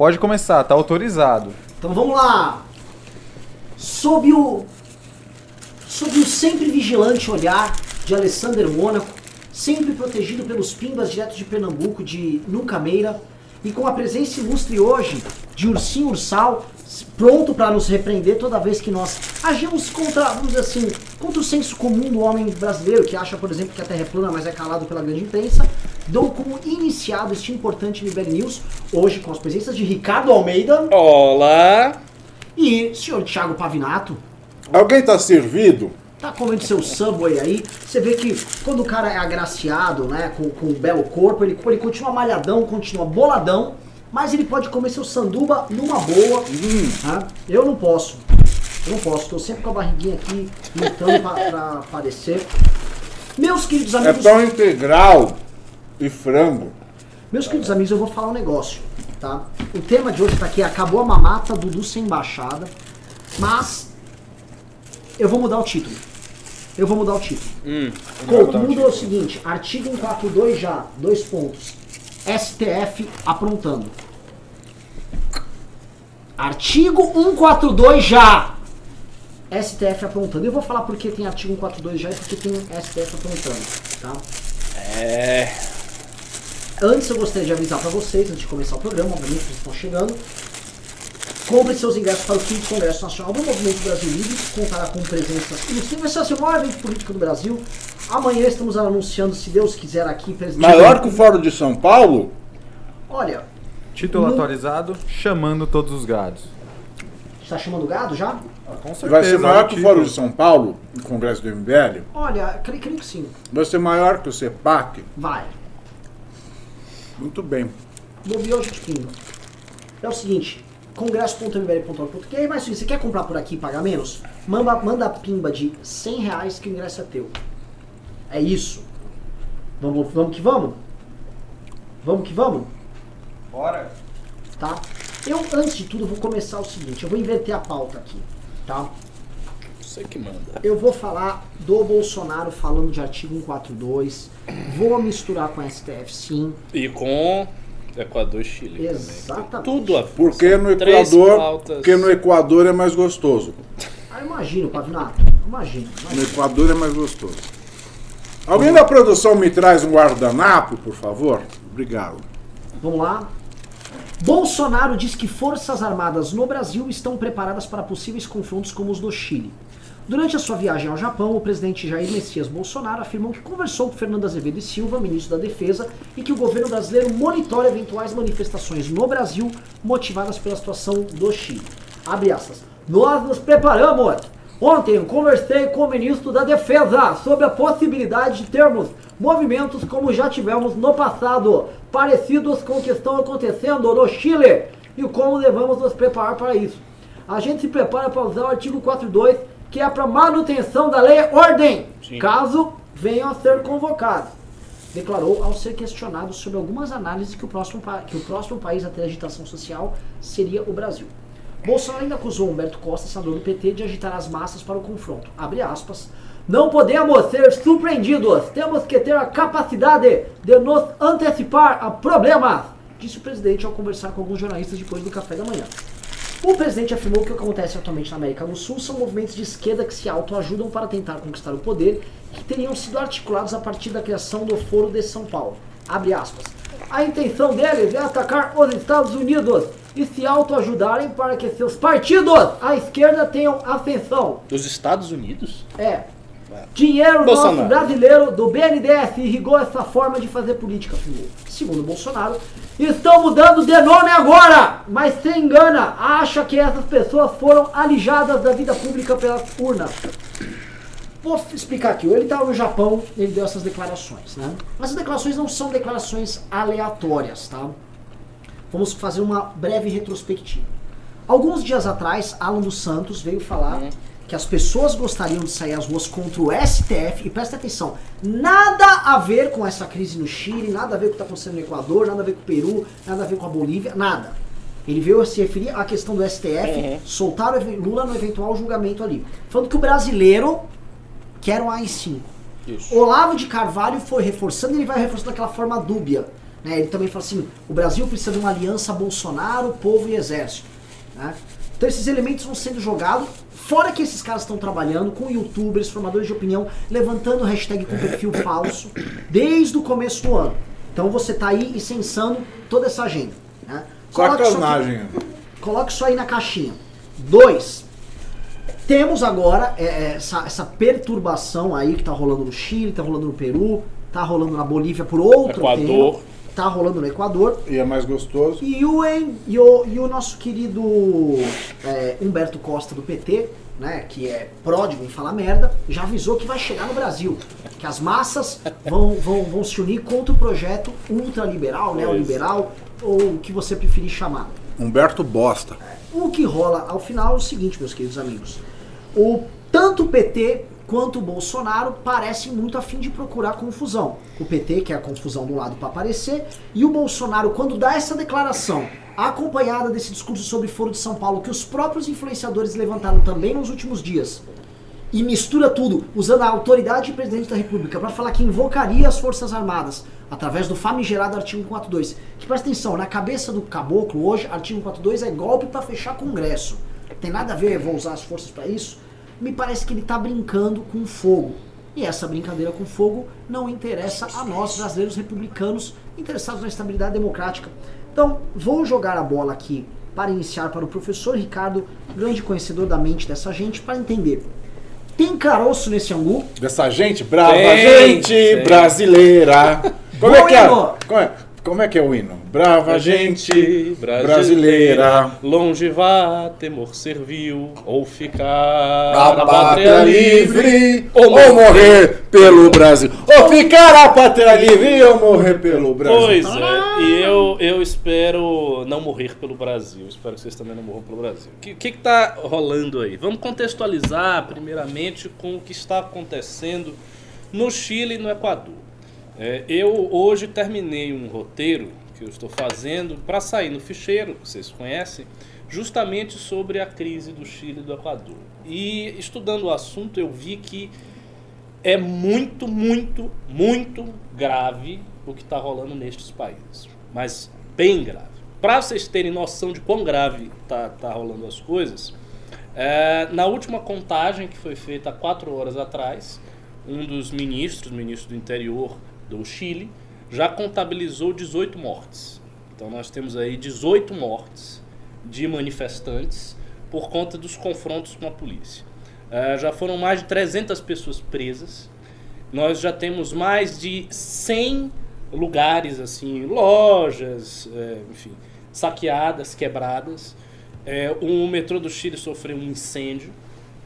Pode começar, tá autorizado. Então vamos lá. Sob o sob o sempre vigilante olhar de Alessander Mônaco, sempre protegido pelos pimbas diretos de Pernambuco de Nucameira, e com a presença ilustre hoje de Ursinho Ursal, pronto para nos repreender toda vez que nós agimos contra, vamos dizer assim, contra o senso comum do homem brasileiro, que acha, por exemplo, que a Terra é plana, mas é calado pela grande imprensa, dou como iniciado este importante Libere News, hoje com as presenças de Ricardo Almeida Olá! e senhor Thiago Pavinato. Alguém tá servido? Tá comendo seu Subway aí, você vê que quando o cara é agraciado, né, com, com um belo corpo, ele, ele continua malhadão, continua boladão, mas ele pode comer seu sanduba numa boa. tá? Eu não posso. Eu não posso, tô sempre com a barriguinha aqui, lutando pra, pra aparecer. Meus queridos É amigos, pão integral e frango. meus queridos amigos, eu vou falar um negócio, tá? O tema de hoje tá aqui, acabou a mamata, Dudu sem embaixada, mas eu vou mudar o título. Eu vou mudar o título. Hum, Couto, muda o seguinte, artigo 142 já, dois pontos. STF aprontando. Artigo 142 já. STF aprontando. Eu vou falar porque tem artigo 142 já e porque tem STF aprontando, tá? é. Antes eu gostaria de avisar pra vocês, antes de começar o programa, obviamente vocês estão chegando. Compre seus ingressos para o 5 Congresso Nacional do Movimento Brasil Livre, contará com presenças ilustres. Vai ser o maior evento político do Brasil. Amanhã estamos anunciando, se Deus quiser, aqui presidente. Maior que o Fórum de São Paulo? Olha, Título Não- atualizado, chamando todos os gados. está chamando gado já? Com certeza. Vai ser maior é o que o. Fórum de São Paulo, o Congresso do MBL? Olha, creio, creio que sim. Vai ser maior que o CEPAC? Vai. Muito bem. Bobeou, a gente pinga. É o seguinte, congresso.mbl.org.br, mas se você quer comprar por aqui e pagar menos, manda, manda a pimba de 100 reais que o ingresso é teu. É isso. Vamos, vamos que vamos? Vamos que vamos? Bora. Tá? Eu, antes de tudo, vou começar o seguinte, eu vou inverter a pauta aqui, tá? Você que manda. Eu vou falar do Bolsonaro falando de artigo 142, vou misturar com a STF sim, E com Equador e Chile Exatamente. também. Tudo a Porque no Equador, porque no Equador é mais gostoso. Ah, imagino, Pavinato, imagino. No imagino. Equador é mais gostoso. Alguém da produção me traz um guardanapo, por favor? Obrigado. Vamos lá. Bolsonaro diz que forças armadas no Brasil estão preparadas para possíveis confrontos como os do Chile. Durante a sua viagem ao Japão, o presidente Jair Messias Bolsonaro afirmou que conversou com Fernando Azevedo e Silva, ministro da Defesa, e que o governo brasileiro monitora eventuais manifestações no Brasil motivadas pela situação do Chile. Abre aspas. Nós nos preparamos. Ontem conversei com o ministro da Defesa sobre a possibilidade de termos movimentos como já tivemos no passado, parecidos com o que estão acontecendo no Chile, e como devemos nos preparar para isso. A gente se prepara para usar o artigo 42, que é para manutenção da lei e ordem, Sim. caso venham a ser convocados. Declarou ao ser questionado sobre algumas análises que o próximo, que o próximo país a ter agitação social seria o Brasil. Bolsonaro ainda acusou Humberto Costa, senador do PT, de agitar as massas para o confronto. Abre aspas. Não podemos ser surpreendidos. Temos que ter a capacidade de nos antecipar a problemas, disse o presidente ao conversar com alguns jornalistas depois do café da manhã. O presidente afirmou que o que acontece atualmente na América do Sul são movimentos de esquerda que se autoajudam para tentar conquistar o poder e que teriam sido articulados a partir da criação do Foro de São Paulo. Abre aspas. A intenção deles é atacar os Estados Unidos e se autoajudarem para que seus partidos à esquerda tenham ascensão. Dos Estados Unidos? É. Dinheiro nosso Bolsonaro. brasileiro do BNDES irrigou essa forma de fazer política. Segundo Bolsonaro, estão mudando de nome agora, mas se engana, acha que essas pessoas foram alijadas da vida pública pelas urnas. Vou explicar aqui. Ele estava no Japão, ele deu essas declarações, né? Essas declarações não são declarações aleatórias, tá? Vamos fazer uma breve retrospectiva. Alguns dias atrás, Alan dos Santos veio falar que as pessoas gostariam de sair às ruas contra o STF, e presta atenção, nada a ver com essa crise no Chile, nada a ver com o que está acontecendo no Equador, nada a ver com o Peru, nada a ver com a Bolívia, nada. Ele veio a se referir à questão do STF, Uhum. soltar Lula no eventual julgamento ali. Falando que o brasileiro quer um AI-5. Isso. Olavo de Carvalho foi reforçando, ele vai reforçando daquela forma dúbia. Né? Ele também fala assim: o Brasil precisa de uma aliança Bolsonaro, povo e exército. Né? Então esses elementos vão sendo jogados. Fora que esses caras estão trabalhando com youtubers, formadores de opinião, levantando hashtag com perfil falso desde o começo do ano. Então você tá aí incensando toda essa agenda. Né? Coloca isso aqui- Sacanagem. Coloque isso aí na caixinha. Dois. Temos agora é, é, essa, essa perturbação aí que tá rolando no Chile, tá rolando no Peru, tá rolando na Bolívia por outro Equador. tema, tá rolando no Equador. E é mais gostoso. E o, e o, e o nosso querido é, Humberto Costa do PT, né, que é pródigo em falar merda, já avisou que vai chegar no Brasil. Que as massas vão, vão, vão se unir contra o projeto ultraliberal, neoliberal, ou o que você preferir chamar. Humberto Bosta. O que rola ao final é o seguinte, meus queridos amigos. O, tanto o PT quanto o Bolsonaro parecem muito a fim de procurar confusão. O PT quer a confusão um lado para aparecer, e o Bolsonaro, quando dá essa declaração, acompanhada desse discurso sobre Foro de São Paulo, que os próprios influenciadores levantaram também nos últimos dias, e mistura tudo, usando a autoridade de presidente da República para falar que invocaria as Forças Armadas através do famigerado artigo 142. Que presta atenção, na cabeça do caboclo hoje, artigo 142 é golpe para fechar Congresso. Tem nada a ver, vou usar as forças para isso. Me parece que ele tá brincando com fogo. E essa brincadeira com fogo não interessa a nós, brasileiros republicanos, interessados na estabilidade democrática. Então, vou jogar a bola aqui para iniciar para o professor Ricardo, grande conhecedor da mente dessa gente, para entender. Tem caroço nesse angu? Dessa gente brava, Tem, gente tem. brasileira. Como é Bom que é? Como é, como é que é o hino? Brava A gente gente brasileira. longe vá, temor servil, ou ficar A pátria livre ou ou morrer pelo Brasil. Ou ficar a pátria livre ou morrer pelo Brasil. Pois é, e eu, eu espero não morrer pelo Brasil. Espero que vocês também não morram pelo Brasil. O que, que, que tá rolando aí? Vamos contextualizar, primeiramente, com o que está acontecendo no Chile e no Equador. É, eu hoje terminei um roteiro que eu estou fazendo para sair no ficheiro, que vocês conhecem, justamente sobre a crise do Chile e do Equador. E estudando o assunto, eu vi que é muito, muito, muito grave o que está rolando nestes países. Mas bem grave. Para vocês terem noção de quão grave tá, tá rolando as coisas, é, na última contagem que foi feita há quatro horas atrás, um dos ministros, ministro do interior do Chile, já contabilizou 18 mortes. Então nós temos aí 18 mortes de manifestantes por conta dos confrontos com a polícia. Eh, já foram mais de 300 pessoas presas. Nós já temos mais de 100 lugares, assim, lojas, eh, enfim, saqueadas, quebradas. Eh, o metrô do Chile sofreu um incêndio.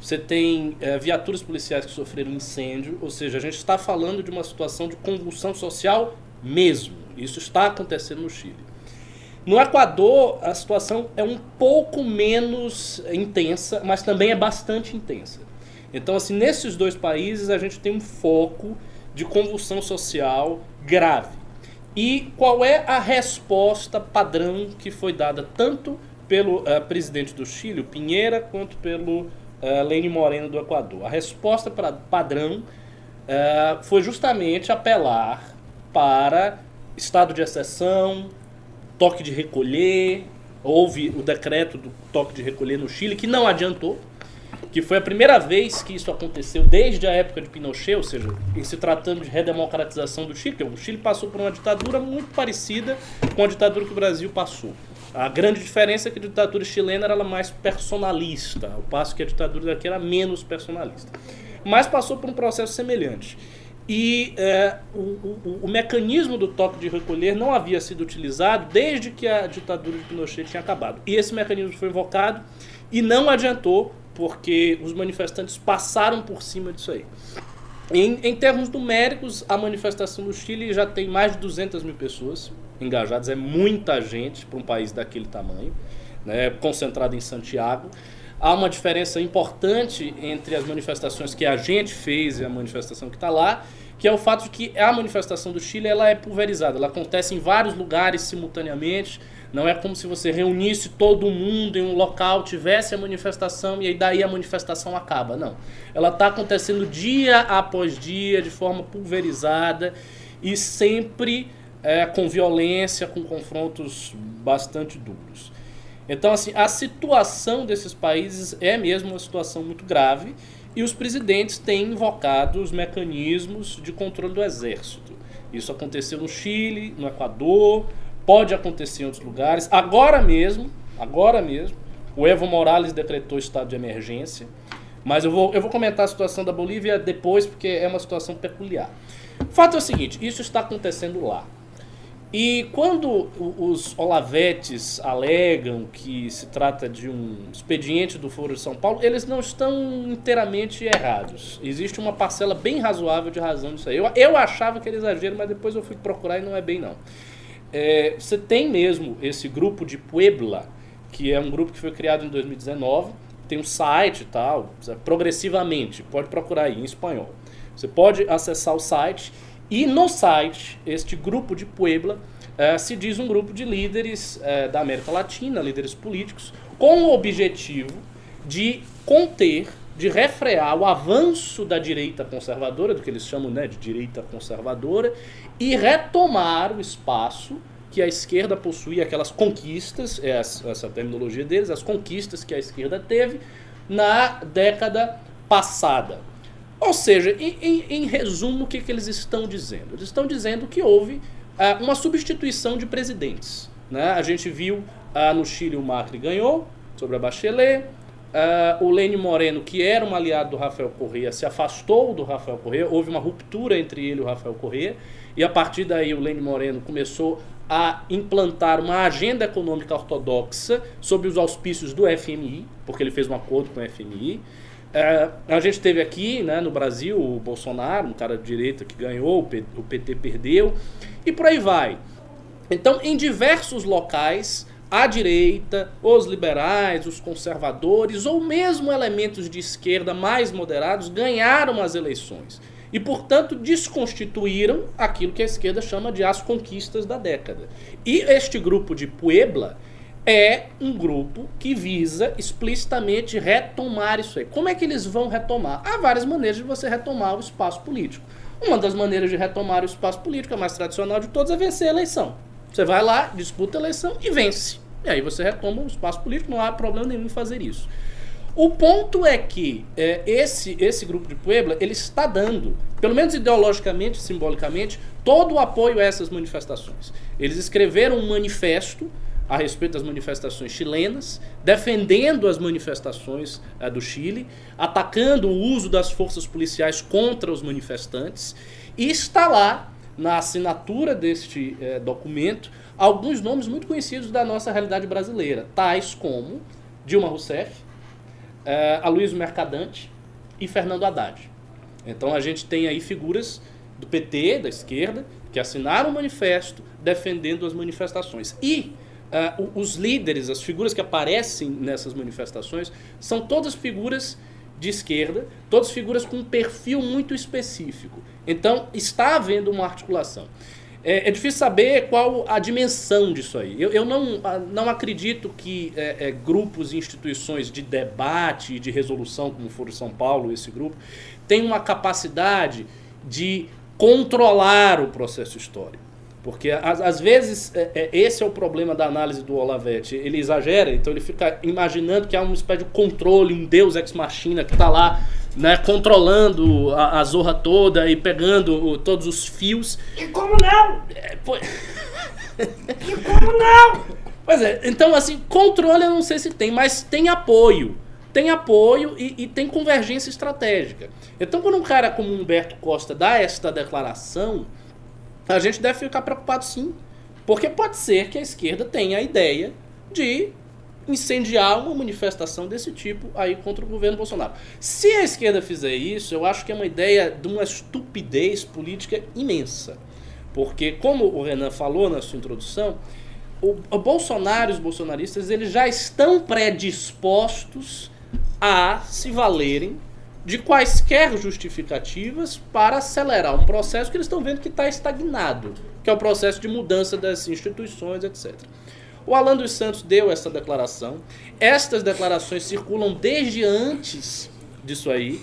Você tem eh, viaturas policiais que sofreram incêndio, ou seja, a gente está falando de uma situação de convulsão social mesmo. Isso está acontecendo no Chile. No Equador, a situação é um pouco menos intensa, mas também é bastante intensa. Então, assim, nesses dois países a gente tem um foco de convulsão social grave. E qual é a resposta padrão que foi dada tanto pelo eh, presidente do Chile, Pinheira, quanto pelo eh, Lênin Moreno do Equador? A resposta pra, padrão eh, foi justamente apelar para estado de exceção, toque de recolher. Houve o decreto do toque de recolher no Chile, que não adiantou, que foi a primeira vez que isso aconteceu desde a época de Pinochet, ou seja, em se tratando de redemocratização do Chile, o Chile passou por uma ditadura muito parecida com a ditadura que o Brasil passou. A grande diferença é que a ditadura chilena era mais personalista, ao passo que a ditadura daqui era menos personalista. Mas passou por um processo semelhante. E é, o, o- o mecanismo do toque de recolher não havia sido utilizado desde que a ditadura de Pinochet tinha acabado. E esse mecanismo foi invocado e não adiantou, porque os manifestantes passaram por cima disso aí. Em, em termos numéricos, a manifestação do Chile já tem mais de 200 mil pessoas engajadas. É muita gente para um país daquele tamanho, né, concentrado em Santiago. Há uma diferença importante entre as manifestações que a gente fez e a manifestação que está lá, que é o fato de que a manifestação do Chile ela é pulverizada. Ela acontece em vários lugares simultaneamente. Não é como se você reunisse todo mundo em um local, tivesse a manifestação e aí daí a manifestação acaba. Não. Ela está acontecendo dia após dia, de forma pulverizada e sempre é, com violência, com confrontos bastante duros. Então, assim, a situação desses países é mesmo uma situação muito grave e os presidentes têm invocado os mecanismos de controle do exército. Isso aconteceu no Chile, no Equador, pode acontecer em outros lugares. Agora mesmo, agora mesmo, o Evo Morales decretou estado de emergência. Mas eu vou, eu vou comentar a situação da Bolívia depois, porque é uma situação peculiar. O fato é o seguinte: isso está acontecendo lá. E quando os Olavetes alegam que se trata de um expediente do Foro de São Paulo, eles não estão inteiramente errados. Existe uma parcela bem razoável de razão nisso aí. Eu, eu achava que era exagero, mas depois eu fui procurar e não é bem não. É, você tem mesmo esse grupo de Puebla, que é um grupo que foi criado em 2019, tem um site e tal, progressivamente, pode procurar aí em espanhol. Você pode acessar o site e no site, este grupo de Puebla eh, se diz um grupo de líderes eh, da América Latina, líderes políticos, com o objetivo de conter, de refrear o avanço da direita conservadora, do que eles chamam né, de direita conservadora, e retomar o espaço que a esquerda possuía, aquelas conquistas, é essa, essa terminologia deles, as conquistas que a esquerda teve na década passada. Ou seja, em, em, em resumo, o que, que eles estão dizendo? Eles estão dizendo que houve uh, uma substituição de presidentes. Né? A gente viu uh, no Chile o Macri ganhou sobre a Bachelet, uh, o Lênin Moreno, que era um aliado do Rafael Correa, se afastou do Rafael Correa, houve uma ruptura entre ele e o Rafael Correa, e a partir daí o Lênin Moreno começou a implantar uma agenda econômica ortodoxa sob os auspícios do FMI, porque ele fez um acordo com o FMI. É, a gente teve aqui né, no Brasil o Bolsonaro, um cara de direita que ganhou, o PT perdeu, e por aí vai. Então, em diversos locais, a direita, os liberais, os conservadores, ou mesmo elementos de esquerda mais moderados ganharam as eleições. E, portanto, desconstituíram aquilo que a esquerda chama de as conquistas da década. E este grupo de Puebla é um grupo que visa explicitamente retomar isso aí. Como é que eles vão retomar? Há várias maneiras de você retomar o espaço político. Uma das maneiras de retomar o espaço político, a mais tradicional de todas, é vencer a eleição. Você vai lá, disputa a eleição e vence. E aí você retoma o espaço político, não há problema nenhum em fazer isso. O ponto é que é, esse, esse grupo de Puebla ele está dando, pelo menos ideologicamente, simbolicamente, todo o apoio a essas manifestações. Eles escreveram um manifesto a respeito das manifestações chilenas, defendendo as manifestações é, do Chile, atacando o uso das forças policiais contra os manifestantes, e está lá, na assinatura deste é, documento, alguns nomes muito conhecidos da nossa realidade brasileira, tais como Dilma Rousseff, é, Aloysio Mercadante e Fernando Haddad. Então a gente tem aí figuras do PT, da esquerda, que assinaram o manifesto defendendo as manifestações. E uh, os líderes, as figuras que aparecem nessas manifestações, são todas figuras de esquerda, todas figuras com um perfil muito específico. Então, está havendo uma articulação. É, é difícil saber qual a dimensão disso aí. Eu, eu não, ah, não acredito que é, é, grupos e instituições de debate e de resolução, como for São Paulo, esse grupo, tenham uma capacidade de controlar o processo histórico. Porque às, vezes é, é, esse é o problema da análise do Olavete. Ele exagera, então ele fica imaginando que há uma espécie de controle, um deus ex machina que está lá né, controlando a, a, zorra toda e pegando o, todos os fios. E como não? É, pô... e como não? Pois é, então assim, controle eu não sei se tem, mas tem apoio. Tem apoio e, e tem convergência estratégica. Então quando um cara como Humberto Costa dá esta declaração a gente deve ficar preocupado sim. Porque pode ser que a esquerda tenha a ideia de incendiar uma manifestação desse tipo aí contra o governo Bolsonaro. Se a esquerda fizer isso, eu acho que é uma ideia de uma estupidez política imensa. Porque, como o Renan falou na sua introdução, o, Bolsonaro e os bolsonaristas eles já estão predispostos a se valerem de quaisquer justificativas para acelerar um processo que eles estão vendo que está estagnado, que é o processo de mudança das instituições, etc. O Alan dos Santos deu essa declaração. Estas declarações circulam desde antes disso aí.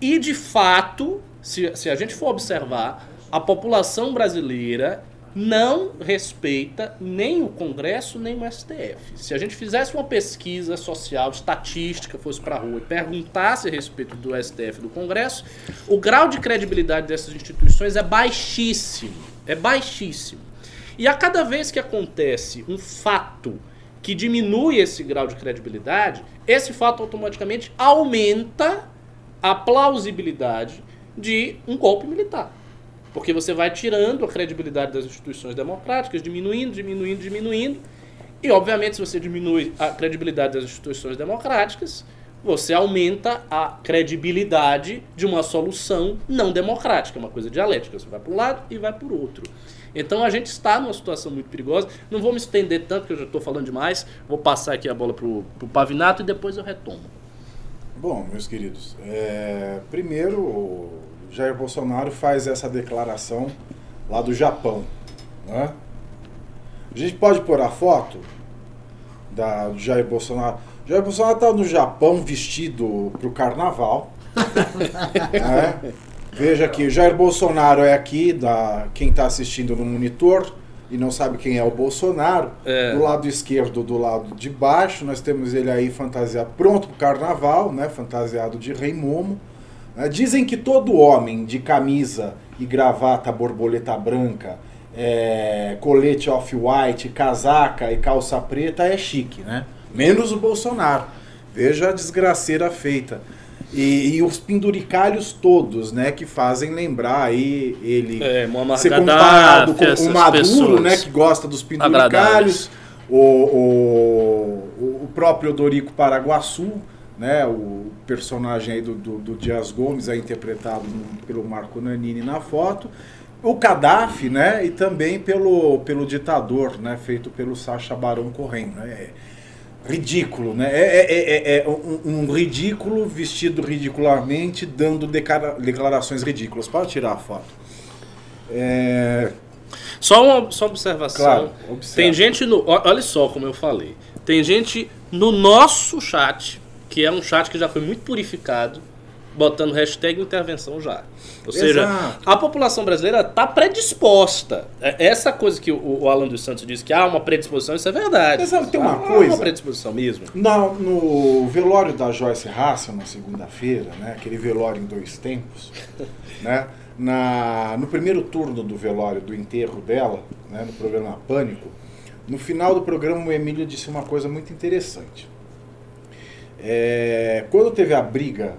E, de fato, se, se a gente for observar, a população brasileira não respeita nem o Congresso nem o STF. Se a gente fizesse uma pesquisa social, estatística, fosse para rua e perguntasse a respeito do STF e do Congresso, o grau de credibilidade dessas instituições é baixíssimo. É baixíssimo. E a cada vez que acontece um fato que diminui esse grau de credibilidade, esse fato automaticamente aumenta a plausibilidade de um golpe militar. Porque você vai tirando a credibilidade das instituições democráticas, diminuindo, diminuindo, diminuindo. E, obviamente, se você diminui a credibilidade das instituições democráticas, você aumenta a credibilidade de uma solução não democrática, uma coisa dialética. Você vai para um lado e vai para o outro. Então a gente está numa situação muito perigosa. Não vou me estender tanto, porque eu já estou falando demais. Vou passar aqui a bola para o Pavinato e depois eu retomo. Bom, meus queridos, é, primeiro Jair Bolsonaro faz essa declaração lá do Japão. Né? A gente pode pôr a foto da, do Jair Bolsonaro. Jair Bolsonaro está no Japão vestido para o carnaval. né? Veja que o Jair Bolsonaro é aqui, da, quem está assistindo no monitor e não sabe quem é o Bolsonaro. É. Do lado esquerdo, do lado de baixo, nós temos ele aí fantasiado, pronto para o carnaval, né? fantasiado de Rei Momo. Né? Dizem que todo homem de camisa e gravata borboleta branca, é, colete off-white, casaca e calça preta é chique, né? Menos o Bolsonaro. Veja a desgraceira feita. E, e os penduricalhos todos, né, que fazem lembrar aí ele É, ser comparado com o Maduro, pessoas né, que gosta dos penduricalhos, o, o, o próprio Dorico Paraguaçu, né, o personagem aí do, do, do Dias Gomes, é interpretado pelo Marco Nanini na foto, o Gaddafi, né, e também pelo, pelo ditador, né, feito pelo Sacha Baron Cohen, né, é ridículo, né, é, é, é, é um, um ridículo vestido ridiculamente, dando declarações ridículas. Pode tirar a foto. É, Só uma, só uma observação. Claro, observa. Tem gente no. Olha só como eu falei. Tem gente no nosso chat, que é um chat que já foi muito purificado, botando hashtag intervenção já. Ou seja, Exato. a população brasileira está predisposta. É- Essa coisa que o, Alan dos Santos disse que há uma predisposição, isso é verdade. Sabe, tem uma Há coisa- uma predisposição mesmo. Na- no velório da Joyce Hassel, na segunda-feira, né, aquele velório em dois tempos, né, na, no primeiro turno do velório, do enterro dela, né, no programa Pânico, no final do programa o Emílio disse uma coisa muito interessante. É, quando teve a briga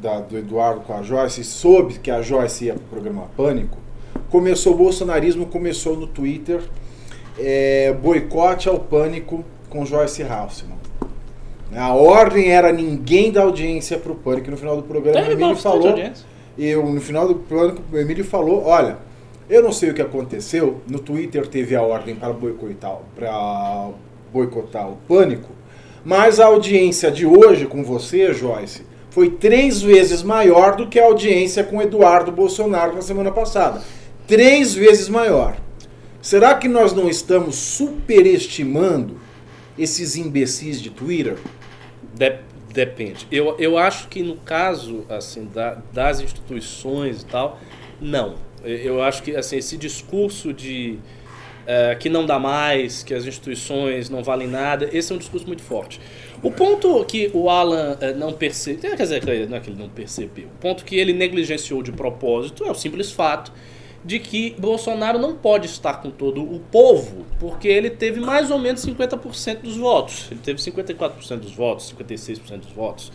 da- do Eduardo com a Joyce, soube que a Joyce ia para o programa Pânico, começou o bolsonarismo, começou no Twitter, é, boicote ao Pânico com Joyce Hasselman. A ordem era ninguém dar audiência para o Pânico. No final do programa, o Teve Emílio falou. Eu, no final do Pânico, o Emílio falou: olha, eu não sei o que aconteceu. No Twitter teve a ordem para boicotar, para boicotar o Pânico, mas a audiência de hoje com você, Joyce, foi três vezes maior do que a audiência com Eduardo Bolsonaro na semana passada. Três vezes maior. Será que nós não estamos superestimando esses imbecis de Twitter? De- depende. Eu, eu acho que no caso assim da- das instituições e tal, não. Eu- acho que assim esse discurso de eh, que não dá mais, que as instituições não valem nada, esse é um discurso muito forte. O ponto que o Alan eh, não percebeu, quer dizer, não é que ele não percebeu, o ponto que ele negligenciou de propósito é o simples fato de que Bolsonaro não pode estar com todo o povo, porque ele teve mais ou menos 50% dos votos. Ele teve 54% dos votos, 56% dos votos.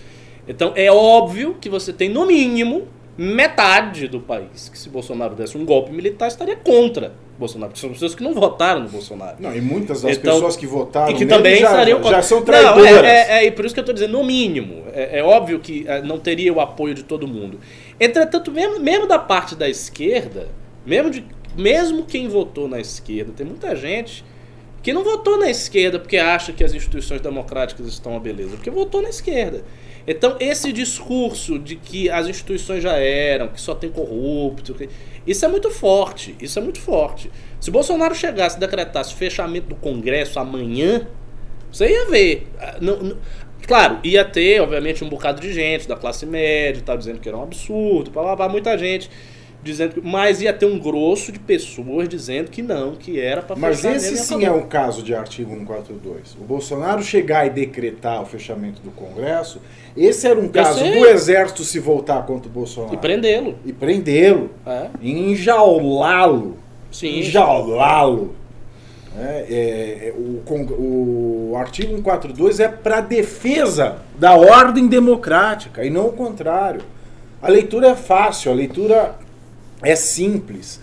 Então é óbvio que você tem no mínimo metade do país que se Bolsonaro desse um golpe militar estaria contra Bolsonaro, porque são pessoas que não votaram no Bolsonaro. Não, e muitas das Então, pessoas que votaram E que também já, estariam já são Não, traidoras. é, é, é, e por isso que eu estou dizendo, no mínimo. É, é óbvio que é, não teria o apoio de todo mundo. Entretanto, mesmo, mesmo da parte da esquerda, mesmo, de, mesmo quem votou na esquerda, tem muita gente que não votou na esquerda porque acha que as instituições democráticas estão uma beleza, porque votou na esquerda. Então, esse discurso de que as instituições já eram, que só tem corrupto, que- isso é muito forte. Isso é muito forte. Se Bolsonaro chegasse e decretasse fechamento do Congresso amanhã, você ia ver. Ah, não- não- claro, ia ter, obviamente, um bocado de gente da classe média tal, dizendo que era um absurdo, blá, blá, blá, muita gente dizendo que, mas ia ter um grosso de pessoas dizendo que não, que era para Mas esse sim é um caso de artigo 142. O Bolsonaro chegar e decretar o fechamento do Congresso, esse era um caso do Exército se voltar contra o Bolsonaro. E prendê-lo. E prendê-lo. É. Enjaulá-lo. Sim. Enjaulá-lo. É, é, é, o, o artigo 142 é para defesa da ordem democrática e não o contrário. A leitura é fácil, a leitura é simples.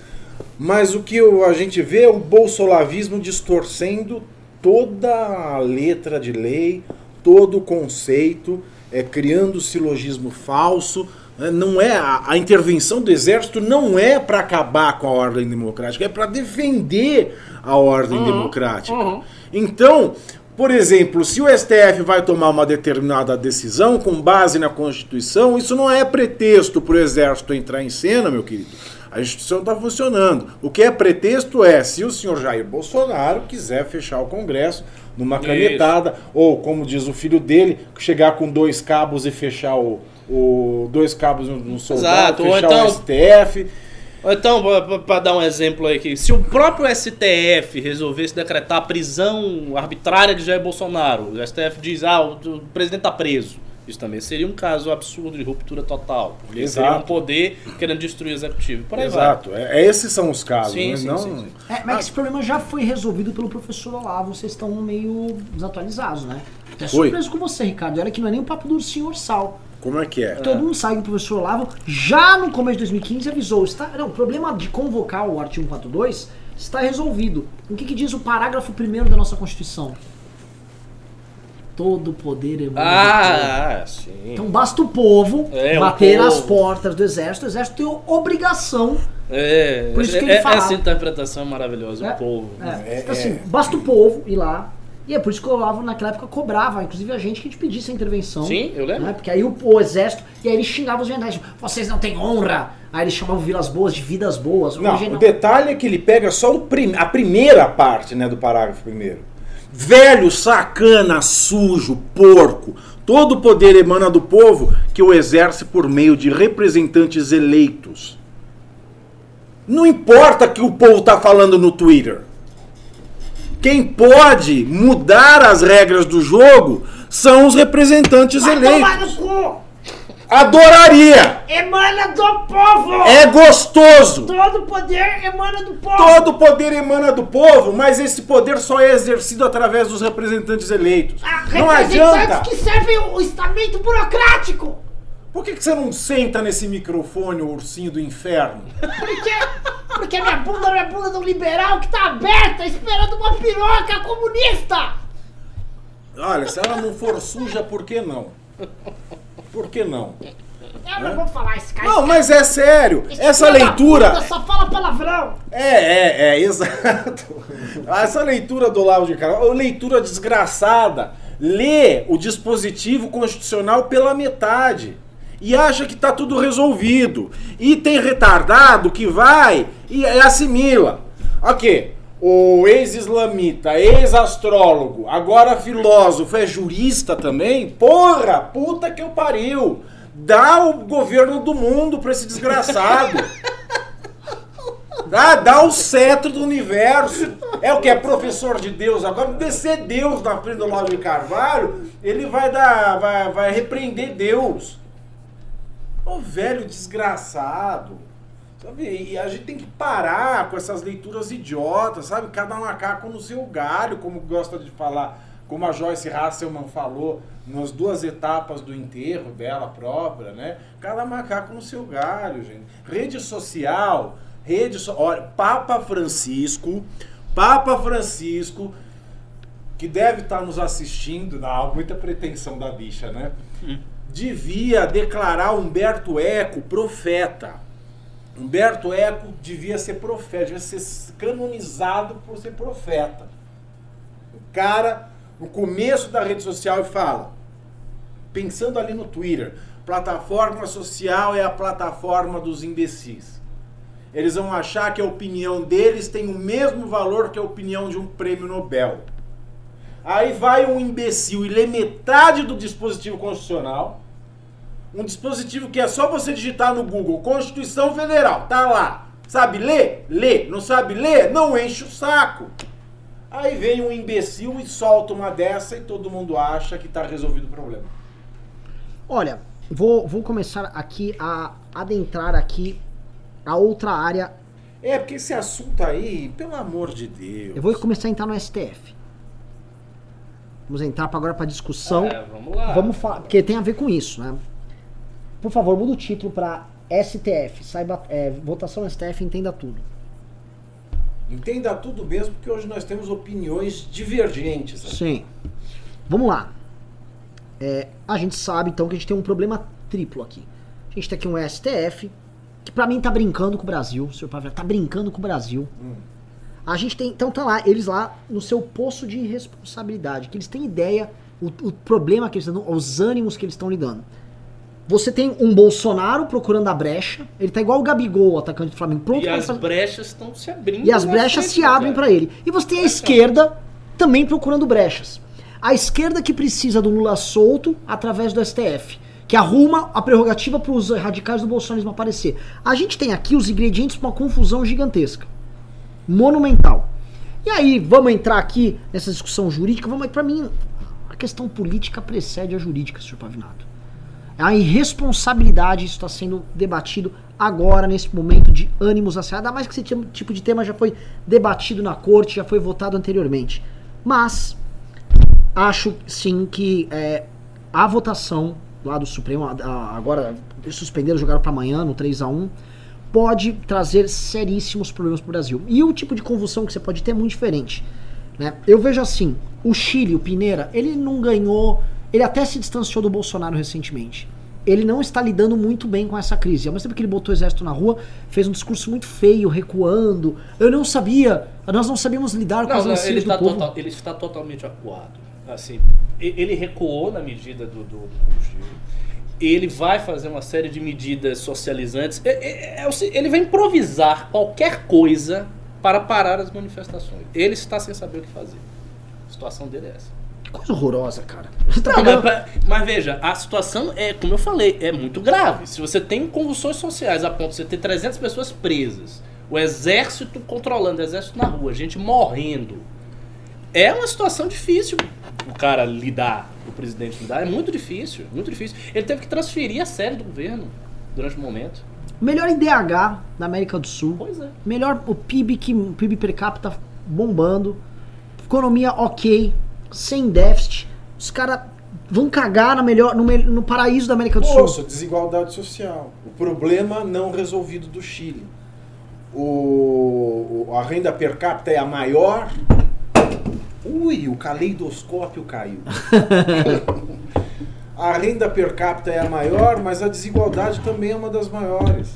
Mas o que a gente vê é o bolsolavismo distorcendo toda a letra de lei, todo o conceito, é, criando silogismo falso. né? Não é a, a intervenção do exército não é para acabar com a ordem democrática, é para defender a ordem democrática. uhum. Então, por exemplo, se o STF vai tomar uma determinada decisão com base na Constituição, isso não é pretexto para o Exército entrar em cena, meu querido. A Constituição está funcionando. O que é pretexto é se o senhor Jair Bolsonaro quiser fechar o Congresso numa Isso. canetada, ou como diz o filho dele, chegar com dois cabos e fechar o. o dois cabos no, soldado, Exato, fechar então- o STF. Então, para dar um exemplo aí aqui, se o próprio STF resolvesse decretar a prisão arbitrária de Jair Bolsonaro, o STF diz, ah, o, o presidente está preso. Isso também seria um caso absurdo de ruptura total. Porque Exato. seria um poder querendo destruir o executivo. Por aí vai. Exato. É, é- esses são os casos, Sim, mas sim, não. sim, sim. É, mas esse problema já foi resolvido pelo professor Olavo, vocês estão meio desatualizados, né? Até Foi. surpreso com você, Ricardo. Olha que não é nem o papo do senhor Sal. Como é que é? Todo mundo sabe que o professor Olavo, já no começo de 2015, avisou. Está, não, o problema de convocar o artigo 142 está resolvido. O que, que diz o parágrafo 1 da nossa Constituição? Todo poder emana do povo. Ah, sim. Então basta o povo É, o bater povo. as portas do exército. O exército tem obrigação. É, Por isso que é- ele é- fala. essa interpretação é maravilhosa, É. o povo. É, É, então, assim, é. basta o povo ir lá. E é por isso que o Olavo naquela época cobrava, inclusive a gente que a gente pedisse a intervenção. Sim, eu lembro. Né? Porque aí o, o exército, e aí ele xingava os generais, vocês não têm honra. Aí ele chamava Vilas Boas de vidas boas. Não, o detalhe é que ele pega só o prim- a primeira parte né, do parágrafo primeiro. Velho, sacana, sujo, porco. Todo o poder emana do povo que o exerce por meio de representantes eleitos. Não importa que o povo tá falando no Twitter. Quem pode mudar as regras do jogo são os representantes eleitos. Adoraria! Emana do povo! É gostoso! Todo poder emana do povo! Todo poder emana do povo, mas esse poder só é exercido através dos representantes eleitos. Ah, não adianta! que servem o estamento burocrático! Por que, que você não senta nesse microfone, o ursinho do inferno? Porque, porque minha bunda não é bunda de um liberal que tá aberta esperando uma piroca comunista! Olha, se ela não for suja, por que não? Por que não? Eu não vou falar esse cara. Não, mas é sério. esse Essa leitura. puta só fala palavrão! É, é, é, exato. Essa leitura do Olavo de Carvalho, é leitura desgraçada, lê o dispositivo constitucional pela metade e acha que tá tudo resolvido. E tem retardado que vai e assimila. Ok, o ex-islamita, ex-astrólogo, agora filósofo, é jurista também? Porra, puta que eu pariu! Dá o governo do mundo pra esse desgraçado. Dá, dá o cetro do universo. É o que? É professor de Deus. Agora, descer Deus na frente do Olavo de Carvalho, ele vai dar. Vai, vai repreender Deus. Ô velho desgraçado. Sabe? E a gente tem que parar com essas leituras idiotas, sabe? Cada macaco no seu galho, como gosta de falar, como a Joyce Hasselman falou nas duas etapas do enterro dela própria, né? Cada macaco no seu galho, gente. Rede social, rede so... Olha, Papa Francisco, Papa Francisco, que deve estar nos assistindo, não, muita pretensão da bicha, né? Devia declarar Humberto Eco profeta. Humberto Eco devia ser profeta, devia ser canonizado por ser profeta. O cara, no começo da rede social, fala, pensando ali no Twitter, plataforma social é a plataforma dos imbecis. Eles vão achar que a opinião deles tem o mesmo valor que a opinião de um prêmio Nobel. Aí vai um imbecil e lê metade do dispositivo constitucional, Um dispositivo que é só você digitar no Google Constituição Federal, tá lá. Sabe ler? Lê. Não sabe ler? Não enche o saco. Aí vem um imbecil e solta uma dessa e todo mundo acha que tá resolvido o problema. Olha, vou, vou começar aqui a adentrar aqui a outra área. É, porque esse assunto aí, pelo amor de Deus. Eu vou começar a entrar no STF. Vamos entrar agora para discussão. É, vamos lá. Vamos falar, porque tem a ver com isso, né? Por favor, muda o título para STF. Saiba, é, votação STF, entenda tudo. Entenda tudo mesmo, porque hoje nós temos opiniões divergentes. né? Sim. Vamos lá. É, a gente sabe então que a gente tem um problema triplo aqui. A gente tem aqui um STF que pra mim tá brincando com o Brasil, senhor Pavela, tá brincando com o Brasil. Hum. A gente tem, então tá lá, eles lá no seu poço de irresponsabilidade, que eles têm ideia, o, o problema que eles estão, os ânimos que eles estão lidando. Você tem um Bolsonaro procurando a brecha, ele tá igual o Gabigol, atacante do Flamengo, pronto E as fazer- brechas estão se abrindo. e as brechas frente, se né, abrem pra ele. E você tem a esquerda também procurando brechas. A esquerda que precisa do Lula solto através do STF, que arruma a prerrogativa para os radicais do bolsonarismo aparecer. A gente tem aqui os ingredientes para uma confusão gigantesca, monumental. E aí, vamos entrar aqui nessa discussão jurídica, vamos para mim, a questão política precede a jurídica, senhor Pavinato. A irresponsabilidade, está sendo debatido agora, nesse momento de ânimos acirrados, ainda mais que esse tipo- de tema já foi debatido na corte, já foi votado anteriormente. Mas, acho sim que é, a votação lá do Supremo, a- a- agora suspenderam, jogaram para amanhã, no 3 a 1 pode trazer seríssimos problemas para o Brasil. E o tipo de convulsão que você pode ter é muito diferente. Né? Eu vejo assim, o Chile, o Pineira, ele não ganhou, ele até se distanciou do Bolsonaro recentemente. Ele não está lidando muito bem com essa crise. Ao mesmo tempo que ele botou o exército na rua, fez um discurso muito feio, recuando. Eu não sabia, nós não sabíamos lidar com Não, as não, ele, do está povo. total- ele está totalmente acuado. Assim, ele recuou na medida do, do, do. Ele vai fazer uma série de medidas socializantes. É- é- é ele vai improvisar qualquer coisa para parar as manifestações. Ele está sem saber o que fazer. A situação dele é essa. Coisa horrorosa, cara. Tá Não, pegando- mas, mas veja, a situação é, como eu falei, é muito grave. Se você tem convulsões sociais a ponto de você ter 300 pessoas presas, o exército controlando, o exército na rua, gente morrendo, é uma situação difícil o cara lidar, o presidente lidar. É muito difícil, muito difícil. Ele teve que transferir a série do governo durante o momento. Melhor IDH da América do Sul. Pois é. Melhor o PIB que o PIB per capita bombando. Economia ok, sem déficit. Os caras vão cagar na melhor, no, no paraíso da América do Sul. Poxa, desigualdade social. O problema não resolvido do Chile. O- a renda per capita é a maior. Ui, o caleidoscópio caiu. a renda per capita é a maior, mas a desigualdade também é uma das maiores.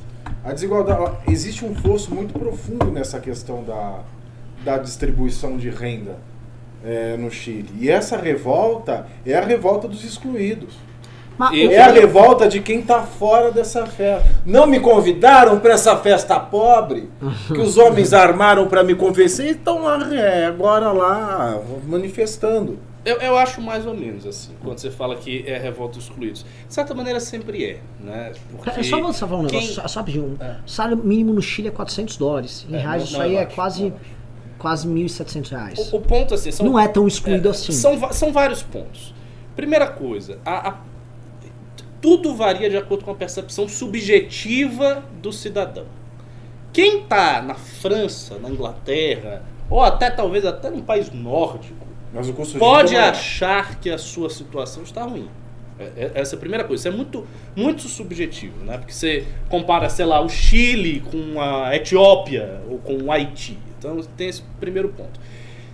A desigualdade, existe um fosso muito profundo nessa questão da, da distribuição de renda é, no Chile. E essa revolta é a revolta dos excluídos. Eu- É a revolta de quem tá fora dessa festa. Não me convidaram para essa festa pobre que os homens armaram para me convencer e estão lá, é, agora lá manifestando. Eu, eu acho mais ou menos assim, quando você fala que é revolta dos excluídos. De certa maneira sempre é, né? Porque É só você falar um quem- negócio, só, só rapidinho. É. O salário mínimo no Chile é 400 dólares. Em É, reais não- isso não aí é é quase, não é. Quase 1.700 reais. O, o ponto assim, são, Não é tão excluído é, assim. São, são vários pontos. Primeira coisa, a- a- tudo varia de acordo com a percepção subjetiva do cidadão. Quem está na França, na Inglaterra, ou até talvez até num país nórdico, pode é achar que a sua situação está ruim. É- é- Essa é a primeira coisa. Isso é muito, muito subjetivo, né? Porque você compara, sei lá, o Chile com a Etiópia ou com o Haiti. Então tem esse primeiro ponto.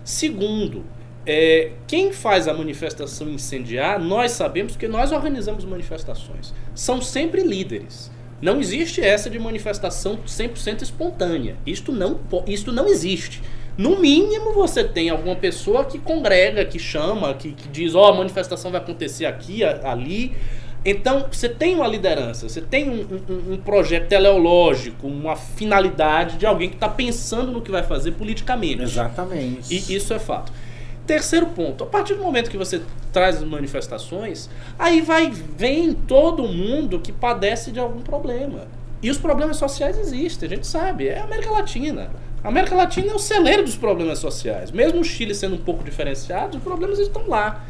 Segundo, é, quem faz a manifestação incendiar, nós sabemos que nós organizamos manifestações. São sempre líderes. Não existe essa de manifestação 100% espontânea. Isto não, isto não existe. No mínimo, você tem alguma pessoa que congrega, que chama, que, que diz: Ó, a manifestação vai acontecer aqui, ali. Então, você tem uma liderança, você tem um, um- um projeto teleológico, uma finalidade de alguém que está pensando no que vai fazer politicamente. Exatamente. E isso é fato. Terceiro ponto, a partir do momento que você traz as manifestações, aí vai vem todo mundo que padece de algum problema. E os problemas sociais existem, a gente sabe, é a América Latina. A América Latina é o celeiro dos problemas sociais. Mesmo o Chile sendo um pouco diferenciado, os problemas estão lá.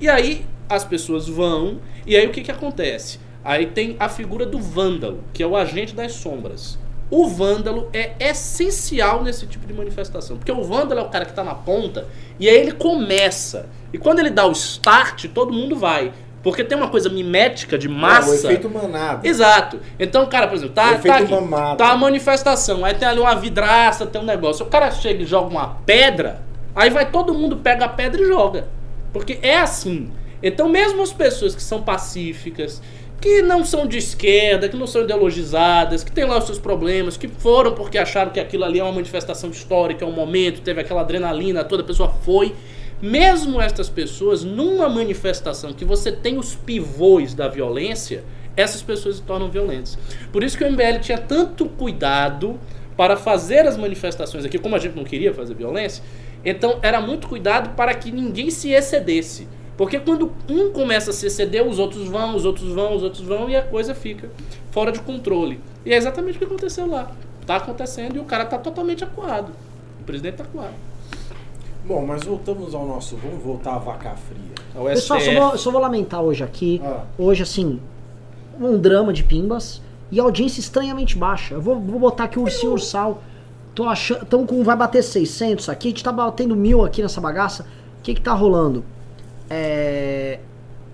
E aí as pessoas vão, e aí o que, que acontece? Aí tem a figura do vândalo, que é o agente das sombras. O vândalo é essencial nesse tipo de manifestação, porque o vândalo é o cara que está na ponta e aí ele começa. E quando ele dá o start, todo mundo vai. Porque tem uma coisa mimética de massa. É, o efeito manada. Exato. Então, cara, por exemplo, tá, tá, aqui, tá a manifestação, aí tem ali uma vidraça, tem um negócio. O cara chega e joga uma pedra, aí vai todo mundo, pega a pedra e joga. Porque é assim. Então, mesmo as pessoas que são pacíficas, que não são de esquerda, que não são ideologizadas, que têm lá os seus problemas, que foram porque acharam que aquilo ali é uma manifestação histórica, é um momento, teve aquela adrenalina, toda a pessoa foi. Mesmo estas pessoas, numa manifestação que você tem os pivôs da violência, essas pessoas se tornam violentas. Por isso que o MBL tinha tanto cuidado para fazer as manifestações aqui, como a gente não queria fazer violência, então era muito cuidado para que ninguém se excedesse. Porque quando um começa a se exceder, os outros vão, os outros vão, os outros vão e a coisa fica fora de controle. E é exatamente o que aconteceu lá. Tá acontecendo e o cara tá totalmente acuado. O presidente tá acuado. Bom, mas voltamos ao nosso. Vamos voltar à vaca fria. É o Pessoal, só vou, só vou lamentar hoje aqui. Ah. Hoje, assim, um drama de pimbas e audiência estranhamente baixa. Eu vou, vou botar aqui o ursinho ursal. Tô achando. Tão com. Vai bater 600 aqui. A gente tá batendo mil aqui nessa bagaça. O que que tá rolando? É.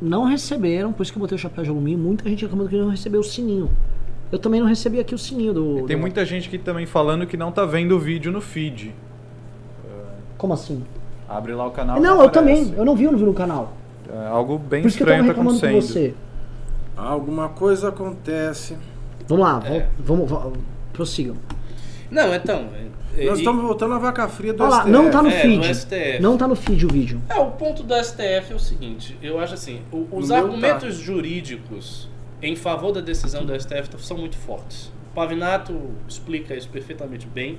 Não receberam, por isso que eu botei o chapéu de alumínio. Muita gente reclamando que não recebeu o sininho. Eu também não recebi aqui o sininho do. Tem do- muita gente que também falando que não tá vendo o vídeo no feed. Como assim? Abre lá o canal. não, eu também. Eu não vi, eu não vi no canal. É, algo bem Por isso que eu tava estranho tá reclamando com acontecendo. você. Alguma coisa acontece. Vamos lá, É. vamos, vamos, prossigam. Não, então. É- Nós e- estamos voltando à vaca fria do Olha lá, STF. não tá no É, feed. STF. Não tá no feed o vídeo. É, o ponto do STF é o seguinte, eu acho assim, o- os meu argumentos jurídicos em favor da decisão do STF são muito fortes. O Pavinato explica isso perfeitamente bem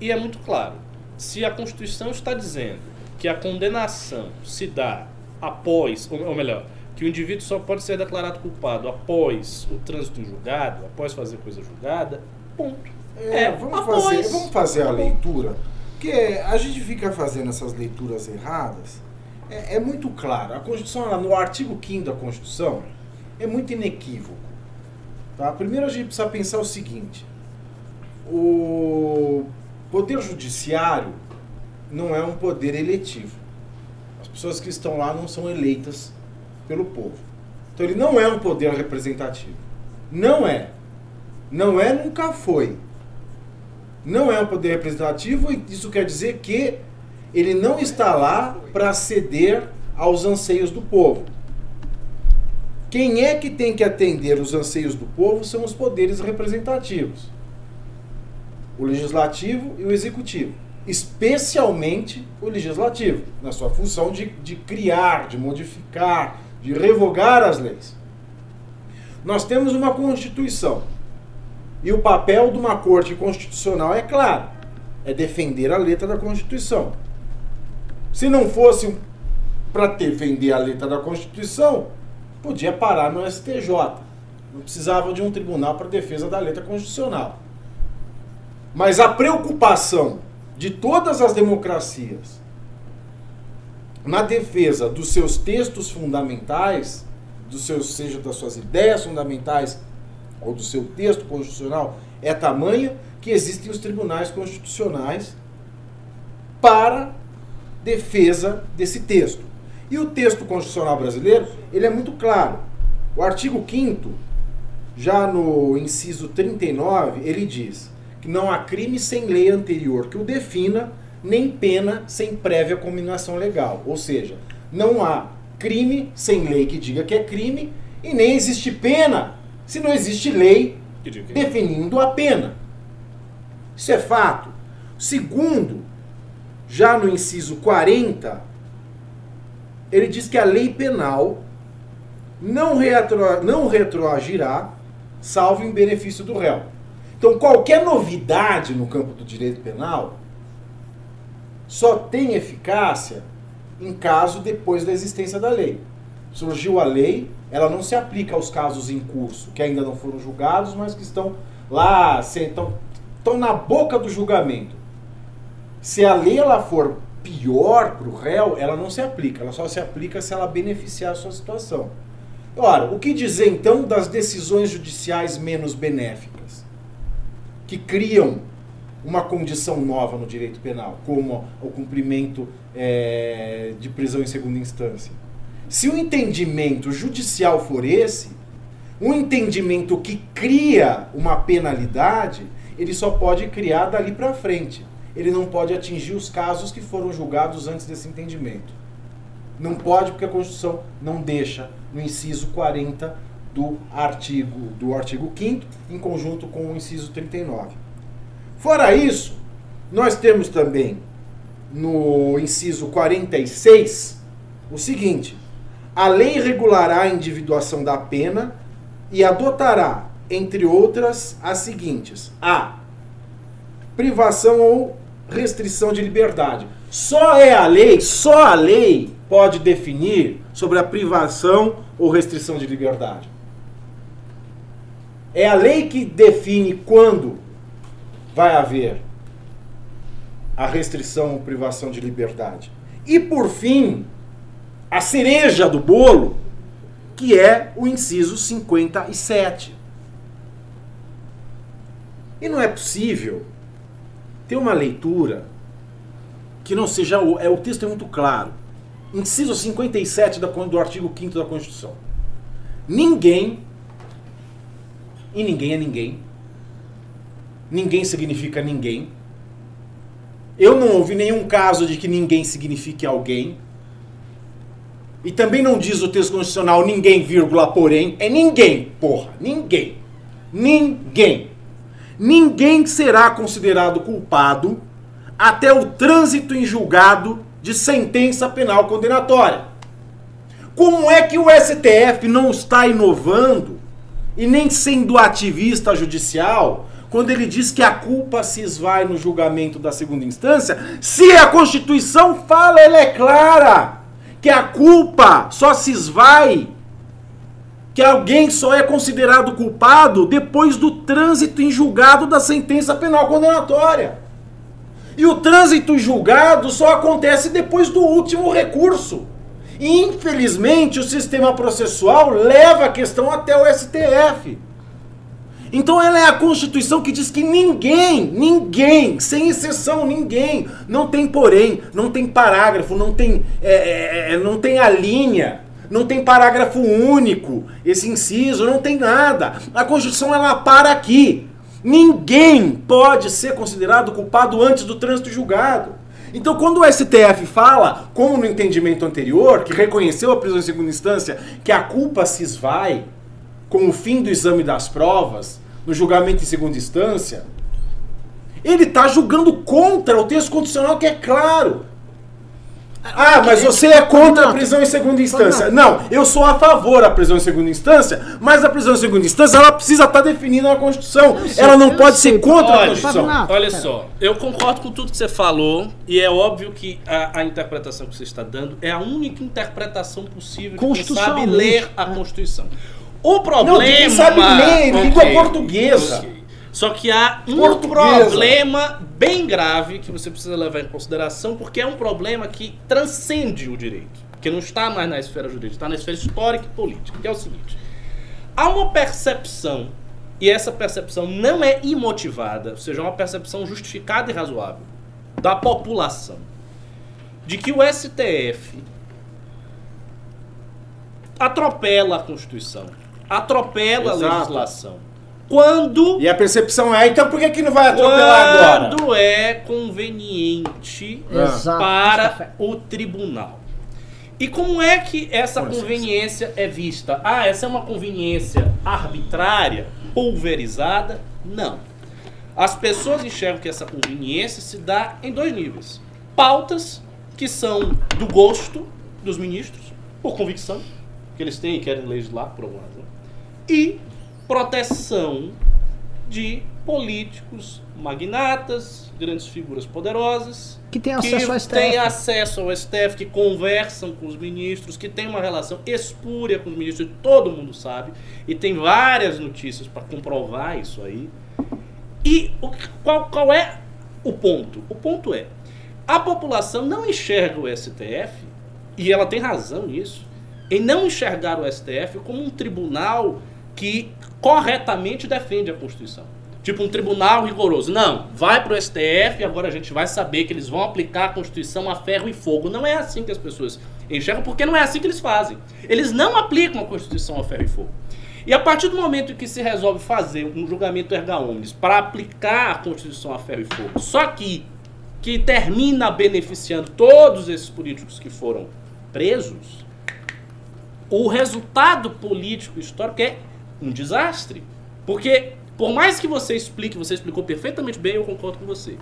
e é muito claro. Se a Constituição está dizendo que a condenação se dá após, ou, ou melhor, que o indivíduo só pode ser declarado culpado após o trânsito em julgado, após fazer coisa julgada, ponto. É, É, vamos, após. fazer, vamos fazer a Tá leitura. Porque a gente fica fazendo essas leituras erradas. É, é muito claro. A Constituição, no artigo 5 da Constituição, é muito inequívoco. Tá? Primeiro a gente precisa pensar o seguinte: o Poder Judiciário não é um poder eletivo. As pessoas que estão lá não são eleitas pelo povo. Então ele não é um poder representativo. Não é. Não é, nunca foi. Não é um poder representativo e isso quer dizer que ele não está lá para ceder aos anseios do povo. Quem é que tem que atender os anseios do povo são os poderes representativos. O legislativo e o executivo. Especialmente o legislativo, na sua função de, de criar, de modificar, de revogar as leis. Nós temos uma Constituição. E o papel de uma corte constitucional é claro: é defender a letra da Constituição. Se não fosse para defender a letra da Constituição, podia parar no STJ. Não precisava de um tribunal para defesa da letra constitucional. Mas a preocupação de todas as democracias na defesa dos seus textos fundamentais, dos seus, seja das suas ideias fundamentais ou do seu texto constitucional, é tamanha que existem os tribunais constitucionais para defesa desse texto. E o texto constitucional brasileiro, ele é muito claro. O artigo 5 já no inciso 39, ele diz que não há crime sem lei anterior que o defina, nem pena sem prévia combinação legal. Ou seja, não há crime sem lei que diga que é crime e nem existe pena se não existe lei definindo a pena. Isso é fato. Segundo, já no inciso 40, ele diz que a lei penal não, retro, não retroagirá, salvo em benefício do réu. Então, qualquer novidade no campo do direito penal só tem eficácia em caso depois da existência da lei. Surgiu a lei, ela não se aplica aos casos em curso, que ainda não foram julgados, mas que estão lá, estão, estão na boca do julgamento. Se a lei ela for pior para o réu, ela não se aplica, ela só se aplica se ela beneficiar a sua situação. Ora, o que dizer então das decisões judiciais menos benéficas? Que criam uma condição nova no direito penal, como o cumprimento eh, de prisão em segunda instância. Se o entendimento judicial for esse, um entendimento que cria uma penalidade, ele só pode criar dali para frente. Ele não pode atingir os casos que foram julgados antes desse entendimento. Não pode porque a Constituição não deixa no inciso 40 do artigo do artigo 5 em conjunto com o inciso 39. Fora isso, nós temos também no inciso 46 o seguinte: a lei regulará a individuação da pena e adotará, entre outras, as seguintes: a privação ou restrição de liberdade. Só é a lei, só a lei pode definir sobre a privação ou restrição de liberdade. É a lei que define quando vai haver a restrição ou privação de liberdade. E por fim, a cereja do bolo, que é o inciso 57. E não é possível ter uma leitura que não seja o, é o texto é muito claro. Inciso 57 da, do artigo 5 da Constituição. Ninguém e ninguém é ninguém. Ninguém significa ninguém. Eu não ouvi nenhum caso de que ninguém signifique alguém. E também não diz o texto constitucional ninguém, vírgula, porém. É ninguém, porra. Ninguém. Ninguém. Ninguém será considerado culpado até o trânsito em julgado de sentença penal condenatória. Como é que o STF não está inovando e nem sendo ativista judicial quando ele diz que a culpa se esvai no julgamento da segunda instância, se a Constituição fala, ela é clara, que a culpa só se esvai, que alguém só é considerado culpado depois do trânsito em julgado da sentença penal condenatória. E o trânsito em julgado só acontece depois do último recurso. E, infelizmente, o sistema processual leva a questão até o STF. Então ela é a Constituição que diz que ninguém, ninguém, sem exceção ninguém, não tem porém, não tem parágrafo, não tem, é, é, não tem a linha, não tem parágrafo único, esse inciso, não tem nada. A Constituição ela para aqui. Ninguém pode ser considerado culpado antes do trânsito julgado. Então, quando o STF fala, como no entendimento anterior, que reconheceu a prisão em segunda instância, que a culpa se esvai com o fim do exame das provas, no julgamento em segunda instância, ele está julgando contra o texto constitucional que é claro. Ah, mas você é contra a prisão em segunda instância. Não, eu sou a favor da prisão em segunda instância, mas a prisão em segunda instância ela precisa estar definida na Constituição. Ela não pode ser contra a Constituição. Olha só, eu concordo com tudo que você falou e é óbvio que a, a interpretação que você está dando é a única interpretação possível de quem sabe ler a é. Constituição. O problema... Não, quem sabe ler, língua portuguesa. ok. Só que há um Portuguesa. problema bem grave que você precisa levar em consideração, porque é um problema que transcende o direito, que não está mais na esfera jurídica, está na esfera histórica e política, que é o seguinte. Há uma percepção, e essa percepção não é imotivada, ou seja, é uma percepção justificada e razoável da população, de que o STF atropela a Constituição, atropela Exato. a legislação. Quando E a percepção é, então por que, que não vai atropelar agora? quando é conveniente Exato. para Café. o tribunal. E como é que essa conveniência é vista? Ah, essa é uma conveniência arbitrária, pulverizada? Não. As pessoas enxergam que essa conveniência se dá em dois níveis. Pautas que são do gosto dos ministros, por convicção, que eles têm e querem legislar por alguma razão. E proteção de políticos, magnatas, grandes figuras poderosas, Que que acesso ao STF. têm acesso ao STF, que conversam com os ministros, que tem uma relação espúria com os ministros, todo mundo sabe, e tem várias notícias para comprovar isso aí. E o que- qual, qual é o ponto? O ponto é, a população não enxerga o STF, e ela tem razão nisso, em não enxergar o STF como um tribunal que corretamente defende a Constituição. Tipo um tribunal rigoroso. Não, vai pro STF e agora a gente vai saber que eles vão aplicar a Constituição a ferro e fogo. Não é assim que as pessoas enxergam, porque não é assim que eles fazem. Eles não aplicam a Constituição a ferro e fogo. E a partir do momento que se resolve fazer um julgamento erga omnes para aplicar a Constituição a ferro e fogo, só que que termina beneficiando todos esses políticos que foram presos, o resultado político histórico é um desastre. Porque, por mais que você explique, você explicou perfeitamente bem, eu concordo com você.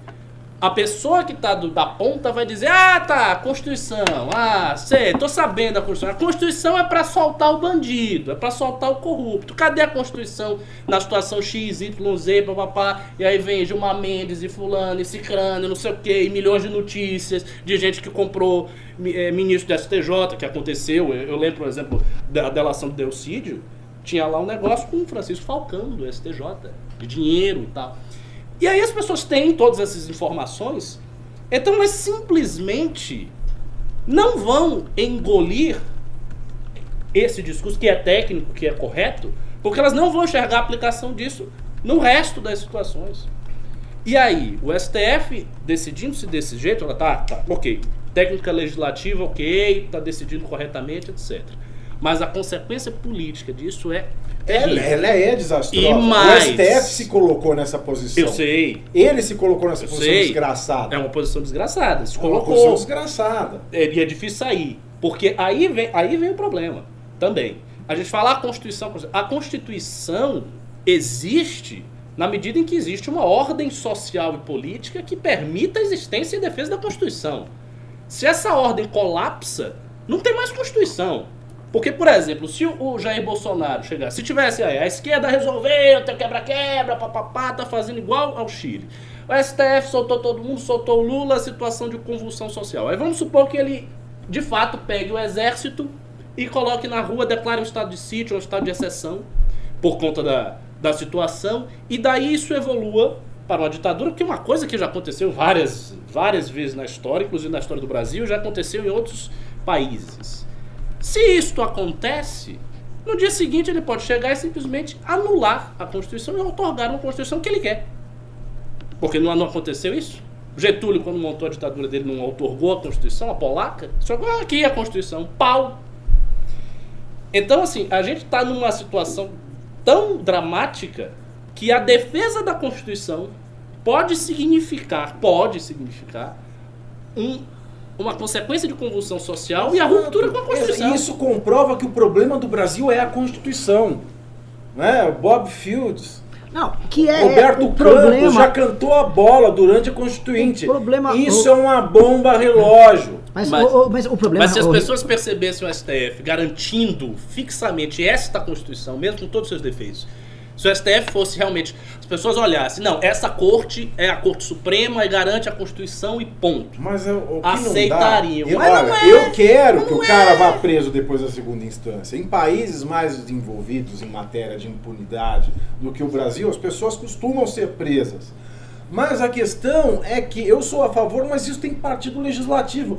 A pessoa que está da ponta vai dizer: Ah, tá, Constituição. Ah, sei, tô sabendo da Constituição. A Constituição é para soltar o bandido, é para soltar o corrupto. Cadê a Constituição na situação X, Y, Z, papapá? E aí vem Gilmar Mendes e Fulano e Cicrano, não sei o quê, e milhões de notícias de gente que comprou eh, ministro do STJ, que aconteceu. Eu, eu lembro, por exemplo, da delação do Delcídio. Tinha lá um negócio com o Francisco Falcão, do STJ, de dinheiro e tal. E aí as pessoas têm todas essas informações, então elas simplesmente não vão engolir esse discurso que é técnico, que é correto, porque elas não vão enxergar a aplicação disso no resto das situações. E aí, o STF decidindo-se desse jeito, ela tá, tá, ok, técnica legislativa, ok, tá decidindo corretamente, etc. Mas a consequência política disso é Ela, terrível. ela é desastrosa. E mais- O STF se colocou nessa posição. Eu sei, Ele se colocou nessa Eu posição sei. desgraçada. é uma posição desgraçada. Se É uma colocou. posição desgraçada. É, e é difícil sair. Porque aí vem, aí vem o problema também. A gente fala a Constituição. A Constituição existe na medida em que existe uma ordem social e política que permita a existência e defesa da Constituição. Se essa ordem colapsa, não tem mais Constituição. Porque, por exemplo, se o Jair Bolsonaro chegar, se tivesse aí, a esquerda resolveu, tem quebra-quebra, papapá, tá fazendo igual ao Chile. O STF soltou todo mundo, soltou o Lula, situação de convulsão social. Aí vamos supor que ele, de fato, pegue o exército e coloque na rua, declare um estado de sítio, um estado de exceção, por conta da, da situação, e daí isso evolua para uma ditadura, que é uma coisa que já aconteceu várias, várias vezes na história, inclusive na história do Brasil, já aconteceu em outros países. Se isto acontece, no dia seguinte ele pode chegar e simplesmente anular a Constituição e otorgar uma Constituição que ele quer. Porque não, aconteceu isso? Getúlio, quando montou a ditadura dele, não otorgou a Constituição, a polaca? Jogou aqui a Constituição, pau. Então, assim, a gente está numa situação tão dramática que a defesa da Constituição pode significar, pode significar, um- uma consequência de convulsão social e a ruptura com a Constituição. E Isso comprova que o problema do Brasil é a Constituição. Né? Bob Fields, Não, que é Roberto o Campos problema. já cantou a bola durante a Constituinte. O problema- Isso o- é uma bomba relógio. Mas, Mas- o, o- mas o problema Mas se as o- pessoas percebessem o STF garantindo fixamente esta Constituição, mesmo com todos os seus defeitos, se o STF fosse realmente. As pessoas olhassem, não, essa corte é a Corte Suprema e garante a Constituição e ponto. Mas é o que Aceitariam. Não dá. Mas Eu, não olha, é. eu quero que Não o cara é. vá preso depois da segunda instância. Em países mais desenvolvidos em matéria de impunidade do que o Brasil, as pessoas costumam ser presas. Mas a questão é que eu sou a favor, mas isso tem que partir do legislativo.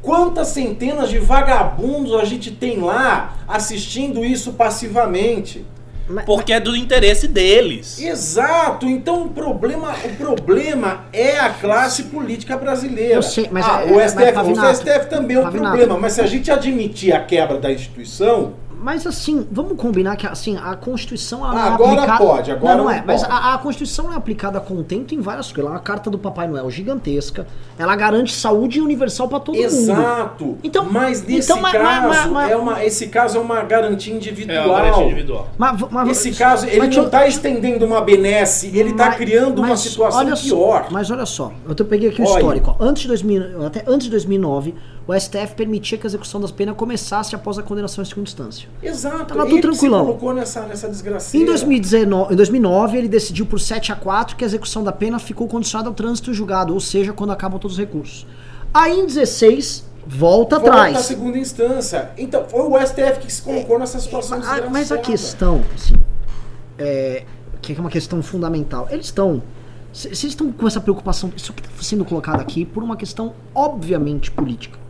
Quantas centenas de vagabundos a gente tem lá assistindo isso passivamente? Mas- Porque é do interesse deles. Exato. Então o problema, o problema é a classe política brasileira. Eu sei, mas ah, é- o é- STF, mas, o STF também é um Pavinato. problema, mas se a gente admitir a quebra da instituição, Mas assim, vamos combinar que assim, a Constituição ela é Agora aplicada... pode, agora não, não é, mas pode. a, a Constituição é aplicada a contento em várias coisas. Ela é uma carta do Papai Noel gigantesca. Ela garante saúde universal pra todo mundo. exato. Então- mas nesse então, mas- caso mas- mas- é uma, esse caso é uma garantia É individual. uma garantia individual. Mas, mas- Esse caso ele mas não deixa eu- está estendendo uma benesse, ele está Mas- criando uma mas situação olha pior. Só, mas olha só, eu te- peguei aqui o Olha. histórico. ó. Antes de 2000, até antes de 2009, o STF permitia que a execução das penas começasse após a condenação em segunda instância. Exato. Tava tudo ele que tranquilão. se colocou nessa, nessa desgraceira. Em 2019, em 2009, ele decidiu por 7 a 4 que a execução da pena ficou condicionada ao trânsito julgado, ou seja, quando acabam todos os recursos. Aí em 16, volta, Volta atrás. à segunda instância. Então, foi o STF que se colocou nessa situação desgraçada. mas a questão, assim, é, que é uma questão fundamental, eles estão. Vocês estão com essa preocupação, isso que está sendo colocado aqui por uma questão obviamente política.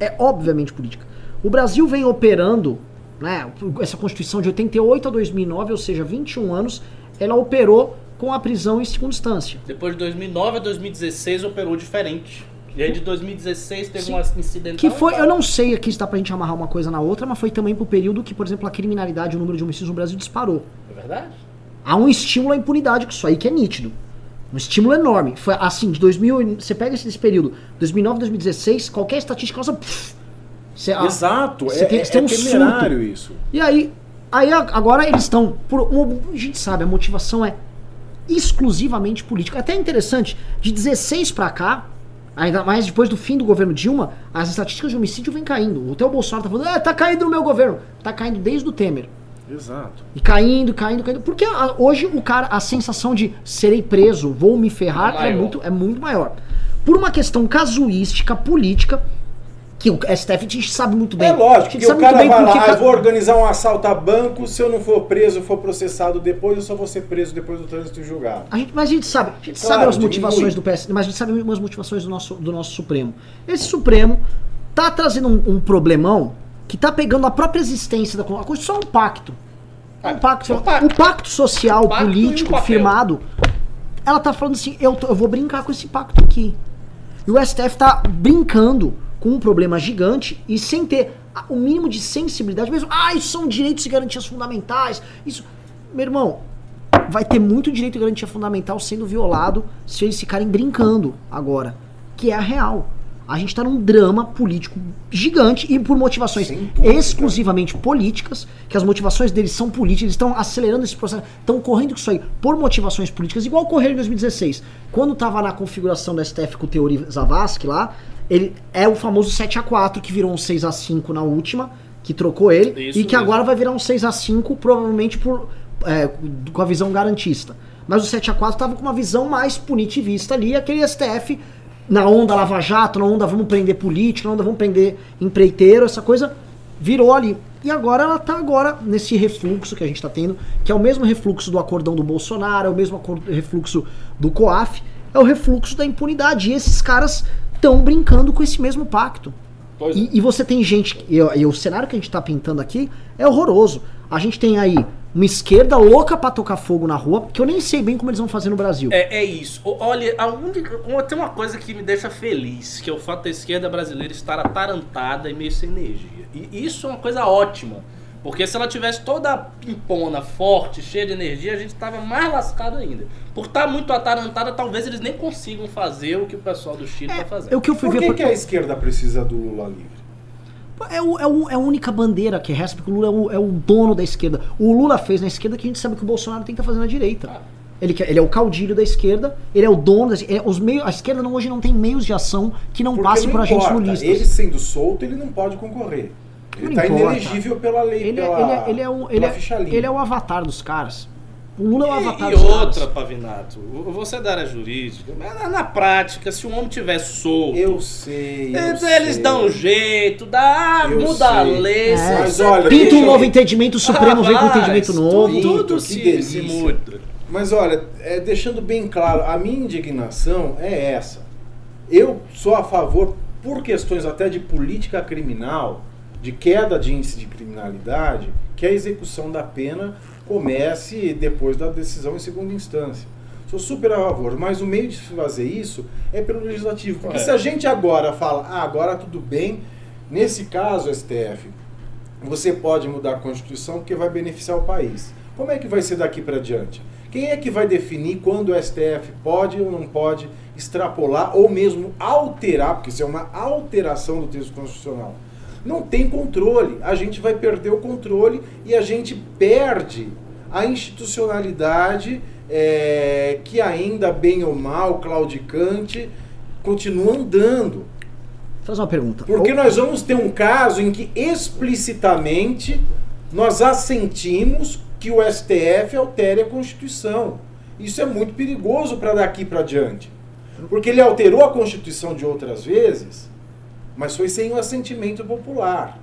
É obviamente política. O Brasil vem operando, né, essa Constituição de 88 a 2009, ou seja, 21 anos, ela operou com a prisão em segunda instância. Depois de 2009 a 2016 operou diferente. E aí de 2016 teve Sim. um incidental. Que foi, eu não sei aqui se dá pra gente amarrar uma coisa na outra, mas foi também pro período que, por exemplo, a criminalidade, o número de homicídios no Brasil disparou. É verdade? Há um estímulo à impunidade com isso aí que é nítido. Um estímulo enorme. Foi assim, de 2000, e- você pega esse, esse período, 2009, 2016, qualquer estatística nossa, pff, você- a- Exato, Você é, tem- é, tem um é temerário isso. E aí, aí agora eles estão por um- a gente sabe, a motivação é exclusivamente política. Até é interessante, de 16 pra cá, ainda mais depois do fim do governo Dilma, as estatísticas de homicídio vêm caindo. Até o Bolsonaro tá falando, ah, tá caindo no meu governo. Tá caindo desde o Temer. Exato. E caindo, caindo, caindo. Porque a- hoje o cara, a sensação de serei preso, vou me ferrar, É é, maior. muito, é muito maior. Por uma questão casuística, política, que o STF a gente sabe muito bem. É lógico, que o cara vai lá, ca- ah, eu vou organizar um assalto a banco, se eu não for preso, for processado depois, eu só vou ser preso depois do trânsito julgado. A gente, mas a gente sabe, a gente Claro, sabe as motivações do PS, mas a gente sabe umas motivações do nosso, do nosso Supremo. Esse Supremo tá trazendo um, um problemão que tá pegando a própria existência da Constituição. A Constituição é um pacto. É um pacto. é um pacto. O pacto social, Um pacto um político, papel. firmado. Ela tá falando assim, eu, tô- eu vou brincar com esse pacto aqui. E o STF tá brincando com um problema gigante e sem ter o mínimo de sensibilidade mesmo. Ah, isso são direitos e garantias fundamentais. Isso. Meu irmão, vai ter muito direito e garantia fundamental sendo violado se eles ficarem brincando agora. Que é a real. A gente tá num drama político gigante e por motivações exclusivamente políticas, que as motivações deles são políticas, eles estão acelerando esse processo, estão correndo com isso aí por motivações políticas, igual ocorreu em 2016. Quando tava na configuração da STF com o Teori Zavascki lá, ele é o famoso 7 a 4 que virou um 6 a 5 na última, que trocou ele, Isso e que mesmo. agora vai virar um 6 a 5 provavelmente por, é, com a visão garantista. Mas o 7 a 4 tava com uma visão mais punitivista ali, aquele STF na onda Lava Jato, na onda vamos prender político, na onda vamos prender empreiteiro, essa coisa virou ali. E agora ela tá agora nesse refluxo que a gente tá tendo, que é o mesmo refluxo do acordão do Bolsonaro, é o mesmo refluxo do COAF, é o refluxo da impunidade. E esses caras estão brincando com esse mesmo pacto. É. E, e você tem gente, e, e o cenário que a gente tá pintando aqui é horroroso. A gente tem aí uma esquerda louca pra tocar fogo na rua, que eu nem sei bem como eles vão fazer no Brasil. É, é isso. Olha, a única, uma- tem uma coisa que me deixa feliz, que é o fato da esquerda brasileira estar atarantada e meio sem energia. E isso é uma coisa ótima. Porque se ela tivesse toda pimpona, forte, cheia de energia, a gente tava mais lascado ainda. Por estar muito atarantada, talvez eles nem consigam fazer o que o pessoal do Chile tá fazendo. É o que eu fui Por ver. que, por- que a esquerda precisa do Lula livre? É, o- é, o- é a única bandeira que resta, porque o Lula é o, é o dono da esquerda. O Lula fez na esquerda que a gente sabe que o Bolsonaro tem que estar fazendo na direita. Ele, ele é o caudilho da esquerda, ele é o dono da é, os meios, A esquerda não, hoje não tem meios de ação que não Porque passem por agentes lulistas. Ele sendo solto, ele não pode concorrer. Ele está inelegível pela lei, Ele, é- pela, ele, é, ele, é um, ele, é, ele é o avatar dos caras. O Lula é o avatar E, e outra. Pavinato, você é da área jurídica, mas na, na prática, se um homem tiver solto, Eu sei, eu eles, sei. dão um jeito, dá, Eu muda a sei. lei, É. Mas olha, Pinta um eu- novo entendimento, o Supremo vem com um Rapaz, entendimento novo. Tudo, tudo Que se, se muda. Mas olha, é, deixando bem claro, a minha indignação é essa. Eu sou a favor, por questões até de política criminal, de queda de índice de criminalidade, que a execução da pena comece depois da decisão em segunda instância. Sou super a favor, mas o meio de se fazer isso é pelo legislativo. Porque É. se a gente agora fala, ah, agora tudo bem, nesse caso, STF, você pode mudar a Constituição porque vai beneficiar o país. Como é que vai ser daqui para diante? Quem é que vai definir quando o STF pode ou não pode extrapolar ou mesmo alterar, porque isso é uma alteração do texto constitucional? Não tem controle. A gente vai perder o controle e a gente perde a institucionalidade é, que ainda, bem ou mal, claudicante, continua andando. fazer uma pergunta. Porque nós vamos ter um caso em que explicitamente nós assentimos que o STF altere a Constituição. Isso é muito perigoso para daqui para diante. Porque ele alterou a Constituição de outras vezes, mas foi sem o assentimento popular.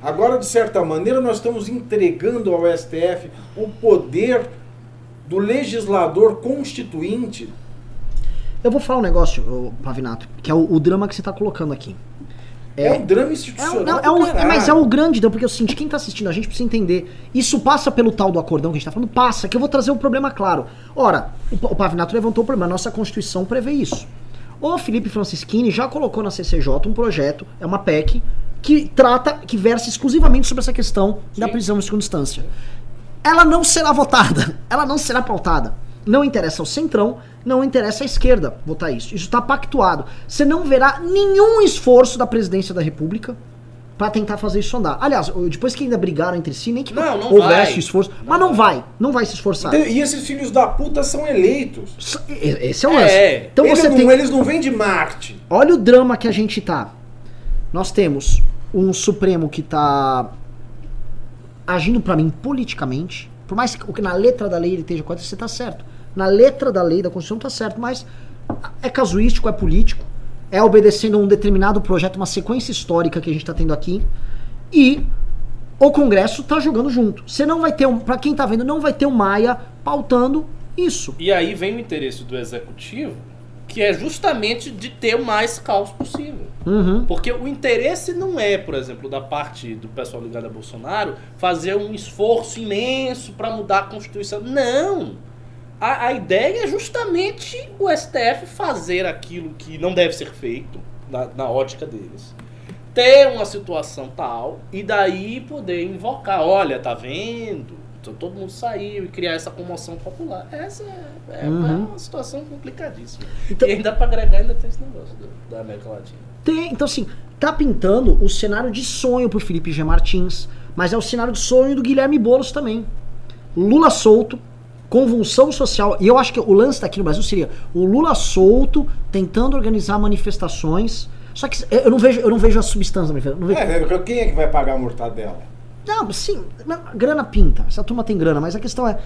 Agora, de certa maneira, nós estamos entregando ao STF o poder do legislador constituinte. Eu vou falar um negócio, Pavinato, que é o, o drama que você tá colocando aqui. É, um drama É, um- institucional. não, do é um- caralho. mas é o grande drama, porque eu sinto, quem tá assistindo a gente precisa entender. Isso passa pelo tal do acordão que a gente tá falando? Passa, que eu vou trazer um problema claro. Ora, o, o Pavinato levantou o problema, a nossa Constituição prevê isso. O Felipe Francischini já colocou na CCJ um projeto, é uma PEC, que trata, que versa exclusivamente sobre essa questão da Sim. prisão em segunda instância. Ela não será votada, ela não será pautada. Não interessa ao centrão, não interessa à esquerda votar isso. Isso está pactuado. Você não verá nenhum esforço da presidência da República para tentar fazer isso andar. Aliás, depois que ainda brigaram entre si, nem que Não, não houvesse vai. esforço. Não mas não vai. vai, não vai se esforçar. E esses filhos da puta são eleitos. Esse é o lance. É. Então eles, você não, tem. eles não vêm de Marte. Olha o drama que a gente tá. Nós temos um Supremo que tá agindo pra mim politicamente. Por mais que o que na letra da lei ele esteja correto, você tá certo. Na letra da lei da Constituição tá certo, mas é casuístico, é político, é obedecendo a um determinado projeto, uma sequência histórica que a gente tá tendo aqui. E o Congresso tá jogando junto. Você não vai ter um, para quem tá vendo, não vai ter um Maia pautando isso. E aí vem o interesse do executivo, que é justamente de ter o mais caos possível. Uhum. Porque o interesse não é, por exemplo, da parte do pessoal ligado a Bolsonaro fazer um esforço imenso para mudar a Constituição. Não! A, a ideia é justamente o STF fazer aquilo que não deve ser feito, na, na ótica deles. Ter uma situação tal e daí poder invocar: olha, tá vendo? Então, Todo mundo saiu e criar essa comoção popular. Essa é, é Uhum. uma situação complicadíssima. Então- e ainda para agregar, ainda tem esse negócio do- da América Latina. Tem, então assim, tá pintando o cenário de sonho pro Felipe G. Martins, mas é o cenário de sonho do Guilherme Boulos também. Lula solto, convulsão social, e eu acho que o lance daqui no Brasil seria o Lula solto, tentando organizar manifestações. Só que eu não vejo, eu não vejo a substância da manifestação. Não vejo, É, quem é que vai pagar a mortadela? não, sim, mas grana pinta. Essa turma tem grana, mas a questão é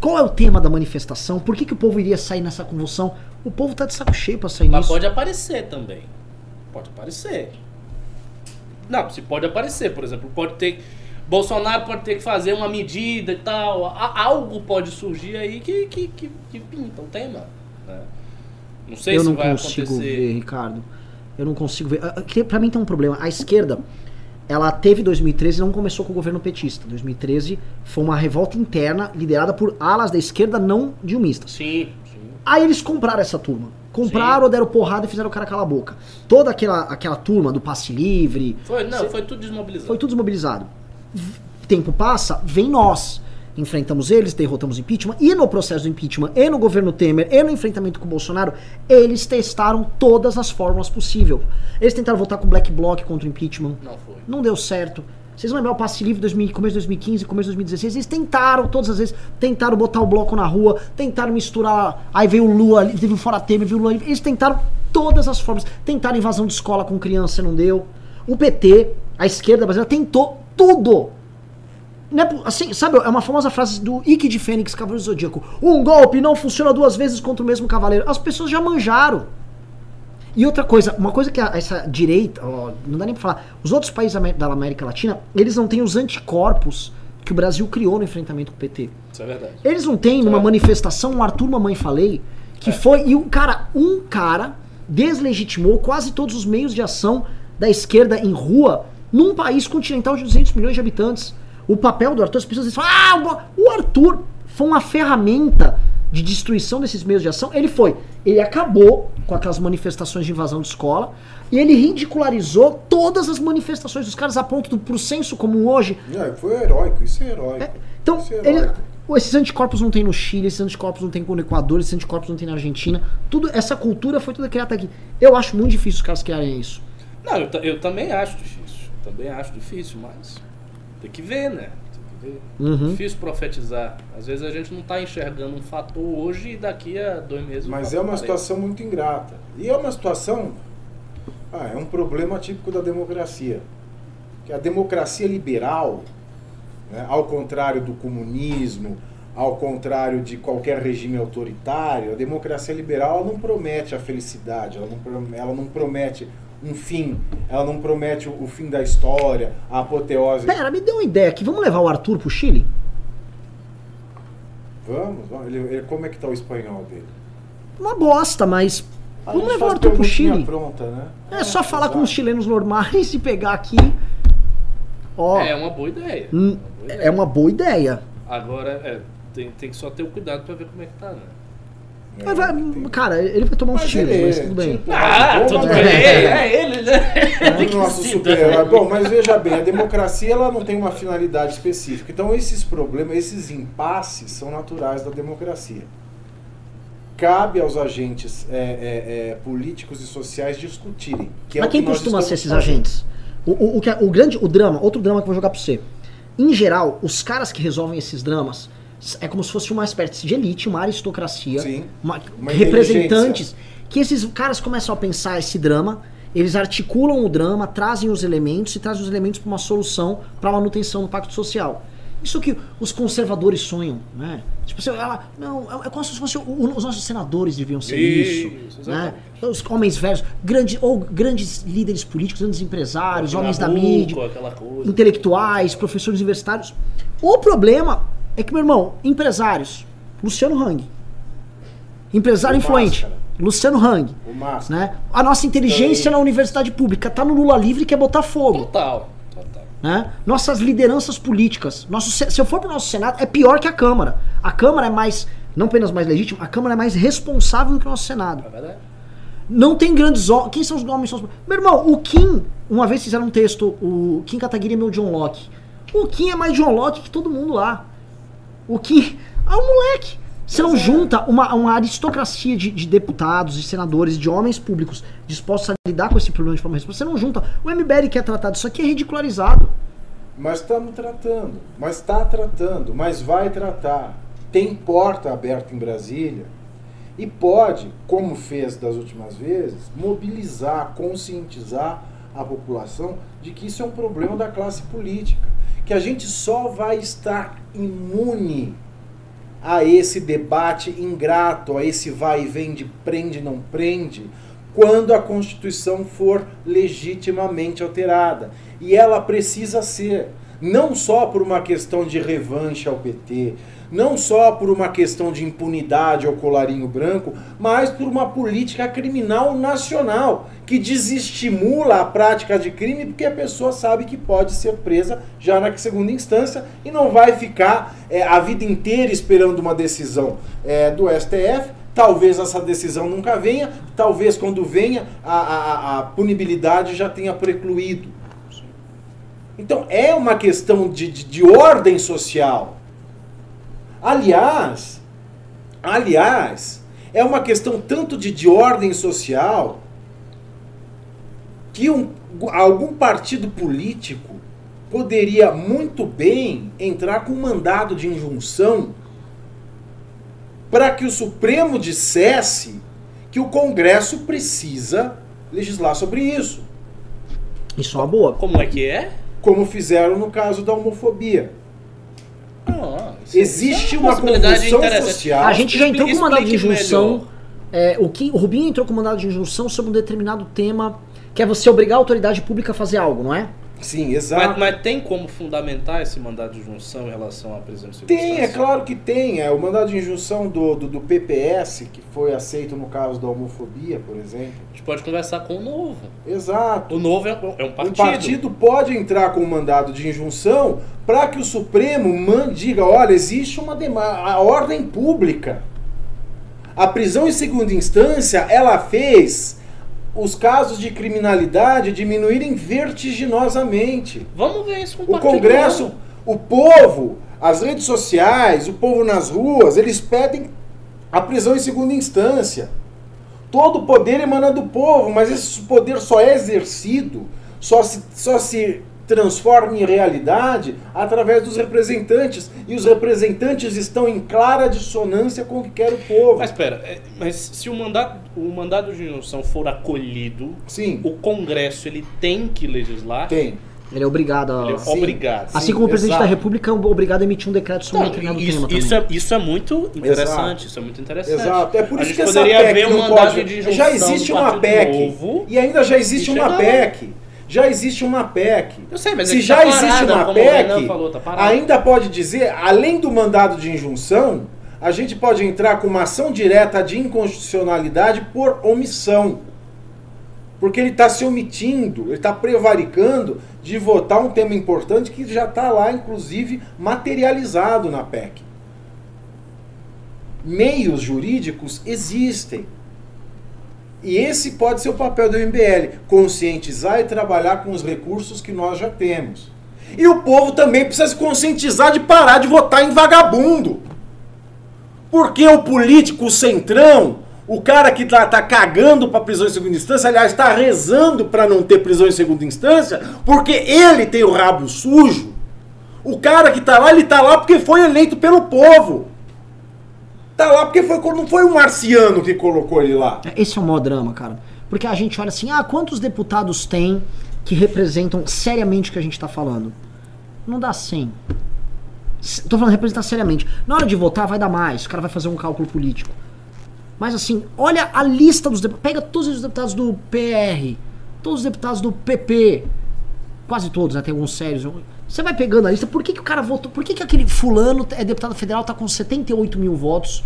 qual é o tema da manifestação? Por que, que o povo iria sair nessa convulsão? O povo tá de saco cheio pra sair Mas nisso. pode aparecer também. Pode aparecer. Não, se pode aparecer, por exemplo, pode ter. Bolsonaro pode ter que fazer uma medida e tal. Algo pode surgir aí que, que, que, que pinta o tema. né? Não sei eu se não vai consigo acontecer. ver, Ricardo. Eu não consigo ver. Ah, ah, Pra mim tem um problema. A esquerda, ela teve 2013 e não começou com o governo petista. 2013 foi uma revolta interna liderada por alas da esquerda não dilmistas. Sim, sim. Aí eles compraram essa turma. Compraram, deram porrada e fizeram o cara calar a boca. Toda aquela, aquela turma do passe livre, Foi, não, Cê- foi tudo desmobilizado. foi tudo desmobilizado. Tempo passa, vem nós. Enfrentamos eles, derrotamos o impeachment, e no processo do impeachment, e no governo Temer, e no enfrentamento com o Bolsonaro, eles testaram todas as fórmulas possíveis. Eles tentaram votar com Black Bloc contra o impeachment. Não foi. Não deu certo. Vocês vão lembrar o passe livre 2000, começo de 2015, começo de 2016? Eles tentaram todas as vezes, tentaram botar o bloco na rua, tentaram misturar. Aí veio o Lula, ali, teve o Fora Temer, veio o Lula. Eles tentaram todas as formas. Tentaram invasão de escola com criança, não deu. O PT, a esquerda brasileira, tentou tudo. É po- assim, sabe, é uma famosa frase do Ike de Fênix, Cavaleiro do Zodíaco. Um golpe não funciona duas vezes contra o mesmo cavaleiro. As pessoas já manjaram. E outra coisa, uma coisa que a- essa direita, ó, não dá nem pra falar, os outros países da América Latina, eles não têm os anticorpos que o Brasil criou no enfrentamento com o PT. Isso é verdade. Eles não têm numa É. manifestação um Arthur Mamãe Falei, que foi. E um cara, um cara deslegitimou quase todos os meios de ação da esquerda em rua num país continental de 200 milhões de habitantes. O papel do Arthur, as pessoas dizem, ah, o Arthur foi uma ferramenta de destruição desses meios de ação. Ele foi, ele acabou com aquelas manifestações de invasão de escola e ele ridicularizou todas as manifestações dos caras a ponto do pro senso comum hoje Não, foi heróico, isso é heróico. é, então, Isso é ele- heróico. esses anticorpos não tem no Chile, esses anticorpos não tem no Equador, esses anticorpos não tem na Argentina. Tudo, essa cultura foi toda criada aqui. Eu acho muito difícil os caras criarem isso. Não, eu, eu também acho difícil. Também acho difícil, mas tem que ver, né? Tem que ver. Uhum. Difícil profetizar. Às vezes a gente não tá enxergando um fator hoje e daqui a dois meses. Mas é uma aparece. situação muito ingrata. E é uma situação Ah, é um problema típico da democracia. Que a democracia liberal, né, ao contrário do comunismo, ao contrário de qualquer regime autoritário, a democracia liberal ela não promete a felicidade, ela não, ela não promete um fim, ela não promete o, fim da história, a apoteose. Pera, me deu uma ideia aqui. Vamos levar o Arthur pro Chile? Vamos, vamos. Ele, ele- como é que tá o espanhol dele? Uma bosta, mas. A Vamos levar o Arthur pro Chile. pronta, né? É só falar com os chilenos normais e pegar aqui. Ó, É uma boa ideia. hum, Uma boa ideia. é uma boa ideia. Agora, é, tem, tem que só ter o cuidado pra ver como é que tá, né? É, Mas vai- cara, ele vai tomar uns Mas tiros, ele mas é tudo bem. tipo- Ah, Bom, tudo mas- bem. É ele, né? O nosso super-herói. Bom, mas veja bem, a democracia ela não tem uma finalidade específica. Então esses problemas, esses impasses são naturais da democracia. Cabe aos agentes é, é, é, políticos e sociais discutirem. Que é Mas quem que costuma ser esses fazendo. agentes? O, o, o, que é- o grande, o drama, outro drama que eu vou jogar pra você. Em geral, os caras que resolvem esses dramas é como se fosse uma espécie de elite, uma aristocracia, Sim. uma- Uma representantes, que esses caras começam a pensar esse drama, eles articulam o drama, trazem os elementos e trazem os elementos para uma solução, para manutenção do pacto social. Isso que os conservadores sonham, né? Tipo, você, ela, não, é é como se fosse os nossos senadores deviam ser isso, Isso, né? Os homens velhos, grandes ou grandes líderes políticos, grandes empresários, homens da mídia, intelectuais, professores universitários. O problema é que, meu irmão, empresários, Luciano Hang. Empresário O influente, Máscara. Luciano Hang. O máximo. Né? A nossa inteligência Também. na universidade pública tá no Lula livre que é botar fogo. Total. Total. Né? Nossas lideranças políticas. Nosso, se se eu for pro nosso Senado, é pior que a Câmara. A Câmara é mais, não apenas mais legítima, a Câmara é mais responsável do que o nosso Senado. É verdade. Não tem grandes homens. Quem são os homens? São os... Meu irmão, o Kim, uma vez fizeram um texto, o Kim Kataguiri é meu John Locke. O Kim é mais John Locke que todo mundo lá. O é um moleque. Você não junta uma, uma aristocracia de, de deputados e senadores, de homens públicos dispostos a lidar com esse problema de forma responsável. Você não junta. O MBL quer tratar disso aqui é ridicularizado. Mas estamos tratando, mas está tratando, mas vai tratar. Tem porta aberta em Brasília e pode, como fez das últimas vezes, mobilizar, conscientizar a população de que isso é um problema da classe política, que a gente só vai estar imune a esse debate ingrato, a esse vai e vem de prende não prende, quando a Constituição for legitimamente alterada. E ela precisa ser, não só por uma questão de revanche ao PT, não só por uma questão de impunidade ao colarinho branco, mas por uma política criminal nacional que desestimula a prática de crime porque a pessoa sabe que pode ser presa já na segunda instância e não vai ficar é, a vida inteira esperando uma decisão é, do STF. Talvez essa decisão nunca venha, talvez quando venha a, a, a punibilidade já tenha precluído. Então é uma questão de, de, de ordem social. Aliás, aliás, é uma questão tanto de, de ordem social que um, algum partido político poderia muito bem entrar com um mandado de injunção para que o Supremo dissesse que o Congresso precisa legislar sobre isso, Isso é uma boa. Como é que é? como fizeram no caso da homofobia. Ah, Existe é uma convulsão interessante. social. A gente já entrou com mandado de injunção. é, o, Kim, o Rubinho entrou com mandado de injunção sobre um determinado tema, que é você obrigar a autoridade pública a fazer algo, não é? Sim, exato. Mas, mas tem como fundamentar esse mandado de junção em relação à prisão de Tem, é claro que tem. É, o mandado de injunção do, do, do PPS, que foi aceito no caso da homofobia, por exemplo. A gente pode conversar com o Novo. Exato. O Novo é, é um O partido. partido pode entrar com um mandado de injunção para que o Supremo man- diga, olha, existe uma a ordem pública. A prisão em segunda instância, ela fez os casos de criminalidade diminuírem vertiginosamente. Vamos ver isso com o Congresso, o povo, as redes sociais, o povo nas ruas, eles pedem a prisão em segunda instância. Todo o poder emana do povo, mas esse poder só é exercido, só se, só se transforma em realidade através dos representantes. E os representantes estão em clara dissonância com o que quer o povo. Mas espera, é, mas se o mandato, o mandado de injunção for acolhido, Sim, o Congresso ele tem que legislar? tem. Ele é obrigado a... Ele é Sim. obrigado. Assim Sim, como o presidente exato. da República é obrigado a emitir um decreto sobre um Então, determinado isso, tema isso, também. é, isso é muito interessante, Exato. isso é muito interessante. Exato. É por A isso gente que essa poderia PEC ver um não pode. Já existe uma PEC. Novo, E ainda já existe uma. PEC. Já existe uma PEC. Eu sei, mas é Se que já tá existe parada, uma PEC, falou, tá ainda pode dizer, além do mandado de injunção, a gente pode entrar com uma ação direta de inconstitucionalidade por omissão. Porque ele está se omitindo, ele está prevaricando de votar um tema importante que já está lá, inclusive, materializado na PEC. Meios jurídicos existem. E esse pode ser o papel do MBL: conscientizar e trabalhar com os recursos que nós já temos. E o povo também precisa se conscientizar de parar de votar em vagabundo. Porque o político, o centrão, o cara que tá, tá cagando para prisão em segunda instância, aliás, está rezando para não ter prisão em segunda instância, porque ele tem o rabo sujo. O cara que tá lá, ele tá lá porque foi eleito pelo povo. Tá lá porque foi, não foi um marciano que colocou ele lá. Esse é o maior drama, cara. Porque a gente olha assim, ah, quantos deputados tem que representam seriamente o que a gente tá falando? Não dá 100. S- Tô falando representar seriamente. Na hora de votar vai dar mais, o cara vai fazer um cálculo político. Mas assim, olha a lista dos deputados. Pega todos os deputados do PR, todos os deputados do PP, quase todos, né? Tem alguns sérios. Você vai pegando a lista, por que, que o cara votou? Por que, que aquele fulano é deputado federal, tá com 78 mil votos?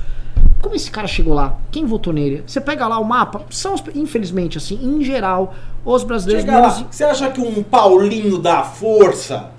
Como esse cara chegou lá? Quem votou nele? Você pega lá o mapa, são, os- infelizmente, assim, em geral, os brasileiros Chega menos. lá, você acha que um Paulinho da Força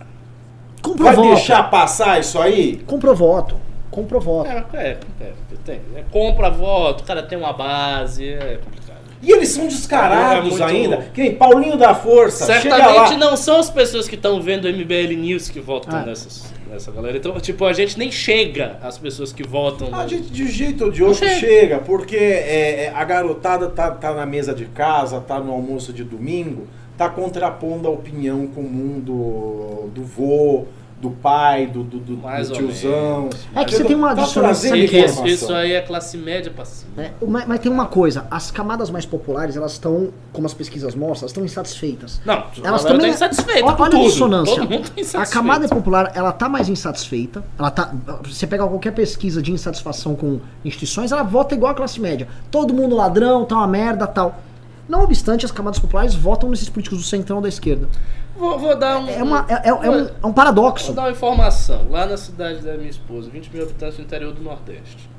Comprou vai voto. deixar passar isso aí? Comprou voto. Comprou voto. É, é, é, tem. É, compra voto, o cara tem uma base, é complicado. E eles são descarados É muito- ainda. Que nem Paulinho da Força. chega Certamente lá. não são as pessoas que estão vendo o MBL News que votam Ah. nessas, nessa galera. Então, tipo, a gente nem chega às pessoas que votam. A no- gente de um jeito ou de outro Chega. chega, porque é, é, a garotada tá, tá na mesa de casa, tá no almoço de domingo, tá contrapondo a opinião comum do, do vô, do pai, do, do, do- Mais do ou tiozão. menos. É que você tem uma Tá é- Isso, isso aí é classe média passiva. É, mas, mas tem uma coisa, as camadas mais populares, elas estão, como as pesquisas mostram, elas estão insatisfeitas. Não, Elas também- também insatisfeitas Olha com a tudo. dissonância. Todo mundo tá A camada popular, ela tá mais insatisfeita. Ela tá, você pega qualquer pesquisa de insatisfação com instituições, ela vota igual a classe média. Todo mundo ladrão, tá uma merda, tal. Não obstante, as camadas populares votam nesses políticos do centrão da esquerda. Vou, vou dar um. É, uma, é, é- é vou- um, é um paradoxo. Vou dar uma informação. Lá na cidade da minha esposa, 20 mil habitantes no interior do Nordeste.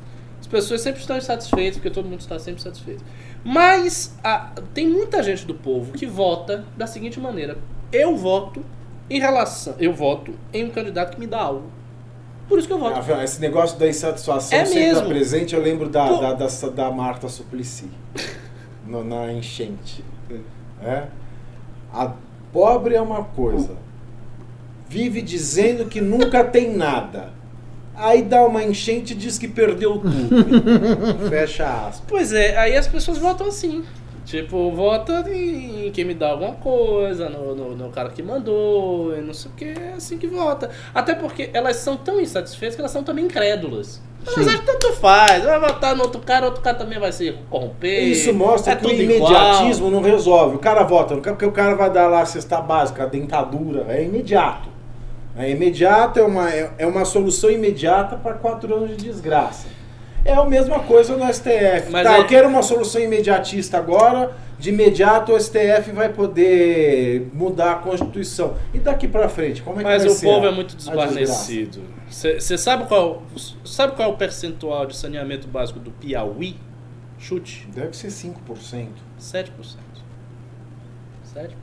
As pessoas sempre estão insatisfeitas, porque todo mundo está sempre satisfeito. Mas a- tem muita gente do povo que vota da seguinte maneira: eu voto em relação. Eu voto em um candidato que me dá algo. Por isso que eu voto. Ah, Esse negócio da insatisfação É sempre mesmo. tá presente, eu lembro da, Pô. da, da, da Marta Suplicy, no- na enchente. É? A pobre é uma coisa, vive dizendo que nunca tem nada. Aí dá uma enchente e diz que perdeu tudo. Fecha aspas. Pois é, aí as pessoas votam assim. Tipo, vota em quem me dá alguma coisa, no, no, no cara que mandou, e não sei o que, é assim que vota. Até porque elas são tão insatisfeitas que elas são também incrédulas. Elas Sim. acham que tanto faz, vai votar no outro cara, outro cara também vai se corromper. Isso mostra é que o imediatismo igual. não resolve. O cara vota, porque o cara vai dar lá a cesta básica, a dentadura. É imediato. É imediato, é uma, é, é uma solução imediata para quatro anos de desgraça. É a mesma coisa no STF. Mas tá, é- eu quero uma solução imediatista agora. De imediato o STF vai poder mudar a Constituição. E daqui para frente, como é que Mas vai o povo a- é muito desguarnecido. Você sabe qual, sabe qual é o percentual de saneamento básico do Piauí? Chute. Deve ser 5%. 7%. 7%.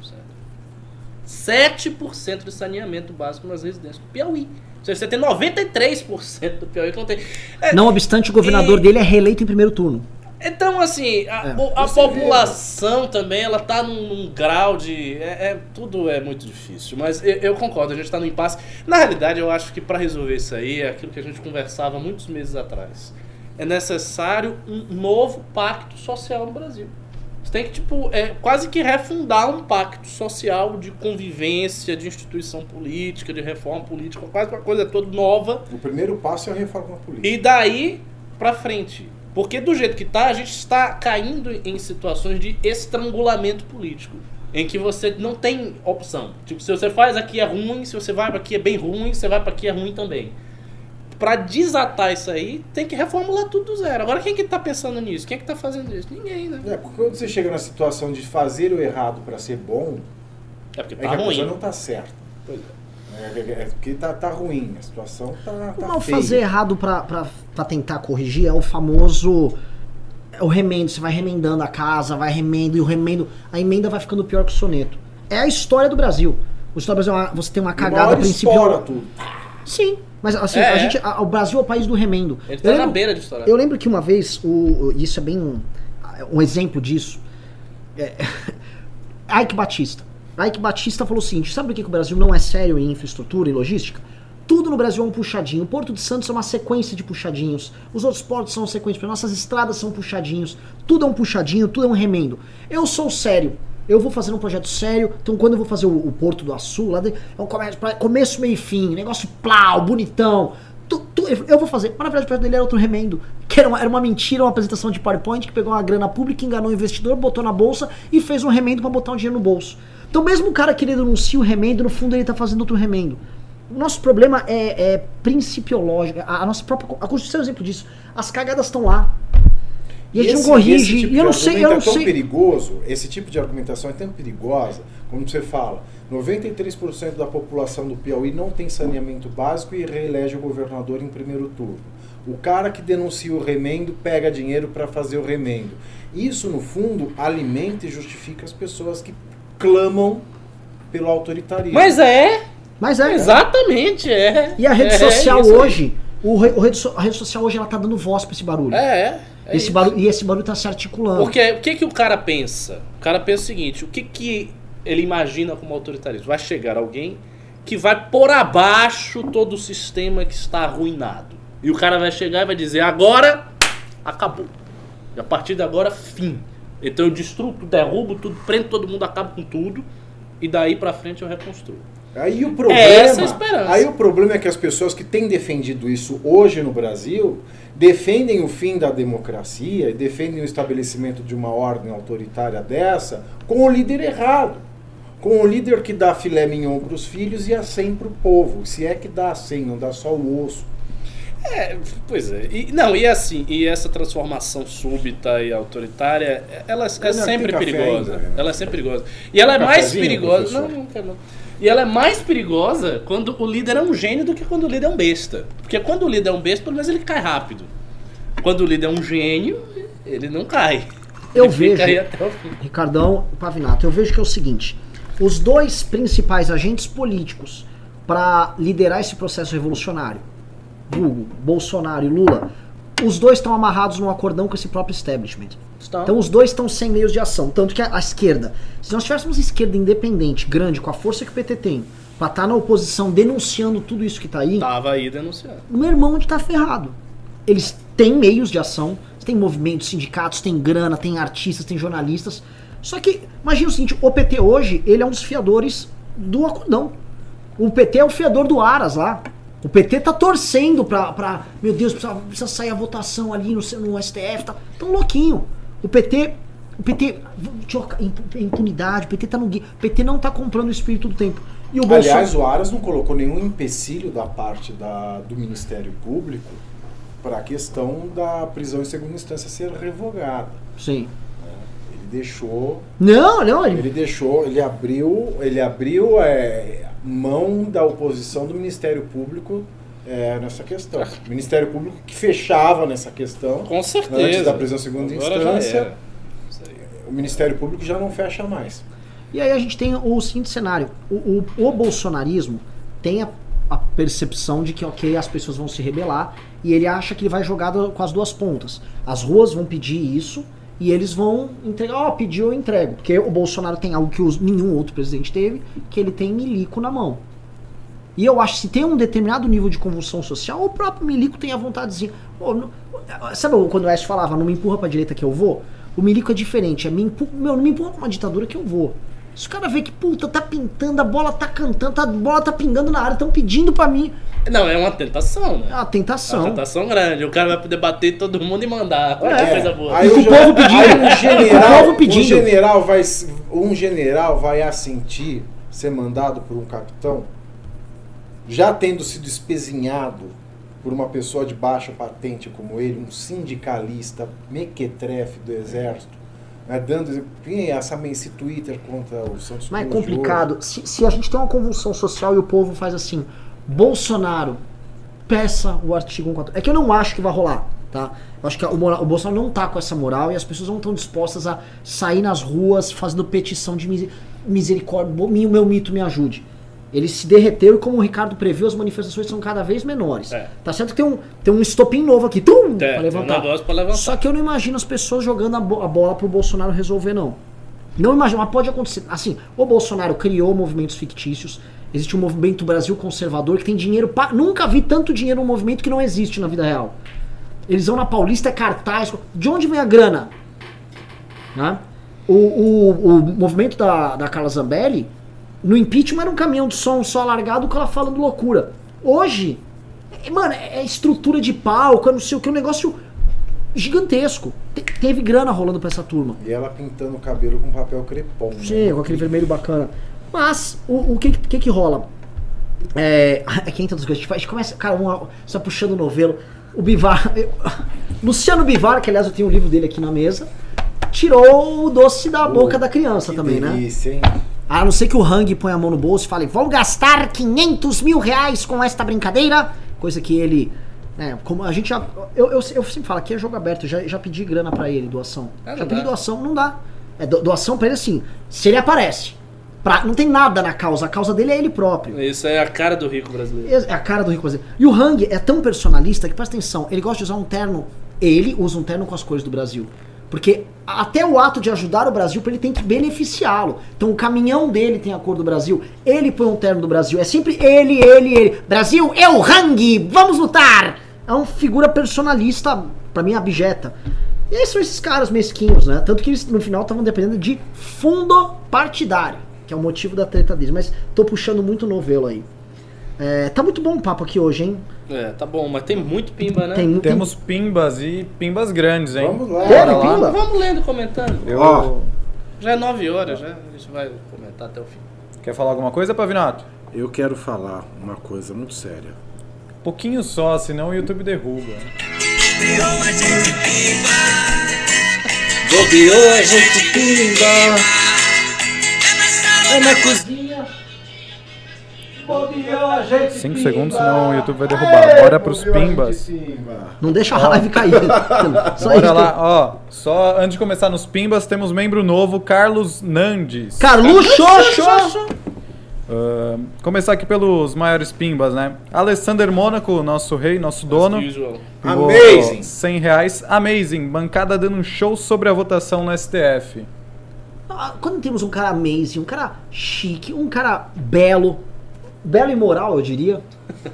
7% de saneamento básico nas residências do Piauí. Você tem 93% do Piauí que não tem. É, Não obstante, o governador E- dele é reeleito em primeiro turno. Então, assim, a, É. a população também, ela tá num, num grau de. É, é- tudo é muito difícil. Mas eu, eu concordo, a gente tá no impasse. Na realidade, eu acho que para resolver isso aí é aquilo que a gente conversava muitos meses atrás. É necessário um novo pacto social no Brasil. Tem que, tipo, é, quase que refundar um pacto social de convivência, de instituição política, de reforma política, quase uma coisa toda nova. O primeiro passo é a reforma política. E daí pra frente. Porque do jeito que tá, a gente está caindo em situações de estrangulamento político. Em que você não tem opção. Tipo, se você faz aqui é ruim, se você vai pra aqui é bem ruim, se você vai pra aqui é ruim também. Pra desatar isso aí, tem que reformular tudo do zero. Agora quem que tá pensando nisso? Quem que tá fazendo isso? Ninguém, né? É, porque quando você chega na situação de fazer o errado para ser bom, É porque é tá que a coisa ruim. não tá certa. Pois é. É, é- é porque tá, tá ruim, a situação tá, O tá mal feia. fazer errado pra tentar corrigir é o famoso. É o remendo. Você vai remendando a casa, vai remendo, e o remendo. A emenda vai ficando pior que o soneto. É a história do Brasil. O história do Brasil é uma- você tem uma cagada estoura tudo. Sim, mas assim, É, a é. gente, a- o Brasil é o país do remendo. Ele Eu tá na lembro- beira de estourar. Eu lembro que uma vez, o- isso é bem um, um exemplo disso. É, Ike Batista. Ike Batista falou o seguinte: sabe por que, que o Brasil não é sério em infraestrutura e logística? Tudo no Brasil é um puxadinho. O Porto de Santos é uma sequência de puxadinhos. Os outros portos são sequências. Nossas estradas são puxadinhos. Tudo é um puxadinho, tudo é um remendo. Eu sou sério. Eu vou fazer um projeto sério. Então, quando eu vou fazer o, o Porto do Açu, lá de, é um começo, meio e fim. Negócio plau, bonitão. Tu- tu- eu vou fazer. Mas na verdade o projeto dele era outro remendo. Que era uma, era uma mentira, uma apresentação de PowerPoint que pegou uma grana pública, enganou o investidor, botou na bolsa e fez um remendo pra botar um dinheiro no bolso. Então mesmo o cara que ele denuncia o remendo, no fundo ele tá fazendo outro remendo. O nosso problema é, é principiológico. A, a nossa própria. A Constituição é um exemplo disso. As cagadas estão lá. E a gente esse- não corrige. esse tipo e eu de não sei, argumento eu não é tão sei. perigoso, esse tipo de argumentação é tão perigosa, como você fala, 93% da população do Piauí não tem saneamento básico e reelege o governador em primeiro turno. O cara que denuncia o remendo pega dinheiro para fazer o remendo. Isso, no fundo, alimenta e justifica as pessoas que clamam pelo autoritarismo. Mas é, Mas é. exatamente, é. E a rede É social aí. hoje, o re- o rede so- a rede social hoje ela tá dando voz pra esse barulho. É, é. É esse isso. barulho e esse barulho tá se articulando. Porque o que, que o cara pensa? O cara pensa o seguinte: o que, que ele imagina como autoritarismo? Vai chegar alguém que vai por abaixo todo o sistema que está arruinado. E o cara vai chegar e vai dizer: agora acabou. E a partir de agora, fim. Então eu destruo derrubo tudo, prendo todo mundo, acabo com tudo. E daí pra frente eu reconstruo. Aí o problema, essa a esperança. aí o problema é que as pessoas que têm defendido isso hoje no Brasil defendem o fim da democracia e defendem o estabelecimento de uma ordem autoritária dessa com o líder errado. Com o líder que dá filé mignon para os filhos e acém para o povo. Se é que dá acém, não dá só o osso. É, pois é. E, não, e assim, e essa transformação súbita e autoritária, ela é sempre perigosa. ainda, né? ela é sempre perigosa. E ela é mais perigosa. Não, professor? não quero não. E ela é mais perigosa quando o líder é um gênio do que quando o líder é um besta. Porque quando o líder é um besta, pelo menos ele cai rápido. Quando o líder é um gênio, ele não cai. Eu ele vejo- aí até o fim. Ricardão e Pavinato, eu vejo que é o seguinte: os dois principais agentes políticos para liderar esse processo revolucionário, vulgo, Bolsonaro e Lula, os dois estão amarrados num acordão com esse próprio establishment. Então os dois estão sem meios de ação. Tanto que a, a esquerda, se nós tivéssemos esquerda independente, grande, com a força que o PT tem, pra estar na oposição denunciando tudo isso que tá aí, Tava aí denunciando. o meu irmão onde tá ferrado. Eles têm meios de ação, tem movimentos, sindicatos, tem grana, tem artistas, tem jornalistas. Só que, imagina o seguinte, o PT hoje, ele é um dos fiadores do acordão. O PT é o fiador do Aras lá. O PT tá torcendo pra, pra meu Deus, precisa, precisa sair a votação ali no, no STF, tá tão louquinho. O PT, o PT, impunidade, o PT tá no gui- o PT não tá comprando o espírito do tempo. E o Aliás, o Aras não colocou nenhum empecilho da parte da, do Ministério Público para a questão da prisão em segunda instância ser revogada. Sim. Deixou Não, não, ele, Ele deixou, ele abriu, ele abriu é, mão da oposição do Ministério Público é, nessa questão. O Ministério Público que fechava nessa questão. Com certeza. Antes da prisão em segunda Agora instância. O Ministério Público já não fecha mais. E aí a gente tem o seguinte cenário: o, o, o bolsonarismo tem a, a percepção de que, ok, as pessoas vão se rebelar, e ele acha que ele vai jogar do- com as duas pontas. As ruas vão pedir isso, e eles vão entregar, ó, pediu, eu entrego. Porque o Bolsonaro tem algo que nenhum outro presidente teve, que ele tem milico na mão. E eu acho que se tem um determinado nível de convulsão social, o próprio milico tem a vontadezinha. Pô, não- sabe quando o Oeste falava, não me empurra pra direita que eu vou? O milico é diferente. É me empu... Meu, não me empurra pra uma ditadura que eu vou. Se o cara vê que, puta, tá pintando, a bola tá cantando, tá- a bola tá pingando na área, estão pedindo pra mim. Não, é uma tentação, né? É uma É uma tentação. tentação grande. O cara vai poder bater todo mundo e mandar. É. que coisa boa. Aí E o já- povo pedindo. aí um general, O povo pedindo. Um general vai, um general vai assentir ser mandado por um capitão, já tendo sido espezinhado por uma pessoa de baixa patente como ele, um sindicalista mequetrefe do exército, né, dando Tem essa esse Twitter contra o Santos Mas é complicado. Se, se a gente tem uma convulsão social e o povo faz assim, Bolsonaro, peça o artigo 142. É que eu não acho que vai rolar, tá? Eu acho que o, mora- o Bolsonaro não tá com essa moral e as pessoas não estão dispostas a sair nas ruas fazendo petição de misericórdia. Mi- meu mito me ajude. Ele se derreteu e, como o Ricardo previu, as manifestações são cada vez menores. É. Tá certo que tem um, tem um estopim novo aqui, tum, É, pra levantar. pra levantar. Só que eu não imagino as pessoas jogando a, bo- a bola pro Bolsonaro resolver, não. Não imagino, mas pode acontecer. Assim, o Bolsonaro criou movimentos fictícios. Existe um movimento Brasil conservador que tem dinheiro. Pa... Nunca vi tanto dinheiro num movimento que não existe na vida real. Eles vão na Paulista, é cartaz. De onde vem a grana? Né? O, o, o movimento da, da Carla Zambelli, no impeachment era um caminhão de som só largado com ela falando loucura. Hoje, é- mano, é estrutura de palco, é não sei o que, um negócio gigantesco. Te- teve grana rolando pra essa turma. E ela pintando o cabelo com papel crepom. né? Sim, com aquele vermelho bacana. Mas, o, o que, que que rola? É. Aqui entra das coisas. A gente começa. Cara, uma, você tá puxando o novelo. O Bivar. eu- Luciano Bivar, que aliás eu tenho o livro dele aqui na mesa, tirou o doce da boca da criança também, né? delícia, hein? A não ser que o Hang põe a mão no bolso e fale, vou gastar 500 mil reais com esta brincadeira. Coisa que ele. né, como a gente já. Eu, eu, eu sempre falo, aqui é jogo aberto, já, já pedi grana pra ele, doação. É, já pedi dá. doação, não dá. É, do- doação pra ele assim, se ele aparece. Pra, não tem nada na causa, a causa dele é ele próprio. Isso é a cara do rico brasileiro. É a cara do Rico Brasileiro. E o Hang é tão personalista que, presta atenção, ele gosta de usar um terno. Ele usa um terno com as cores do Brasil. Porque até o ato de ajudar o Brasil, ele tem que beneficiá-lo. Então o caminhão dele tem a cor do Brasil. Ele põe um terno do Brasil. É sempre ele, ele, ele. Brasil, eu, Hang, vamos lutar! É uma figura personalista, pra mim, abjeta. E aí são esses caras mesquinhos, né? Tanto que eles no final estavam dependendo de fundo partidário, que é o motivo da treta deles. Mas tô puxando muito novelo aí. É, tá muito bom o papo aqui hoje, hein? É, tá bom, mas tem muito pimba, né? Tem, tem- Temos pimbas e pimbas grandes, hein? Vamos lá. Teve Bora lá. pimba? Vamos lendo e comentando. Eu... Ó. Já é 9 horas, já. A gente vai comentar até o fim. Quer falar alguma coisa, Pavinato? Eu quero falar uma coisa muito séria. Pouquinho só, senão o YouTube derruba. Bobeou, a gente pimba. É na cozinha. 5 segundos, senão o YouTube vai derrubar. Bora pros pimbas. Não deixa a live cair. Só Bora isso. lá, ó. Só antes de começar nos pimbas, temos membro novo, Carlos Nandes. Carluxo! Xoxo! Ah, começar aqui pelos maiores pimbas, né? Alessander Mônaco, nosso rei, nosso dono. Amazing. 100 reais. Amazing. Bancada dando um show sobre a votação no STF. Ah, Quando temos um cara amazing, um cara chique, um cara belo, belo e moral, eu diria,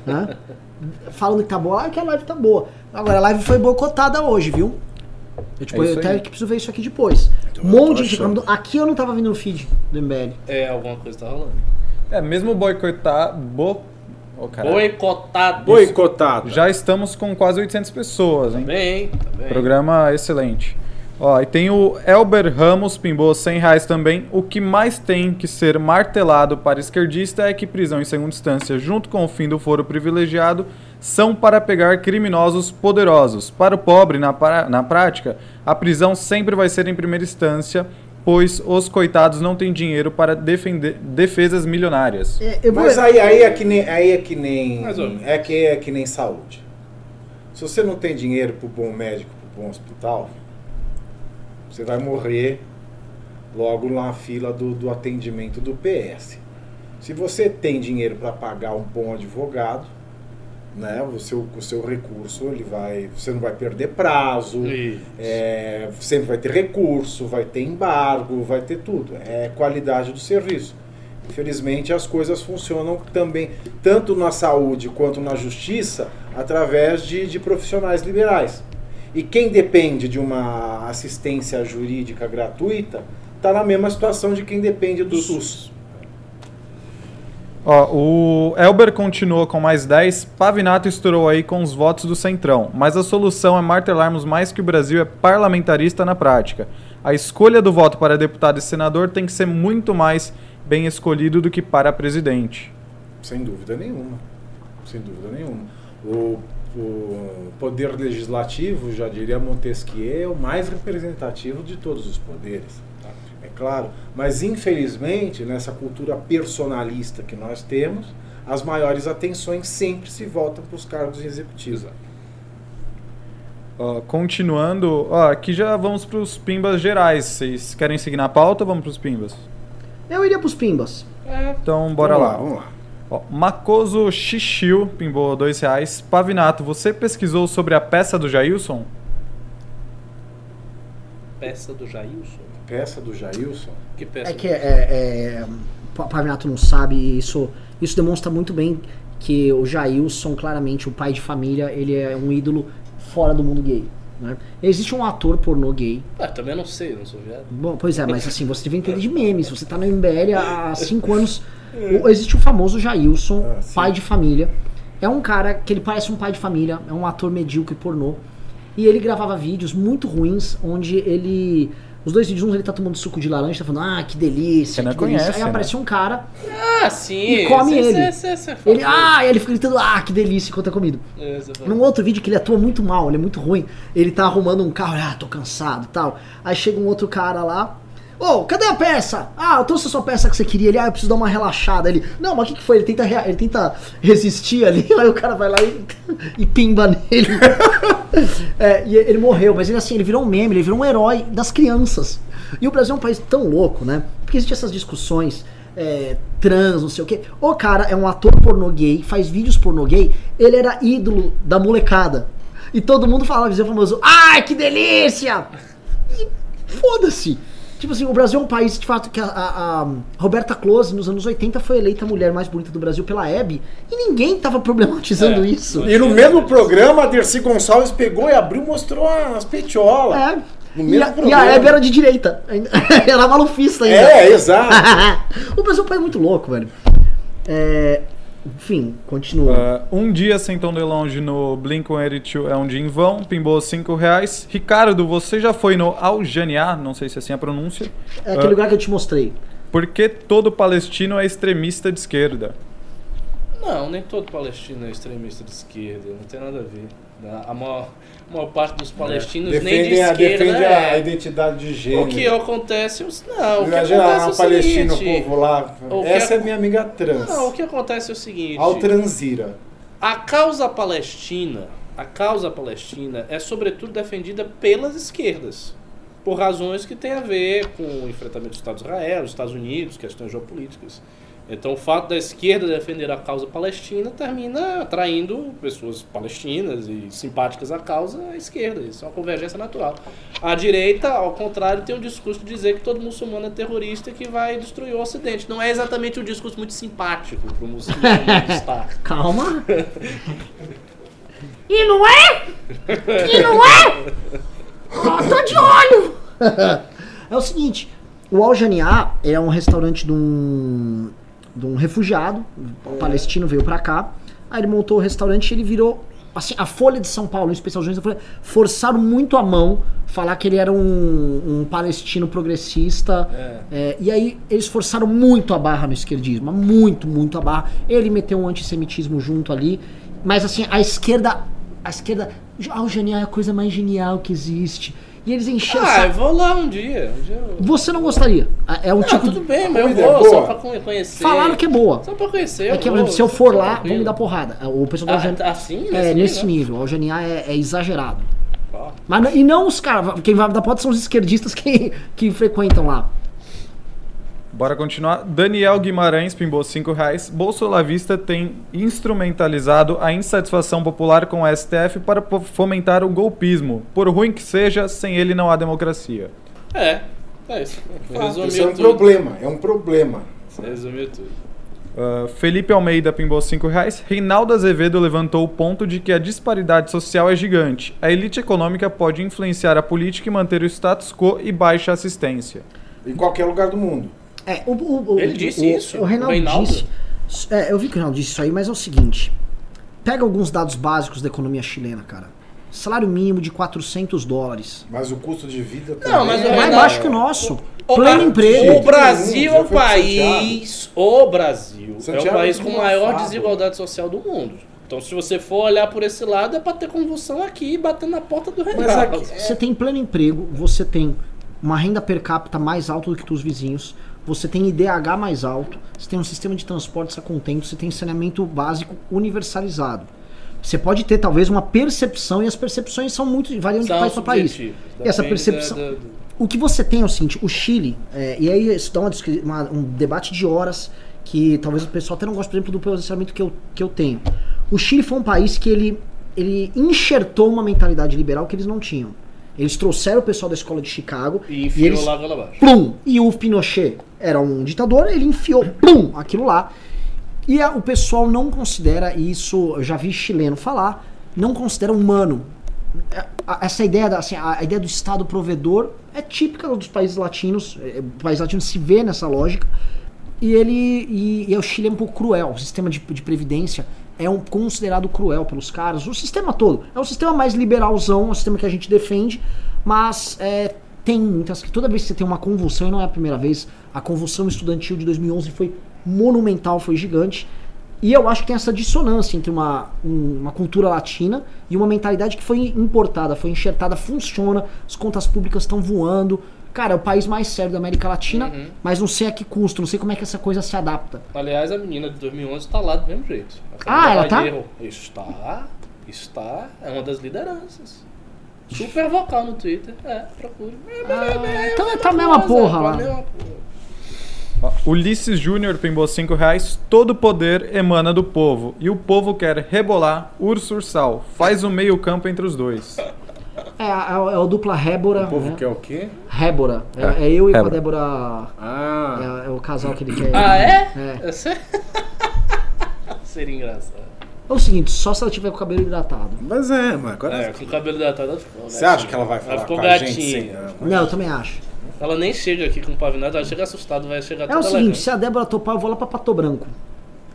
né? Falando que tá boa, ah, que a live tá boa. Agora, a live foi boicotada hoje, viu? Eu, tipo, É eu até que preciso ver isso aqui depois. Então, Um monte de gente. Aqui eu não tava vendo no feed do MBL. É, alguma coisa tá rolando. É, mesmo boicotar. Bo... Oh, caralho. Boicotado. Boicotado. Já estamos com quase 800 pessoas, hein? Tá bem. Programa excelente. Ó, e tem o Elber Ramos, pimbou 100 reais também. O que mais tem que ser martelado para esquerdista é que prisão em segunda instância, junto com o fim do foro privilegiado, são para pegar criminosos poderosos. Para o pobre, na, pra- na prática, a prisão sempre vai ser em primeira instância, pois os coitados não têm dinheiro para defender defesas milionárias. É, eu vou- Mas aí, aí é que nem, aí é que nem, é que é que nem saúde. Se você não tem dinheiro para bom médico, para bom hospital, você vai morrer logo na fila do, do atendimento do PS. Se você tem dinheiro para pagar um bom advogado, né, o seu, o seu recurso ele vai, você não vai perder prazo, é, sempre vai ter recurso, vai ter embargo, vai ter tudo. É qualidade do serviço. Infelizmente, as coisas funcionam também, tanto na saúde quanto na justiça, através de, de profissionais liberais. E quem depende de uma assistência jurídica gratuita está na mesma situação de quem depende do SUS. Ó, o Elber continua com mais 10. Pavinato estourou aí com os votos do Centrão. Mas a solução é martelarmos mais que o Brasil é parlamentarista na prática. A escolha do voto para deputado e senador tem que ser muito mais bem escolhido do que para presidente. Sem dúvida nenhuma. Sem dúvida nenhuma. O, o poder legislativo, já diria Montesquieu, é o mais representativo de todos os poderes. tá? É claro. Mas, infelizmente, nessa cultura personalista que nós temos, as maiores atenções sempre se voltam para os cargos executivos. Ó, continuando, ó, aqui já vamos para os pimbas gerais. Vocês querem seguir na pauta ou vamos para os pimbas? Eu iria pros Pimbas. Então, bora Vamos lá. Vamos lá. Ó, Makoso Xixiu pimbou dois reais. Pavinato, você pesquisou sobre a peça do Jailson? Peça do Jailson? Peça do Jailson. Que peça? É que é, é, o Pavinato não sabe e isso, isso demonstra muito bem que o Jailson, claramente, o pai de família, ele é um ídolo fora do mundo gay. Né? Existe um ator pornô gay. Ah, também não sei, não sou viado. Bom, pois é, mas assim, você devia entender de memes. Você tá no MBL há cinco anos. O- Existe o famoso Jailson, Ah, pai de família. É um cara que ele parece um pai de família, é um ator medíocre pornô. E ele gravava vídeos muito ruins, onde ele. Os dois vídeos, um ele tá tomando suco de laranja, tá falando, ah, que delícia. Que delícia. conhece, Aí né? aparecia um cara, Ah, sim. E come esse- ele. esse- esse é ele, ah, e ele fica gritando, ah, que delícia, enquanto é comido. Esse é. Num outro vídeo que ele atua muito mal, ele é muito ruim. Ele tá arrumando um carro, ah, tô cansado e tal. Aí chega um outro cara lá. Ô, cadê a peça? Ah, eu trouxe a sua peça que você queria. Ele, ah, eu preciso dar uma relaxada. Ele, não, mas o que, que foi? Ele tenta, ele tenta resistir ali, aí o cara vai lá e, e pimba nele. É, e ele morreu, mas ele assim, ele virou um meme, ele virou um herói das crianças. E o Brasil é um país tão louco, né? Porque existem essas discussões é, trans, não sei o quê. O cara é um ator pornô gay, faz vídeos pornô gay, ele era ídolo da molecada. E todo mundo falava, dizia o famoso, ai, que delícia! E foda-se! Tipo assim, o Brasil é um país, de fato, que a, a- a Roberta Close, nos anos 80, foi eleita a mulher mais bonita do Brasil pela Hebe, e ninguém tava problematizando É, isso. E no mesmo programa, a Dercy Gonçalves pegou e abriu e mostrou as petiolas. É. No E mesmo a, e programa. a Hebe era de direita. era malufista ainda. É, exato. o Brasil é um país muito louco, velho. É, enfim, continua. Ah, um dia sem tão de longe no Blink-182 é um dia em vão, pimbou 5 reais. Ricardo, você já foi no Aljaniá, não sei se é assim a pronúncia. é aquele ah. lugar que eu te mostrei. Por que todo palestino é extremista de esquerda? Não, nem todo palestino é extremista de esquerda, não tem nada a ver. A maior, a maior parte dos palestinos nem de Defende, a, esquerda defende é. a identidade de gênero. O que acontece, não, o que acontece é a o Palestina, o seguinte, povo lá. o Essa é- é minha amiga trans. Não, o que acontece é o seguinte, Ao transira. a causa palestina, a causa palestina é sobretudo defendida pelas esquerdas, por razões que têm a ver com o enfrentamento do Estado de Israel, dos Estados Unidos, questões geopolíticas. Então, o fato da esquerda defender a causa palestina termina atraindo pessoas palestinas e simpáticas à causa à esquerda. Isso é uma convergência natural. A direita, ao contrário, tem um discurso de dizer que todo muçulmano é terrorista e que vai destruir o Ocidente. Não é exatamente um discurso muito simpático para o muçulmano estar. Calma. e não é? E não é? Ah, tô de olho! é o seguinte, o Al Janiá é um restaurante de um, de um refugiado, um palestino veio pra cá, aí ele montou o restaurante e ele virou, assim, a Folha de São Paulo, em especial os jornalistas forçaram muito a mão falar que ele era um, um palestino progressista, é, e aí eles forçaram muito a barra no esquerdismo, muito, muito a barra. Ele meteu um antissemitismo junto ali, mas assim, a esquerda, a esquerda, ah, o genial é a coisa mais genial que existe. E eles encheram Ah, eu vou lá um dia. Um dia eu... Você não gostaria. É um Não, tipo tudo bem, mas eu é vou, só boa. pra con- conhecer. Falaram que é boa. Só pra conhecer. É que, vou, se eu for lá, tranquilo. vão me dar porrada. O pessoal do Ah, Algenia- assim? É, Nesse nesse nível? nível. O Algenia é, é exagerado. Ó. Mas, não- e não os caras. Quem vai me dar porrada são os esquerdistas que, que frequentam lá. Bora continuar. Daniel Guimarães pimbou 5 reais. Bolsolavista tem instrumentalizado a insatisfação popular com o STF para fomentar o golpismo. Por ruim que seja, sem ele não há democracia. É, é isso. Resumiu Isso é um tudo. problema, é um problema. Resumiu tudo. Uh, Felipe Almeida pimbou 5 reais. Reinaldo Azevedo levantou o ponto de que a disparidade social é gigante. A elite econômica pode influenciar a política e manter o status quo e baixa assistência. Em qualquer lugar do mundo. É, o, o- o- Ele disse o- isso? O Reinaldo, O Reinaldo? disse. É, eu vi que o Reinaldo disse isso aí, mas é o seguinte. Pega alguns dados básicos da economia chilena, cara. Salário mínimo de 400 dólares. Mas o custo de vida Não, mas É o mais baixo que o nosso. O- Pleno a- emprego. O Brasil é o país. O Brasil é o Santiago país é com maior desigualdade social do mundo. Então, se você for olhar por esse lado, é pra ter convulsão aqui e bater na porta do Reinaldo. aqui- Você tem pleno emprego, você tem uma renda per capita mais alta do que os vizinhos, você tem IDH mais alto, você tem um sistema de transportes a contento, você tem saneamento básico universalizado. Você pode ter talvez uma percepção, e as percepções são muito variam de país para país. E essa percepção. da- da- O que você tem é o seguinte, o Chile, é, e aí isso dá uma uma- um debate de horas que talvez o pessoal até não goste, por exemplo, do posicionamento que eu, que eu tenho. O Chile foi um país que ele, ele enxertou uma mentalidade liberal que eles não tinham. Eles trouxeram o pessoal da escola de Chicago E enfiou eles, lá goela abaixo. plum, e o Pinochet era um ditador, ele enfiou, plum, aquilo lá. E a- o pessoal não considera isso, eu já vi chileno falar, não considera humano. É, Essa ideia, da, assim, a ideia do Estado provedor é típica dos países latinos, é, o país latino se vê nessa lógica, e ele e, e o Chile é um pouco cruel, o sistema de, de previdência é um, considerado cruel pelos caras, o sistema todo, é o sistema mais liberalzão, é o sistema que a gente defende, mas é, tem muitas, toda vez que você tem uma convulsão, e não é a primeira vez, a convulsão estudantil de 2011 foi monumental, foi gigante, e eu acho que tem essa dissonância entre uma, um- uma cultura latina e uma mentalidade que foi importada, foi enxertada, funciona, as contas públicas estão voando. Cara, é o país mais sério da América Latina, Uhum. mas não sei a que custo, não sei como é que essa coisa se adapta. Aliás, a menina de 2011 tá lá do mesmo jeito. Ah, ela tá? Vallejo Está, está, é uma das lideranças. Super vocal no Twitter, é, procure. É, Ah, então é tá a mesma porra lá. a mesma porra. Ó, Ulisses Júnior pimbou 5 reais. Todo poder emana do povo. E o povo quer rebolar urso ursal. Faz o meio campo entre os dois. É, é, o- é o dupla Rébora. O povo né? quer o quê? Rébora. É, é eu e com a Rébora. Débora. Ah, É, é o casal que ele quer. Ah, é? É. é. Seria engraçado. É o seguinte, só se ela tiver com o cabelo hidratado. mas é, mano. Agora É, com o cabelo datado ela ficou. Você acha que ela vai falar Ela ficou com a gente gatinha. sem... Não, eu também acho. Ela nem chega aqui com pavinado, ela chega assustada, vai chegar É o seguinte, se a Débora topar, eu vou lá pra Pato Branco.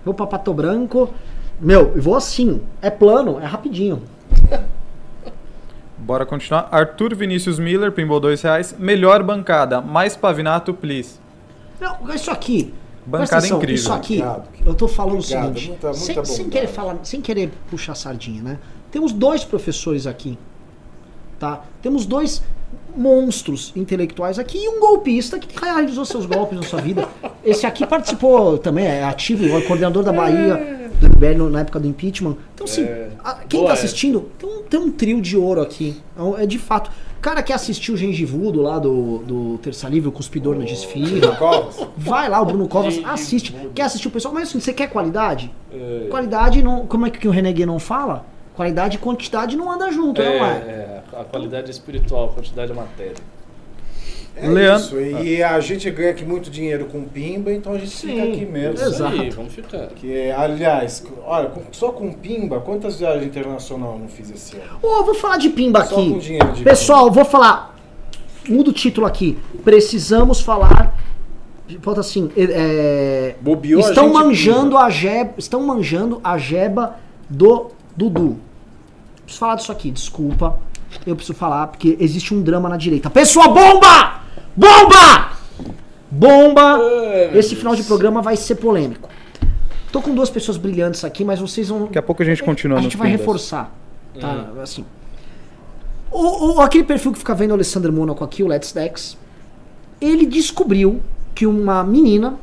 Vou pra Pato Branco. Meu, e vou assim. É plano, é rapidinho. Bora continuar. Arthur Vinícius Miller pimbou 2 reais. Melhor bancada. Mais pavinato, please. Não, isso aqui. Bancada atenção, incrível. Isso aqui, Obrigado, eu tô falando Obrigado, o seguinte. muita- muita sem, sem querer falar, sem querer puxar a sardinha, né? Temos dois professores aqui. Tá? Temos dois monstros intelectuais aqui e um golpista que realizou seus golpes na sua vida. Esse aqui participou também, é ativo, é coordenador da Bahia do MBL na época do impeachment. Então, assim, a- quem Boa, tá é. assistindo, tem um, tem um trio de ouro aqui. É um- É de fato. O cara que assistiu o Gengivudo lá do, do Terça Livre, o Cuspidor na Desfirra. Covas? Vai lá, o Bruno Covas assiste. Quer assistir o pessoal? Mas assim, você quer qualidade? É. Qualidade não. Como é que o Reneguet não fala? Qualidade e quantidade não anda junto, É, não é? é, a qualidade espiritual, a quantidade de matéria. É Leandro- isso. E a gente ganha aqui muito dinheiro com pimba, então a gente Sim, fica aqui mesmo. Exato. aí, vamos ficar. Que, é, aliás, olha, com- só com pimba, quantas viagens internacionais eu não fiz esse ano? Ô, vou falar de pimba Só com aqui. dinheiro de Pessoal, vou falar. Muda o título aqui. Precisamos falar. Bota assim. é, Bobeou a estão gente manjando pimba. a jeba. Estão manjando a jeba do Dudu. Preciso falar disso aqui, desculpa. Eu preciso falar, porque existe um drama na direita. Pessoal, bomba! Bomba! Bomba! Esse final de programa vai ser polêmico. Tô com duas pessoas brilhantes aqui, mas vocês vão. Daqui a pouco a gente continua A gente vai reforçar. Tá? Assim. O, o- aquele perfil que fica vendo o Alessandro Mônaco aqui, o Let's Dex, ele descobriu que uma menina,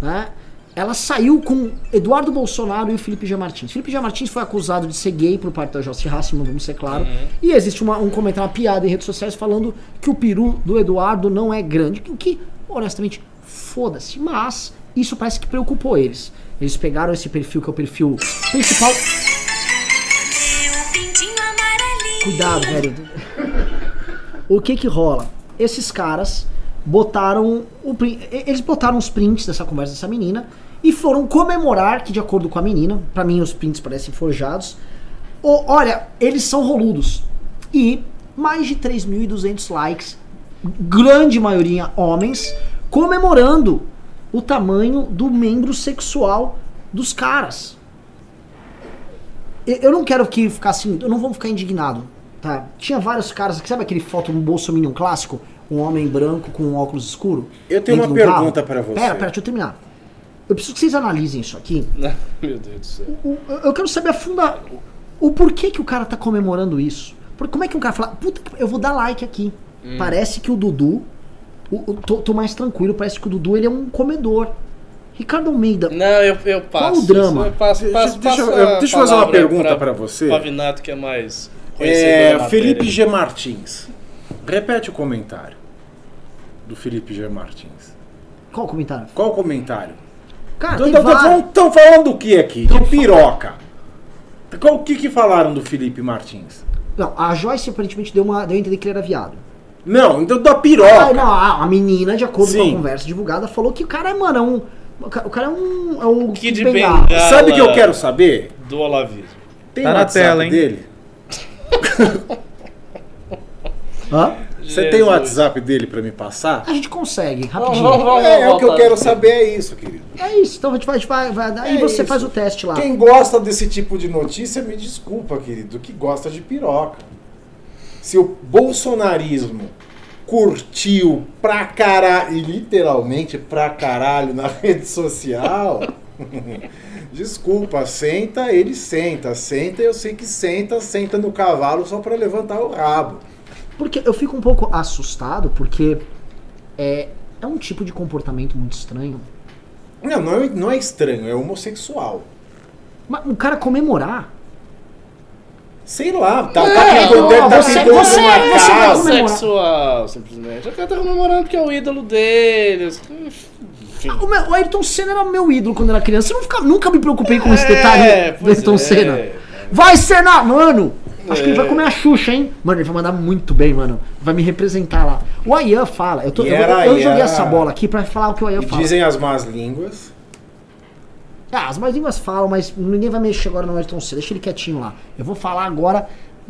né? Ela saiu com Eduardo Bolsonaro e o Felipe G. Martins. Felipe G. Martins foi acusado de ser gay por parte da Jossi Hassman, vamos ser claro. E existe uma- um comentário, uma piada em redes sociais falando que o peru do Eduardo não é grande. O que, honestamente, foda-se. Mas isso parece que preocupou eles. Eles pegaram esse perfil, que é o perfil principal. Cuidado, velho. O que que rola? Esses caras botaram o eles botaram os prints dessa conversa dessa menina e foram comemorar que, de acordo com a menina, pra mim os prints parecem forjados, o- olha, eles são roludos. E mais de 3.200 likes, grande maioria homens, comemorando o tamanho do membro sexual dos caras. Eu não quero que ficar assim, eu não vou ficar indignado, tá? Tinha vários caras, sabe aquele foto no Bolsonaro clássico? Um homem branco com um óculos escuro? Eu tenho uma um pergunta pra você. Pera, pera, deixa eu terminar. Eu preciso que vocês analisem isso aqui. Meu Deus do céu. O- eu- eu quero saber a funda o porquê que o cara tá comemorando isso. Porque como é que um cara fala, puta, eu vou dar like aqui. Hum. Parece que o Dudu, o- o- tô, tô mais tranquilo, parece que o Dudu ele é um comedor. Ricardo Almeida, Não, eu, eu passo. Qual o drama? Eu passo, Deixa- passo, deixa eu- passo eu- deixa eu fazer uma pergunta pra você. Pavinato, que é mais É, Felipe. G. Martins. Repete o comentário do Felipe G. Martins. qual o comentário? Qual o comentário? Cara, tem Estão vários. falando do que aqui? Tão De piroca. Qual, o que, que falaram do Felipe Martins? Não, a Joyce aparentemente deu, uma, deu a entender que ele era viado. Não, então da piroca. Ah, não, a, a menina, de acordo com Sim. a conversa divulgada, falou que o cara é, mano, é um. O ca- o cara é um. É um Kid Bengala. Bengala. Sabe o que eu quero saber? Do Olavismo. Tem Tá na tela, hein? dele? Hã? Você tem o WhatsApp dele pra me passar? A gente consegue, rapidinho. vamos, vamos, É, é o que eu quero saber, é isso, querido. É isso, então a gente vai. Vai, vai aí É você isso. faz o teste lá. Quem gosta desse tipo de notícia, me desculpa, querido, que gosta de piroca. Se o bolsonarismo curtiu pra caralho, e literalmente pra caralho na rede social, desculpa, senta, ele senta, senta, eu sei que senta, senta no cavalo só pra levantar o rabo. Porque eu fico um pouco assustado, porque é, é um tipo de comportamento muito estranho. Não, não é, não é estranho, é homossexual. Mas um cara comemorar. Sei lá, tá, Não, tá pintando, deve tá você- pintando você- uma você comemorar. sexual, simplesmente. O cara tá comemorando porque é o ídolo deles. Enfim. O, meu- o Ayrton Senna era meu ídolo quando era criança. Eu não fica- nunca me preocupei com esse É, detalhe do pois Ayrton é. Senna. Vai, Senna! Mano! Acho que ele É. vai comer a Xuxa, hein? Mano, ele vai mandar muito bem, mano. Vai me representar lá. O Ayan fala. Eu, tô- eu- eu joguei essa bola aqui pra falar o que o Ayan fala. dizem as más línguas. Ah, as mais línguas falam, mas ninguém vai mexer agora no Ayrton Senna. Deixa ele quietinho lá. Eu vou falar agora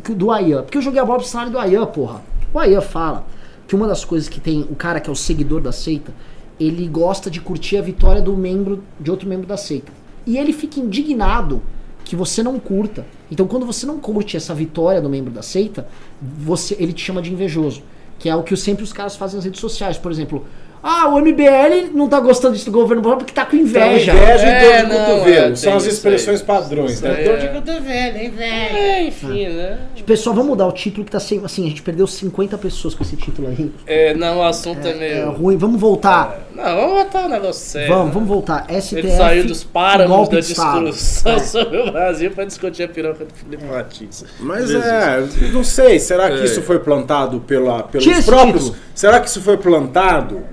do Ayan. Porque eu joguei a bola pro cenário do Ayan, porra. O Ayan fala que uma das coisas que tem o cara que é o seguidor da seita, ele gosta de curtir a vitória do membro, de outro membro da seita. E ele fica indignado que você não curta. Então quando você não curte essa vitória do membro da seita, você, ele te chama de invejoso. Que é o que sempre os caras fazem nas redes sociais. Por exemplo, ah, o MBL não tá gostando disso do governo Bolsonaro porque tá com inveja. Então, inveja É, e dor de não, cotovelo. é, São as expressões aí. padrões, né? aí Dor é. de cotovelo, inveja. É, enfim, né? Pessoal, vamos mudar o título que tá sem. Assim, a gente perdeu 50 pessoas com esse título aí. É, não, o assunto é, É meio. ruim. Vamos voltar. Não, vamos botar um negócio sério. vamos, né? vamos voltar. STF. Ele saiu dos páramos da discussão É. sobre o Brasil pra discutir a piroca do Felipe Martins. Mas Jesus. é, não sei, será que É. isso foi plantado pela, pelos esse próprios? Será que isso foi plantado?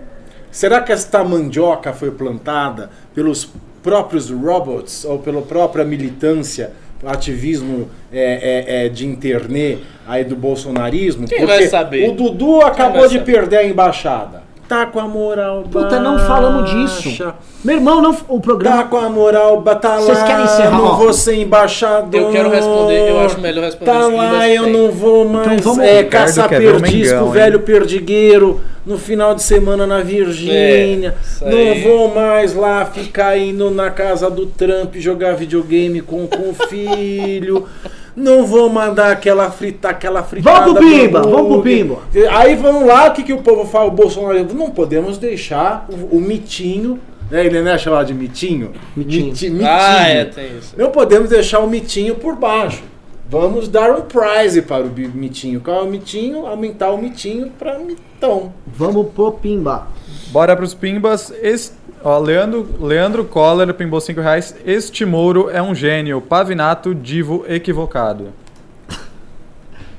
Será que esta mandioca foi plantada pelos próprios robots ou pela própria militância, ativismo é, é, é, de internet aí do bolsonarismo? Quem vai saber? o Dudu acabou de saber? perder a embaixada. Tá com a moral Puta, não falamos disso. baixa. Meu irmão, não, o Tá programa. com a moral, ba- tá Vocês querem encerrar, não vou ser embaixador. Eu quero responder, eu acho melhor responder Tá lá, eu tem. não vou mais Então vamos- é, o perdisco, Mengão, hein? velho perdigueiro, no final de semana na Virgínia. É, não vou mais lá ficar indo na casa do Trump jogar videogame com, com o filho. Não vou mandar aquela frita, aquela fritada. Vamos pro Pimba, no vamos pro. Pimba. Aí vamos lá, o que, que o povo fala? O Bolsonaro, não podemos deixar o, o mitinho, né? Ele não é chamado de mitinho? Mitinho. Miti- mitinho. Ah, é, tem isso. Não podemos deixar o mitinho por baixo. Vamos dar um prize para o mitinho. Qual é o mitinho? Aumentar o mitinho para mitão. Vamos pro Pimba. Bora pros pimbas. Es- Ó, Leandro, Leandro Coller pimbou 5 reais. Este Mouro é um gênio. Pavinato, divo equivocado.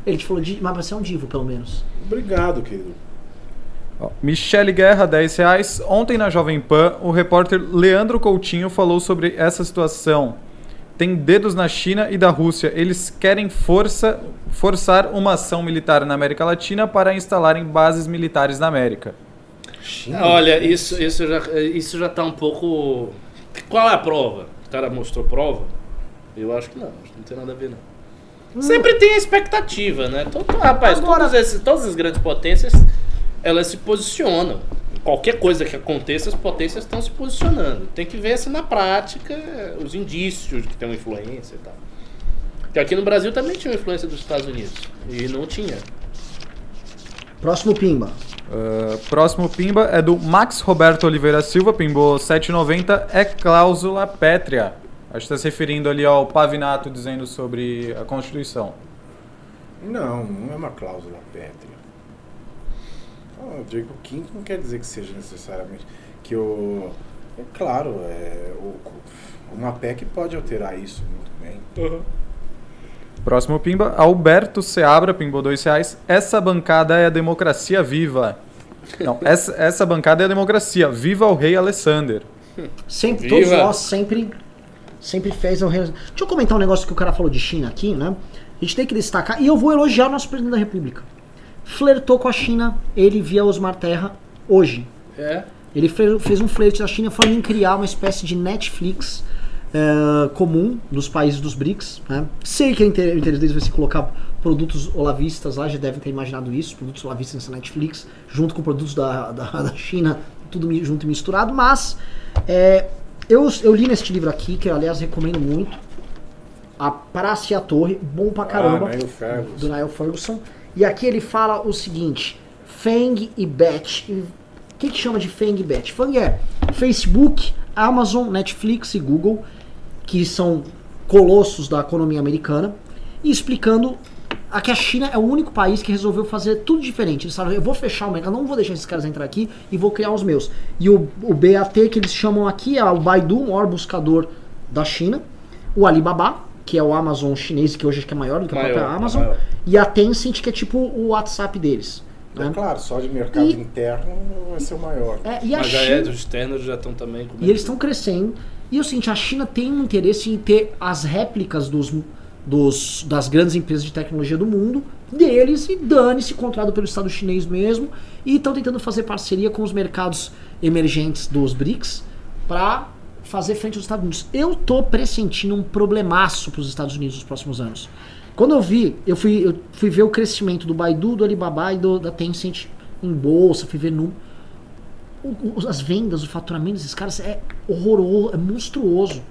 Ele te falou, de, mas você é um divo, pelo menos. Obrigado, querido. Ó, Michele Guerra, 10 reais. Ontem na Jovem Pan, o repórter Leandro Coutinho falou sobre essa situação. Tem dedos na China e da Rússia. Eles querem força, forçar uma ação militar na América Latina para instalarem bases militares na América. China. Olha, isso, isso, já, isso já tá um pouco Qual é a prova? O cara mostrou prova? Eu acho que não, acho que não tem nada a ver não. Sempre tem a expectativa, né? Todo, rapaz, Agora- todos esses- todas as grandes potências, elas se posicionam. Qualquer coisa que aconteça, as potências estão se posicionando. Tem que ver se na prática os indícios de que tem uma influência e tal. Porque aqui no Brasil também tinha uma influência dos Estados Unidos. E não tinha. Próximo Pimba. Uh, próximo pimba é do Max Roberto Oliveira Silva, pimbou 7,90, é cláusula pétrea. Acho que está se referindo ali ao Pavinato dizendo sobre a Constituição. Não, não é uma cláusula pétrea. Ah, Eu digo quinto não quer dizer que seja necessariamente que o. É claro, é, o, uma PEC pode alterar isso muito bem. Próximo pimba, Alberto Seabra, pimbou dois reais. Essa bancada é a democracia viva. Não, essa, essa bancada é a democracia. Viva o rei Alessander. Sempre, Viva! todos nós sempre, sempre fez o re- Deixa eu comentar um negócio que o cara falou de China aqui, né? A gente tem que destacar, e eu vou elogiar o nosso presidente da República. Flertou com a China, ele via Osmar Terra hoje. É. Ele fe- fez um flerte da China falando em criar uma espécie de Netflix eh, comum nos países dos BRICS. Né? Sei que o inter- o interesse deles vai ser colocar produtos olavistas lá, já devem ter imaginado isso, produtos olavistas nessa Netflix, junto com produtos da, da, da China, tudo junto e misturado, mas eh, eu, eu li neste livro aqui, que eu aliás recomendo muito, A Praça e a Torre, bom pra caramba Ah, Neil Ferguson. do Niall Ferguson. E aqui ele fala o seguinte: Fang e Bet. O que, que chama de Fang e Bet? Fang é Facebook, Amazon, Netflix e Google, que são colossos da economia americana, e explicando a que a China é o único país que resolveu fazer tudo diferente. Eles falaram, eu vou fechar o mercado, não vou deixar esses caras entrar aqui e vou criar os meus. E o, o BAT que eles chamam aqui é o Baidu, o maior buscador da China, o Alibaba, que é o Amazon chinês, que hoje acho que é maior do que a Maior, própria Amazon, maior. e a Tencent, que é tipo o WhatsApp deles. É né? claro, só de mercado E- interno vai ser o maior. É, e a Mas já China, é, os externos já estão também com e eles estão crescendo. E o seguinte, a China tem um interesse em ter as réplicas dos, dos, das grandes empresas de tecnologia do mundo, deles, e dane-se, comprado pelo Estado chinês mesmo, e estão tentando fazer parceria com os mercados emergentes dos BRICS para fazer frente aos Estados Unidos. Eu tô pressentindo um problemaço para os Estados Unidos nos próximos anos. Quando eu vi, eu fui, eu fui ver o crescimento do Baidu, do Alibaba e do, da Tencent em bolsa, fui ver no, as vendas, o faturamento desses caras é horroroso, é monstruoso.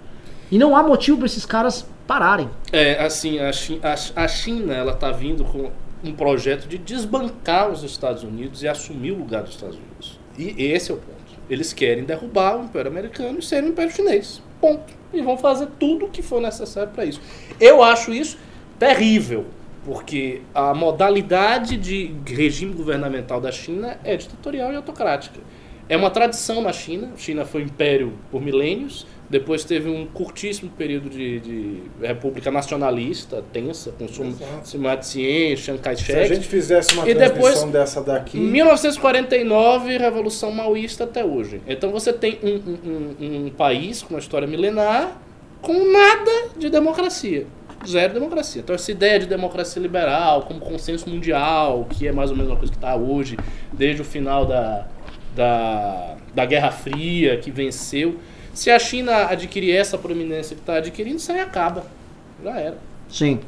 E não há motivo para esses caras pararem. É, assim, a China, a, a China ela tá vindo com um projeto de desbancar os Estados Unidos e assumir o lugar dos Estados Unidos. E esse é o ponto. Eles querem derrubar o Império Americano e ser o Império Chinês. Ponto. E vão fazer tudo o que for necessário para isso. Eu acho isso terrível, porque a modalidade de regime governamental da China é ditatorial e autocrática. É uma tradição na China. A China foi império por milênios. Depois teve um curtíssimo período de, de república nacionalista, tensa, com Sun Yat-sen, Chiang Se a Kai-shek. gente fizesse uma E depois- dessa daqui. Em 1949, Revolução Maoísta até hoje. Então você tem um, um- um- um país com uma história milenar com nada de democracia. Zero democracia. Então essa ideia de democracia liberal como consenso mundial, que é mais ou menos uma coisa que está hoje, desde o final da, da, da Guerra Fria, que venceu. Se a China adquirir essa prominência que está adquirindo, isso aí acaba. Já era. Sim.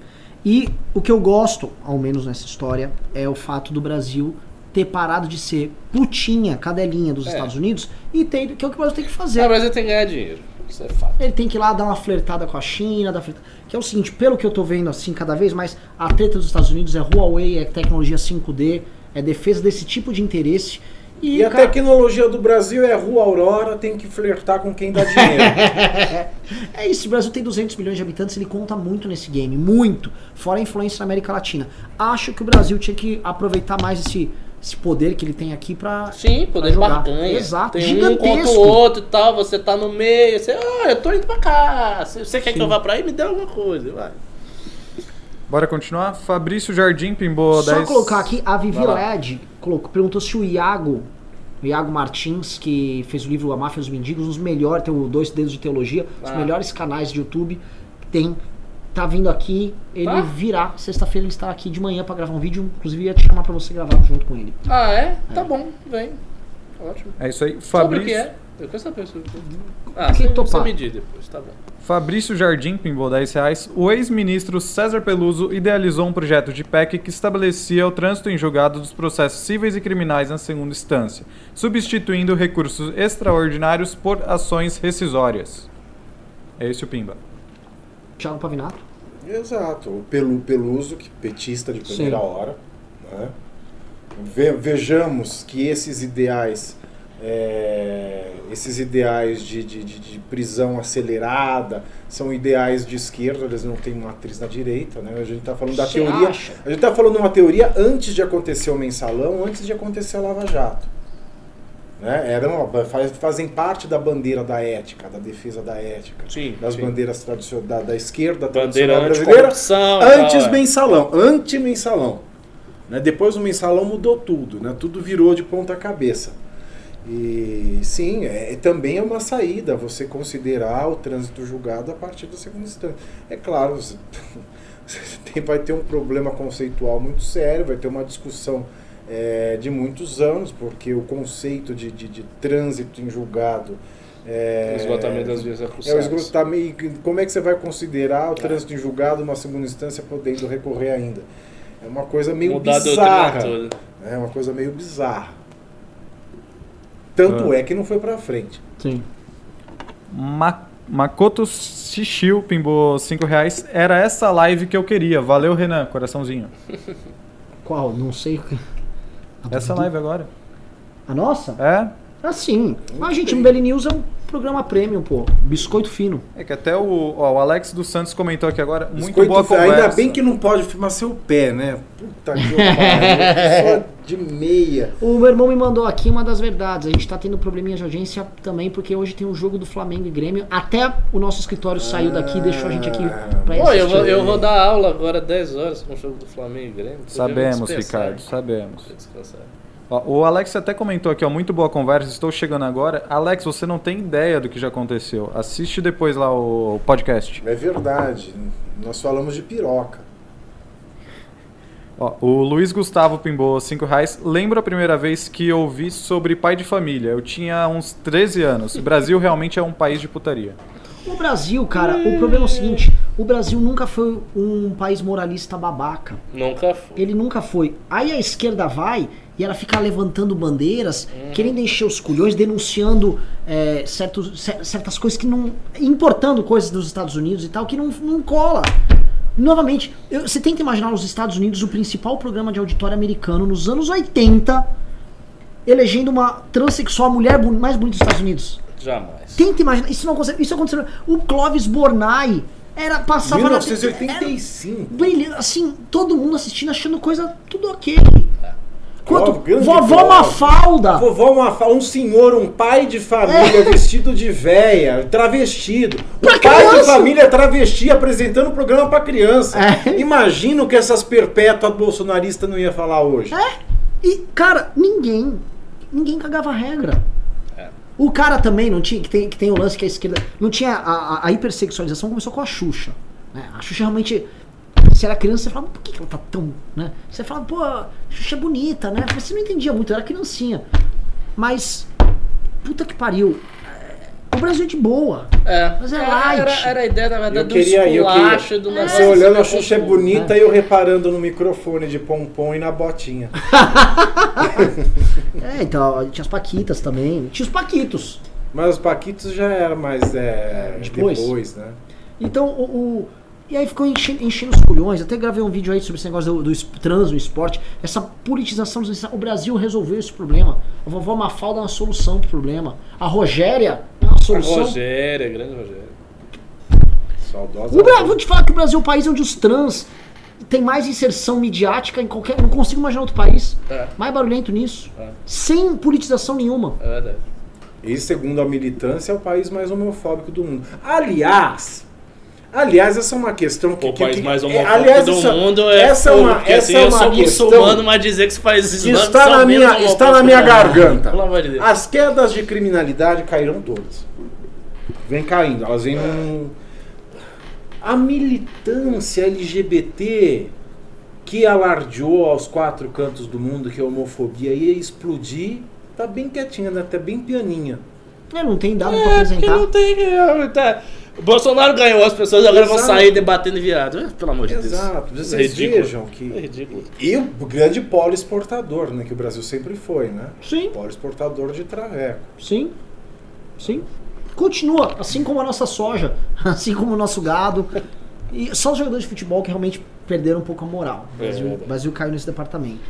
E o que eu gosto, ao menos nessa história, é o fato do Brasil ter parado de ser putinha, cadelinha dos É. Estados Unidos e ter, que é o que o Brasil tem que fazer. Ah, mas ele tem que ganhar dinheiro. Isso é fato. Ele tem que ir lá dar uma flertada com a China, dar flerta- que é o seguinte, pelo que eu tô vendo assim cada vez mais, a treta dos Estados Unidos é Huawei, é tecnologia 5D, é defesa desse tipo de interesse. E, E a cara, tecnologia do Brasil é Rua Aurora, tem que flertar com quem dá dinheiro. é isso, o Brasil tem 200 milhões de habitantes, ele conta muito nesse game, muito, fora a influência na América Latina. Acho que o Brasil tinha que aproveitar mais esse, esse poder que ele tem aqui pra... Sim, poder de Pra jogar. barganha. Exato, Tem um contra gigantesco. o outro e tal, você tá no meio, você, ah, eu tô indo pra cá. Você você quer que eu vá pra aí? Me dê alguma coisa, vai. Bora continuar? Fabrício Jardim pimbou Só 10. colocar aqui, a Vivi. Led colocou, perguntou se o Iago, o Iago Martins, que fez o livro A Máfia dos Mendigos, os melhores, tem o Dois Dedos de Teologia, os Ah. melhores canais de YouTube que tem. Tá vindo aqui, ele Tá. virá. Sexta-feira ele está aqui de manhã pra gravar um vídeo. Inclusive ia te chamar pra você gravar junto com ele. Ah, é? Tá bom, vem. Ótimo. É isso aí. Sobre o Fabrício, que é? Eu quero saber sobre Ah, Que você, você topar. medir depois, tá bom. Fabrício Jardim pimbou 10 reais. O ex-ministro César Peluso idealizou um projeto de PEC que estabelecia o trânsito em julgado dos processos cíveis e criminais na segunda instância, substituindo recursos extraordinários por ações rescisórias. É esse o Pimba. Thiago Pavinato. Exato. O Pelu, Peluso, que petista de primeira Sim. hora. né? Ve- vejamos que esses ideais, é, esses ideais de, de, de- de prisão acelerada são ideais de esquerda, eles não têm matriz na direita. Né? A gente está falando da Você teoria. acha? A gente está falando uma teoria antes de acontecer o mensalão, antes de acontecer a Lava Jato. Né? Eram, faz- fazem parte da bandeira da ética, da defesa da ética. Sim, Das sim. bandeiras tradicionais da, da esquerda Bandeira tradicional brasileira. Antes é. mensalão, anti-mensalão. Né? Depois do mensalão mudou tudo, né? tudo virou de ponta cabeça. E sim, é, também é uma saída você considerar o trânsito julgado a partir da segunda instância. É claro, você, tem- vai ter um problema conceitual muito sério, vai ter uma discussão é, de muitos anos, porque o conceito de, de, de trânsito em julgado é, O esgotamento das vias é o acussadas. esgotamento. e Como é que você vai considerar o trânsito em julgado numa segunda instância podendo recorrer ainda? É uma coisa meio Mudar bizarra. toda. É uma coisa meio bizarra. Tanto Ah. é que não foi pra frente. Sim. Ma Makoto Shishio pimbou 5 reais. Era essa live que eu queria. Valeu, Renan. Coraçãozinho. Qual? Não sei. A Essa do- live agora. A nossa? É? Ah, sim. Mas, gente, o Belly News é um programa premium, pô. Biscoito fino. É que até o, ó, o Alex dos Santos comentou aqui agora. Muito Biscoito boa fe- conversa. Ainda bem que não pode filmar seu pé, né? Puta que pariu. Só de meia. O meu irmão me mandou aqui uma das verdades. A gente tá tendo probleminha de audiência também, porque hoje tem o jogo do Flamengo e Grêmio. Até o nosso escritório saiu daqui e deixou a gente aqui pra Pô, eu vou, eu vou dar aula agora 10 horas com o jogo do Flamengo e Grêmio. Sabemos, Ricardo, sabemos. Podia dispensar. Ó, o Alex até comentou aqui, ó, muito boa conversa, estou chegando agora. Alex, você não tem ideia do que já aconteceu. Assiste depois lá o podcast. É verdade. Nós falamos de piroca. Ó, o Luiz Gustavo pimbou 5 reais. Lembro a primeira vez que ouvi sobre pai de família. Eu tinha uns 13 anos. O Brasil realmente é um país de putaria. O Brasil, cara, o problema é o seguinte: o Brasil nunca foi um país moralista babaca. Nunca foi. Ele nunca foi. Aí a esquerda vai e ela fica levantando bandeiras, querendo encher os culhões, denunciando é, certos, cer- certas coisas que não. importando coisas dos Estados Unidos e tal, que não, não cola. Novamente, eu- você tenta imaginar os Estados Unidos o principal programa de auditório americano nos anos 80, elegendo uma transexual a mulher mais bonita dos Estados Unidos. Jamais. Tenta imaginar, isso não aconteceu. Isso aconteceu. O Clóvis Bornai era passava na- 1985. brilhante, assim, todo mundo assistindo, achando coisa tudo ok. Quanto, grande vovó. Mafalda. Vovó, fa- um senhor, um pai de família vestido de véia, travestido. Um Pra pai de família travesti apresentando o programa pra criança. É. Imagina o que essas perpétuas bolsonaristas não ia falar hoje. É. E, cara, ninguém, ninguém cagava regra. É. O cara também não tinha, que tem, que tem o lance que a esquerda, não tinha, a, a- a hipersexualização começou com a Xuxa. Né? A Xuxa realmente, se era criança, você falava, por que, que ela tá tão, né? Você falava, pô, a Xuxa é bonita, né? Você não entendia muito, era criancinha. Mas, puta que pariu, é, o Brasil é de boa. É, Mas é era, light. era, era a ideia, na Eu verdade, do queria, eu esculacho queria. do É. negócio. Você olhando a ser Xuxa é confuso, bonita né? e eu reparando no microfone de pompom e na botinha. É, então, tinha as Paquitas também. Tinha os Paquitos. Mas os Paquitos já era mais é, Depois? depois, né? Então, o. o- e aí ficou enchendo, enchendo os culhões. Até gravei um vídeo aí sobre esse negócio do, do trans no esporte. Essa politização. dos- O Brasil resolveu esse problema. A vovó Mafalda é uma solução pro problema. A Rogéria é uma A solução. Rogéria, grande Rogéria. Saudosa. O vou te falar que o Brasil é o país onde os trans tem mais inserção midiática em qualquer. Não consigo imaginar outro país É, mais barulhento nisso. É. Sem politização nenhuma. é verdade. E segundo a militância, é o país mais homofóbico do mundo. Aliás, aliás, essa é uma questão que. O que- país que- mais é, homofóbico aliás, do essa- mundo é essa é uma, porque, essa assim, é eu uma sou questão muçulmano, mas dizer que os países que islâmicos está na minha, está na minha garganta. Pelo amor de Deus. As quedas de criminalidade caíram todas. Vem caindo, elas vêm num... A militância LGBT que alardeou aos quatro cantos do mundo que a homofobia ia explodir, tá bem quietinha, né? Tá bem pianinha. É, não tem dado pra É, porque apresentar. não tem. é, tá. O Bolsonaro ganhou, as pessoas agora vão Exato. sair debatendo viado. É, Pelo amor de Deus. Exato. Isso Vocês é ridículo. vejam que. É ridículo. E o grande polo exportador, né? Que o Brasil sempre foi, né? Sim. Polo exportador de traveco. Sim. Sim. Continua, assim como a nossa soja, assim como o nosso gado. E só os jogadores de futebol que realmente perderam um pouco a moral. O É Brasil, o Brasil caiu nesse departamento.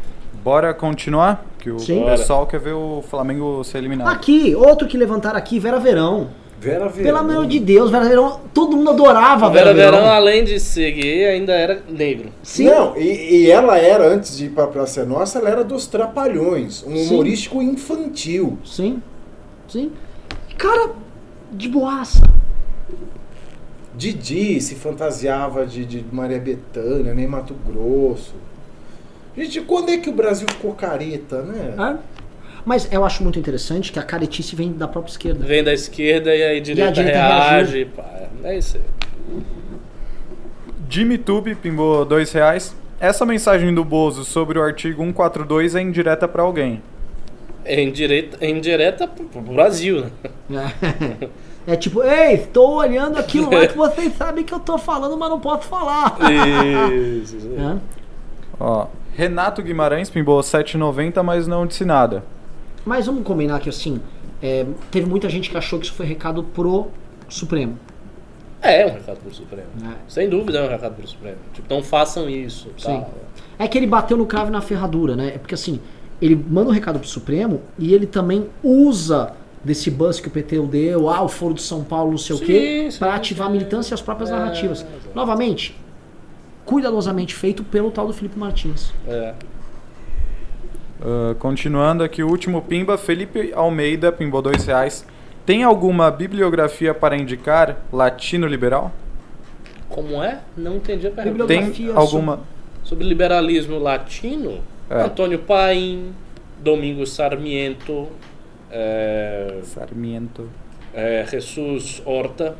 Bora continuar? Que o Sim. pessoal quer ver o Flamengo ser eliminado. Aqui, outro que levantaram aqui, Vera Verão. Vera Verão. Pelo amor de Deus, Vera Verão, todo mundo adorava Vera Vera, Verão, além de ser gay, ainda era negro. Sim. Não, e, e ela era, antes de ir pra Praça Nossa, ela era dos Trapalhões. Um Sim. humorístico infantil. Sim. Sim. Cara, de boaça. Didi se fantasiava de, de Maria Bethânia, nem Mato Grosso. Gente, quando é que o Brasil ficou careta, né? É. Mas eu acho muito interessante que a caretice vem da própria esquerda. Vem da esquerda e aí a direita, direita reage. Pá, é isso aí. Jimmy Tube pimbou dois reais. Essa mensagem do Bozo sobre o artigo 142 é indireta pra alguém. É indireta, é indireta pro, Brasil, né? É tipo, ei, estou olhando aquilo lá que vocês sabem que eu tô falando, mas não posso falar. Isso. É. Ó, Renato Guimarães pimbou 7,90, mas não disse nada. Mas vamos combinar que assim, é, teve muita gente que achou que isso foi recado pro Supremo. É, é um recado pro Supremo. né? Sem dúvida é um recado pro Supremo. Tipo, não façam isso. Sim. Tal. É que ele bateu no cravo e na ferradura, né? É porque assim, ele manda um recado pro Supremo e ele também usa desse buzz que o PT deu, ah, o Foro de São Paulo, não sei o Sim, quê, sim, pra ativar a sim. militância e as próprias É, narrativas. Novamente, cuidadosamente feito pelo tal do Felipe Martins. É. Ah, continuando aqui, o último pimba, Felipe Almeida pimbou dois reais. Tem alguma bibliografia para indicar latino liberal? Como é? Não entendi a pergunta. Bibliografia. Tem alguma? Sobre liberalismo latino, É. Antônio Paim, Domingos Sarmiento, é, Sarmiento. é, Jesus Horta.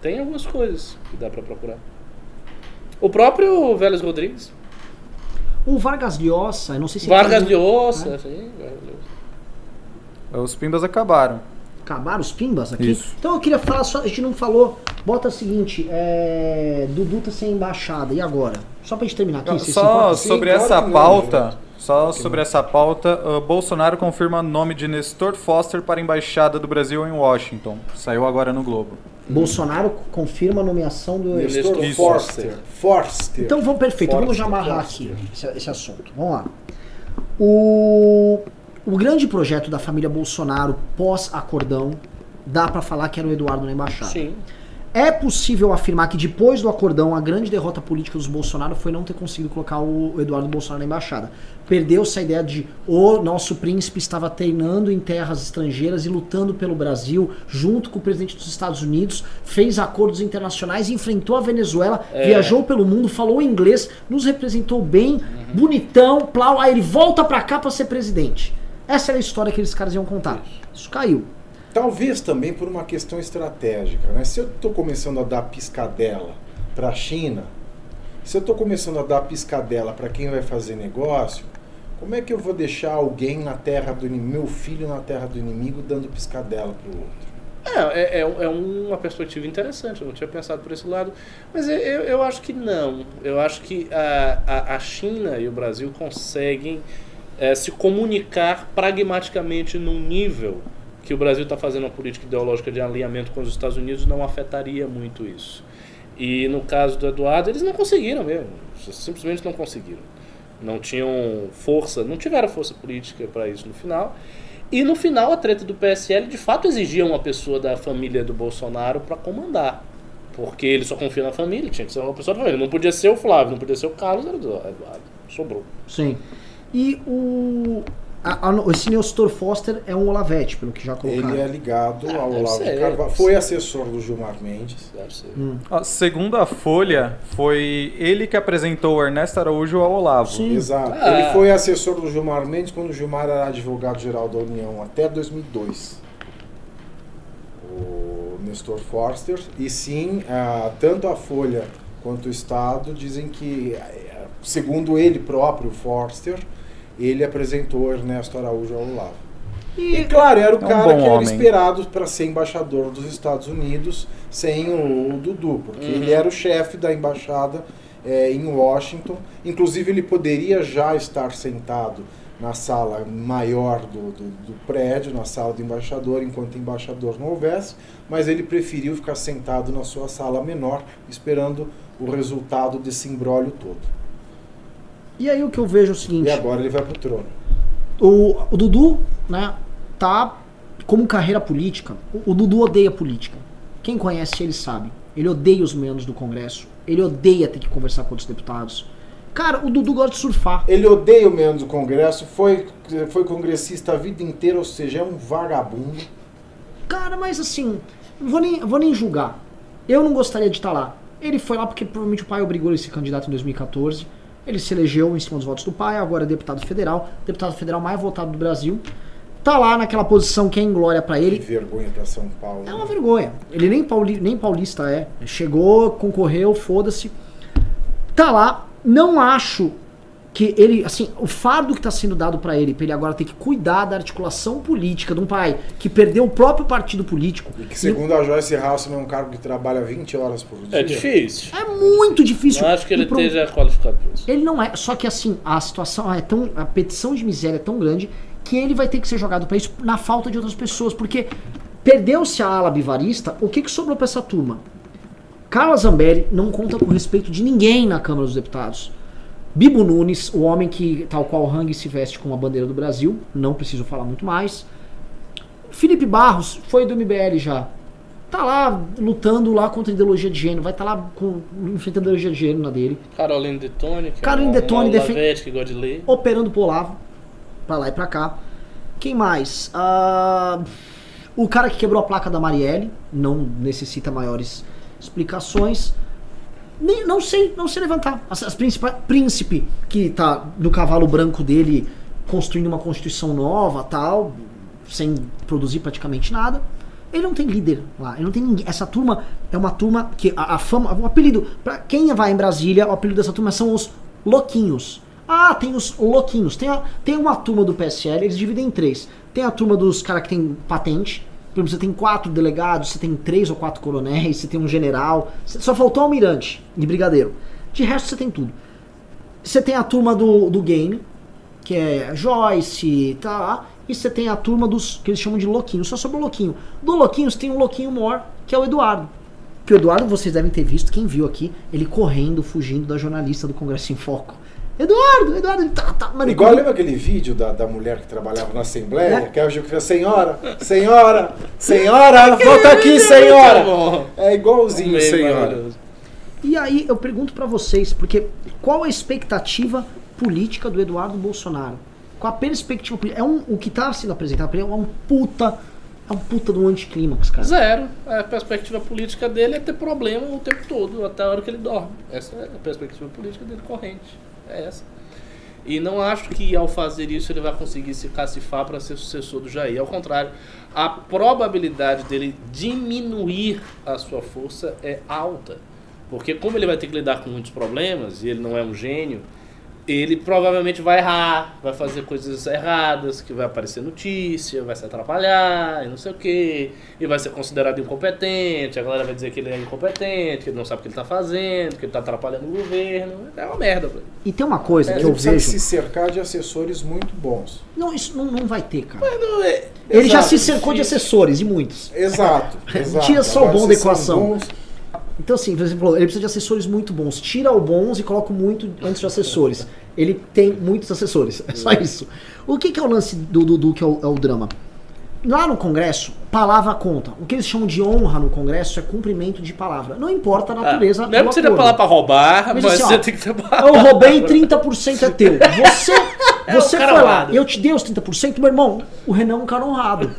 Tem algumas coisas que dá pra procurar. O próprio Vélez Rodrigues. O Vargas Llosa, eu não sei se ele Vargas tem- Llosa, né? sim, Vargas Llosa. Os pimbas acabaram. Acabaram os pimbas aqui? Isso. Então eu queria falar, só, a gente não falou. Bota o seguinte, é, Dudu tá sem embaixada, e agora? Só pra gente terminar aqui, vocês se Só? Sim, sobre claro essa não, pauta, só sobre essa pauta, ah, Bolsonaro confirma nome de Nestor Foster para a embaixada do Brasil em Washington. Saiu agora no Globo. Bolsonaro confirma a nomeação do. Nestor Forster. Forster. Então vamos, perfeito, vamos já Forster, amarrar Forster. aqui esse, esse assunto. Vamos lá. O, o grande projeto da família Bolsonaro pós-acordão, dá pra falar que era o Eduardo na embaixada. Sim. É possível afirmar que depois do acordão, a grande derrota política dos Bolsonaro foi não ter conseguido colocar o Eduardo Bolsonaro na embaixada. Perdeu-se a ideia de o nosso príncipe estava treinando em terras estrangeiras e lutando pelo Brasil, junto com o presidente dos Estados Unidos, fez acordos internacionais, enfrentou a Venezuela, É. viajou pelo mundo, falou inglês, nos representou bem, bonitão, plau, aí ele volta pra cá pra ser presidente. Essa era a história que eles caras iam contar. Isso caiu. Talvez também por uma questão estratégica. Né? Se eu estou começando a dar piscadela para a China, se eu estou começando a dar piscadela para quem vai fazer negócio, como é que eu vou deixar alguém na terra do meu filho na terra do inimigo, dando piscadela para o outro? É, é, é uma perspectiva interessante, eu não tinha pensado por esse lado. Mas eu, eu, eu acho que não. Eu acho que a, a, a China e o Brasil conseguem é, se comunicar pragmaticamente num nível que o Brasil está fazendo uma política ideológica de alinhamento com os Estados Unidos não afetaria muito isso. E no caso do Eduardo, eles não conseguiram mesmo. Simplesmente não conseguiram. Não tinham força, não tiveram força política para isso no final. E no final, a treta do PSL de fato exigia uma pessoa da família do Bolsonaro para comandar. Porque ele só confia na família, tinha que ser uma pessoa da família. Não podia ser o Flávio, não podia ser o Carlos, era o Eduardo. Sobrou. Sim. E o. a- a- esse Nestor Foster é um Olavete, pelo que já colocaram. Ele é ligado Ah, ao Olavo ser, de Carvalho. Foi ser. assessor do Gilmar Mendes. Deve ser. Ó, segundo a Folha, foi ele que apresentou o Ernesto Araújo ao Olavo. Sim. Exato. Ah. Ele foi assessor do Gilmar Mendes quando o Gilmar era advogado-geral da União até 2002. O Nestor Forster. E sim, tanto a Folha quanto o Estado dizem que, eh, segundo ele próprio, Forster, ele apresentou Ernesto Araújo ao Olavo. E claro, era o É um cara que era homem. esperado para ser embaixador dos Estados Unidos sem o, o Dudu, porque Uhum. ele era o chefe da embaixada é, em Washington. Inclusive, ele poderia já estar sentado na sala maior do, do, do prédio, na sala do embaixador, enquanto embaixador não houvesse, mas ele preferiu ficar sentado na sua sala menor, esperando o resultado desse imbróglio todo. E aí o que eu vejo é o seguinte. E agora ele vai pro trono. O, o Dudu, né, tá como carreira política. O, o Dudu odeia política. Quem conhece ele sabe. Ele odeia os membros do Congresso. Ele odeia ter que conversar com outros deputados. Cara, o Dudu gosta de surfar. Ele odeia o membro do Congresso, foi, foi congressista a vida inteira, ou seja, é um vagabundo. Cara, mas assim, não vou nem, vou nem julgar. Eu não gostaria de estar lá. Ele foi lá porque provavelmente o pai obrigou ele a ser candidato em 2014. Ele se elegeu em cima dos votos do pai, agora é deputado federal, deputado federal mais votado do Brasil. Tá lá naquela posição que é em glória pra Que ele. vergonha pra São Paulo. É uma vergonha. Ele nem, pauli, nem paulista é. Chegou, concorreu, foda-se. Tá lá. Não acho que ele, assim, o fardo que tá sendo dado pra ele, pra ele agora ter que cuidar da articulação política de um pai que perdeu o próprio partido político. E que segundo a Joyce Halseman é um cargo que trabalha 20 horas por dia. É difícil. É muito difícil. Não acho que ele pro- esteja qualificado para isso. Ele não é. Só que assim, a situação é tão. A petição de miséria é tão grande que ele vai ter que ser jogado pra isso na falta de outras pessoas. Porque perdeu-se a ala bivarista, o que, que sobrou pra essa turma? Carla Zambelli não conta com respeito de ninguém na Câmara dos Deputados. Bibo Nunes, o homem que, tal qual o Hang se veste com a bandeira do Brasil, não preciso falar muito mais. Felipe Barros foi do MBL já. Tá lá lutando lá contra a ideologia de gênero, vai estar lá com, enfrentando a ideologia de gênero na dele. Caroline Detone, que Caroline é Detone uma defen- Lavete que gosta de ler. operando pro Olavo, pra lá e pra cá. Quem mais? Ah, o cara que quebrou a placa da Marielle, não necessita maiores explicações. Nem, não sei, não sei levantar. As, as príncipe que tá no cavalo branco dele construindo uma constituição nova, tal, sem produzir praticamente nada. Ele não tem líder lá, ele não tem ninguém. Essa turma é uma turma que a, a fama, o apelido, pra quem vai em Brasília, o apelido dessa turma são os louquinhos. Ah, tem os louquinhos. Tem, a- tem uma turma do PSL, eles dividem em três. Tem a turma dos caras que tem patente. Por exemplo, você tem quatro delegados, você tem três ou quatro coronéis, você tem um general. Só faltou um almirante de brigadeiro. De resto, você tem tudo. Você tem a turma do, do game, que é Joyce, tá? E você tem a turma dos que eles chamam de louquinhos, só sobre o louquinho. Do louquinhos tem um louquinho maior, que é o Eduardo. Que o Eduardo, vocês devem ter visto, quem viu aqui, ele correndo, fugindo da jornalista do Congresso em Foco. Eduardo, Eduardo, ele tá, tá, mano, Igual lembra aquele vídeo da, da mulher que trabalhava na Assembleia? É. Que a Gil senhora, senhora, senhora, volta aqui, senhora. É igualzinho, Meio senhora. E aí eu pergunto pra vocês, porque qual a expectativa política do Eduardo Bolsonaro? Qual a perspectiva política? É um, o que tá sendo apresentado pra ele é um puta, é um puta do anticlímax, cara. Zero. A perspectiva política dele é ter problema o tempo todo, até a hora que ele dorme. Essa é a perspectiva política dele corrente. É essa. E não acho que ao fazer isso ele vai conseguir se cacifar para ser sucessor do Jair. Ao contrário, a probabilidade dele diminuir a sua força é alta. Porque como ele vai ter que lidar com muitos problemas, e ele não é um gênio, ele provavelmente vai errar, vai fazer coisas erradas, que vai aparecer notícia, vai se atrapalhar, e não sei o quê, e vai ser considerado incompetente, a galera vai dizer que ele é incompetente, que ele não sabe o que ele tá fazendo, que ele tá atrapalhando o governo. É uma merda, velho. E tem uma coisa É, que Ele eu vejo. se cercar de assessores muito bons. Não, isso não, não vai ter, cara. Não, é- Ele já Exato, se cercou de assessores, e muitos. Exato, exato. Tira só o bom da equação. bons, Então, assim, por exemplo, ele precisa de assessores muito bons. Tira o bons e coloca muito antes de assessores. Ele tem muitos assessores. É só isso. O que, que é o lance do Dudu, que é o, é o drama? Lá no Congresso, palavra conta. O que eles chamam de honra no Congresso é cumprimento de palavra. Não importa a natureza Ah, não é do que seja acordo. falar pra roubar, Mas mas, assim, ó, você tem que ter Eu roubei 30% é teu. Você, É você foi lá, honrado. eu te dei os 30%, meu irmão, o Renan é um cara honrado.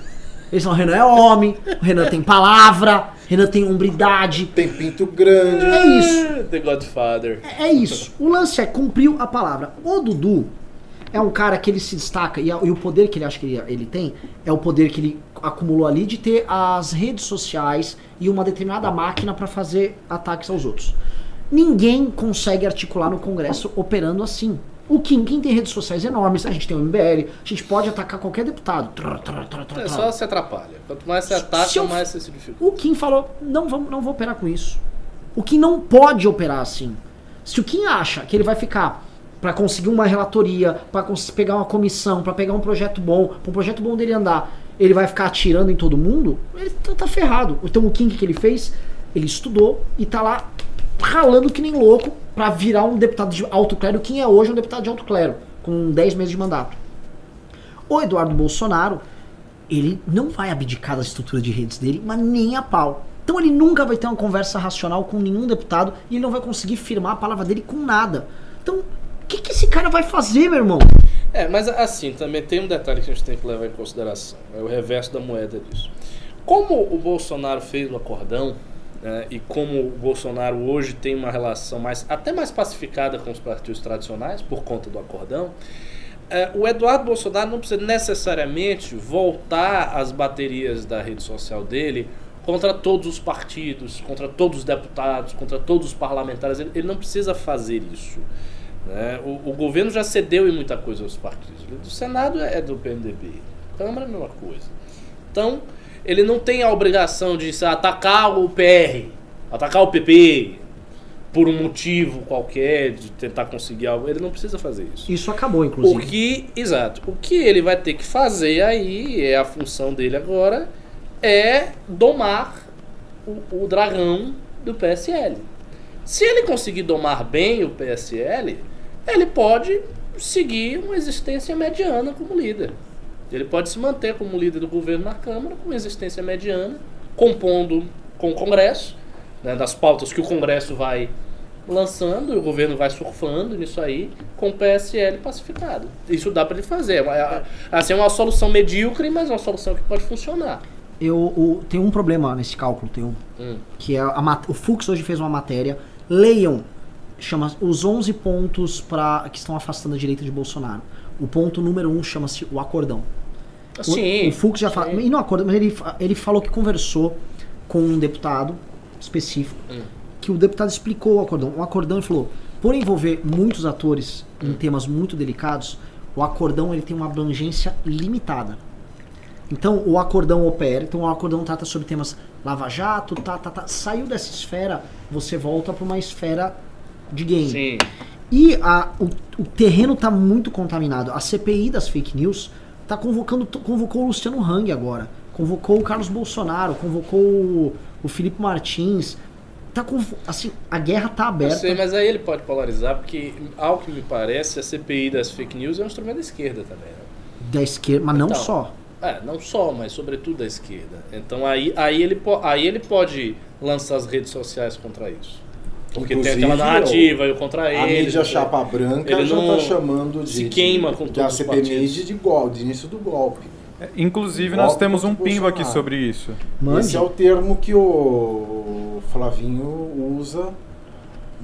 Eles falam, o Renan é homem, o Renan tem palavra, Renan tem hombridade. tem pinto grande. É isso. The Godfather. É isso. O lance é cumpriu a palavra. O Dudu é um cara que ele se destaca e, a- e o poder que ele acha que ele, ele tem é o poder que ele acumulou ali de ter as redes sociais e uma determinada máquina para fazer ataques aos outros. Ninguém consegue articular no Congresso operando assim. O Kim, Kim tem redes sociais enormes, a gente tem o MBL, a gente pode atacar qualquer deputado. Trá, trá, trá, trá, É só se atrapalha. Quanto mais você Se ataca, eu- mais você se dificulta. O Kim falou, não, vamos, não vou operar com isso. O Kim não pode operar assim. Se o Kim acha que ele vai ficar pra conseguir uma relatoria, pra cons- pegar uma comissão, pra pegar um projeto bom, pra um projeto bom dele andar, ele vai ficar atirando em todo mundo, ele tá, tá ferrado. Então o Kim, que ele fez? Ele estudou e tá lá ralando que nem louco pra virar um deputado de alto clero. Quem é hoje um deputado de alto clero, com 10 meses de mandato. O Eduardo Bolsonaro, ele não vai abdicar da estrutura de redes dele, mas nem a pau. Então ele nunca vai ter uma conversa racional com nenhum deputado e ele não vai conseguir firmar a palavra dele com nada. Então, o que, que esse cara vai fazer, meu irmão? É, mas assim, também tem um detalhe que a gente tem que levar em consideração. É o reverso da moeda disso. Como o Bolsonaro fez o acordão, né, e como o Bolsonaro hoje tem uma relação mais até mais pacificada com os partidos tradicionais, por conta do acordão, é, o Eduardo Bolsonaro não precisa necessariamente voltar às baterias da rede social dele contra todos os partidos, contra todos os deputados, contra todos os parlamentares. Ele, ele não precisa fazer isso. né? O, o governo já cedeu em muita coisa aos partidos. O Senado é do PMDB, Câmara é a mesma coisa. Então, ele não tem a obrigação de se atacar o PR, atacar o PP por um motivo qualquer, de tentar conseguir algo. Ele não precisa fazer isso. Isso acabou, O inclusive. que, exato, o que ele vai ter que fazer aí, é a função dele agora, é domar o, o dragão do PSL. Se ele conseguir domar bem o PSL, ele pode seguir uma existência mediana como líder. Ele pode se manter como líder do governo na Câmara, com uma existência mediana, compondo com o Congresso, né, das pautas que o Congresso vai lançando e o governo vai surfando nisso aí, com o PSL pacificado. Isso dá para ele fazer. É uma- Assim, é uma solução medíocre, mas é uma solução que pode funcionar. Eu, o- tem um problema nesse cálculo, tem um, Hum. que é a, o Fux hoje fez uma matéria. Leiam, chama os 11 pontos pra, que estão afastando a direita de Bolsonaro. O ponto número um chama-se o acordão. O- Sim. O, Fux já sim. E não acorda, mas ele, ele falou que conversou com um deputado específico, Hum. que o deputado explicou o acordão. O acordão ele falou, por envolver muitos atores Hum. em temas muito delicados, o acordão ele tem uma abrangência limitada. Então o acordão opera, então o acordão trata sobre temas Lava Jato, tá, tá, tá. Saiu dessa esfera, você volta para uma esfera de game. Sim. E a, o, o terreno está muito contaminado. A CPI das fake news tá convocando, convocou o Luciano Hang agora, convocou o Carlos Bolsonaro, convocou o, o Felipe Martins. Tá convo- assim, a guerra tá Eu aberta. sei, mas aí ele pode polarizar, porque, ao que me parece, a CPI das fake news é um instrumento da esquerda também. Né? Da esquerda, mas não Então, só. É, não só, mas sobretudo da esquerda. Então aí, aí, ele, aí ele pode lançar as redes sociais contra isso. Porque Inclusive, tem aquela narrativa eu contra ele. A mídia não sei. chapa branca Ele já não está chamando de, se queima de, com os CPMI partidos. de, de golpe, de início do golpe. É, Inclusive, Golpe nós temos um o pimba aqui sobre isso. Mande. Esse é o termo que o Flavinho usa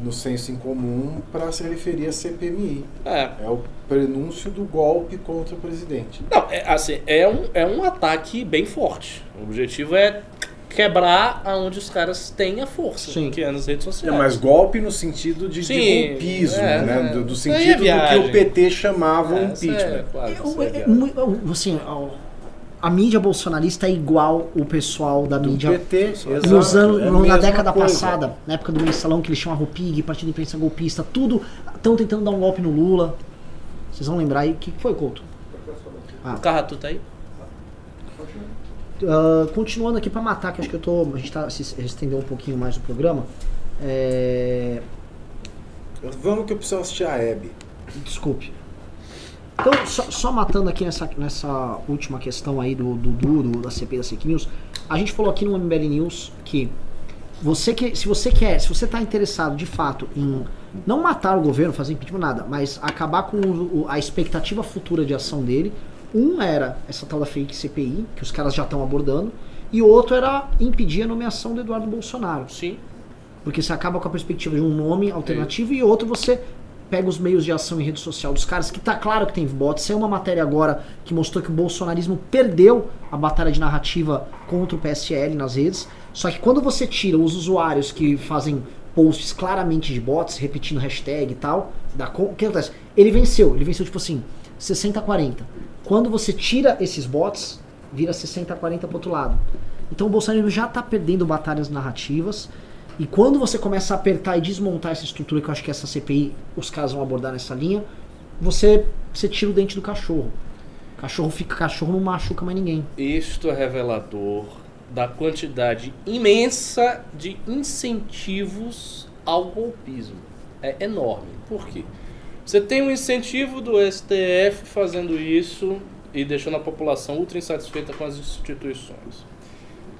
no senso em comum para se referir à CPMI. É. É o prenúncio do golpe contra o presidente. Não, é, assim, é um, é um ataque bem forte. O objetivo é quebrar aonde os caras têm a força, Sim. que é nas redes sociais. mas golpe no sentido de, de golpismo, é, né? é. Do, do é sentido do que o PT chamava É, um é, impeachment. claro, é é- assim, a mídia bolsonarista é igual o pessoal da Do mídia PT, nos anos, é na década coisa. passada, na época do mensalão que eles chamavam PIG, Partido de Imprensa Golpista, tudo estão tentando dar um golpe no Lula. Vocês vão lembrar aí o que foi, Couto? O Carratu tá aí? Ah, continuando aqui pra matar, que acho que eu tô. A gente tá se estendeu um pouquinho mais o programa. É, Vamos que eu preciso assistir a Hebe. Desculpe. Então, só, só matando aqui nessa, nessa última questão aí do do, da CP da Fake News, a gente falou aqui no MBL News que você que, se você quer, se você está interessado de fato em não matar o governo, fazer impeachment, nada, mas acabar com o- a expectativa futura de ação dele, um era essa tal da fake CPI, que os caras já estão abordando, e o outro era impedir a nomeação do Eduardo Bolsonaro. Sim. Porque você acaba com a perspectiva de um nome alternativo e outro você pega os meios de ação em rede social dos caras, que tá claro que tem bots. Saiu uma matéria agora que mostrou que o bolsonarismo perdeu a batalha de narrativa contra o PSL nas redes. Só que quando você tira os usuários que fazem posts claramente de bots, repetindo hashtag e tal, da, o que acontece? Ele venceu, ele venceu tipo assim, 60 a 40. Quando você tira esses bots, vira 60 a 40 pro outro lado. Então o Bolsonaro já tá perdendo batalhas narrativas. E quando você começa a apertar e desmontar essa estrutura, que eu acho que essa CPI, os caras vão abordar nessa linha, você, você tira o dente do cachorro. Cachorro fica cachorro, não machuca mais ninguém. Isto é revelador da quantidade imensa de incentivos ao golpismo. É enorme. Por quê? Você tem um incentivo do STF fazendo isso e deixando a população ultra insatisfeita com as instituições.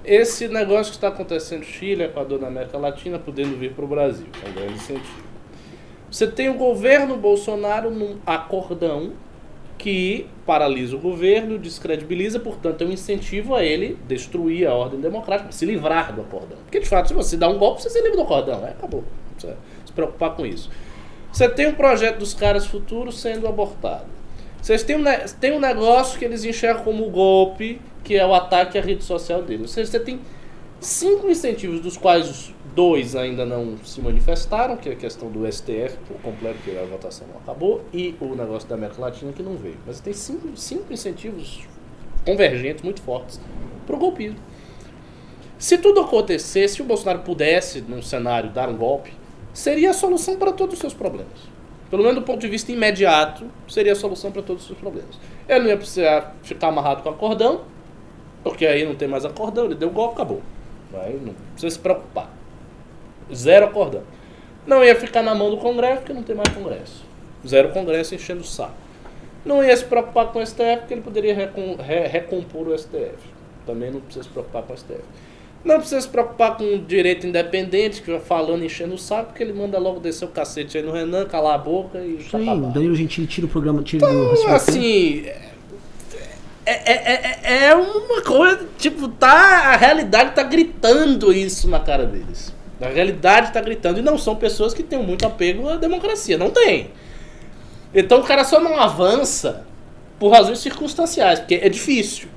Esse negócio que está acontecendo no Chile, Equador, na América Latina, podendo vir para o Brasil. É um grande incentivo. Você tem o governo Bolsonaro num acordão que paralisa o governo, descredibiliza, portanto, é um incentivo a ele destruir a ordem democrática, se livrar do acordão. Porque, de fato, se você dá um golpe, você se livra do acordão, né? acabou. Não precisa se preocupar com isso. Você tem um projeto dos caras futuros sendo abortado. Vocês têm um, tem um negócio que eles enxergam como golpe, que é o ataque à rede social deles. Seja, você tem cinco incentivos, dos quais os dois ainda não se manifestaram, que é a questão do STF por completo, que a votação não acabou, e o negócio da América Latina que não veio. Mas tem cinco, cinco incentivos convergentes muito fortes para o golpismo. Se tudo acontecesse, se o Bolsonaro pudesse, num cenário, dar um golpe, seria a solução para todos os seus problemas. Pelo menos do ponto de vista imediato, seria a solução para todos os seus problemas. Ele não ia precisar ficar amarrado com acordão, porque aí não tem mais acordão, ele deu golpe, acabou. Aí não precisa se preocupar. Zero acordão. Não ia ficar na mão do Congresso, porque não tem mais Congresso. Zero Congresso enchendo o saco. Não ia se preocupar com o STF, porque ele poderia recom- re- recompor o STF. Também não precisa se preocupar com o STF. Não precisa se preocupar com o direito independente, que vai falando, enchendo o saco, porque ele manda logo descer o cacete aí no Renan, calar a boca e tá Sim, acabado. Danilo Gentili tira o programa, tira Então, SBT. assim. É, é, é, é uma coisa. Tipo, tá. A realidade tá gritando isso na cara deles. A realidade tá gritando. E não são pessoas que têm muito apego à democracia. Não tem. Então o cara só não avança por razões circunstanciais, porque é difícil.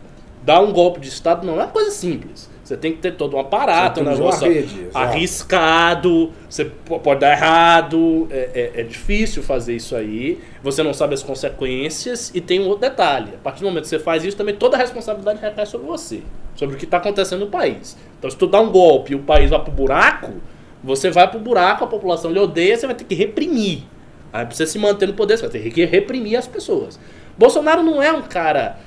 Dar um golpe de Estado não é uma coisa simples. Você tem que ter todo um aparato, um negócio rede, arriscado, você pode dar errado, é, é- é difícil fazer isso aí, você não sabe as consequências e tem um outro detalhe. A partir do momento que você faz isso, também toda a responsabilidade recai sobre você, sobre o que está acontecendo no país. Então se tu dá um golpe e o país vai pro buraco, você vai pro buraco, a população lhe odeia, você vai ter que reprimir. Aí pra você se manter no poder, você vai ter que reprimir as pessoas. Bolsonaro não é um cara.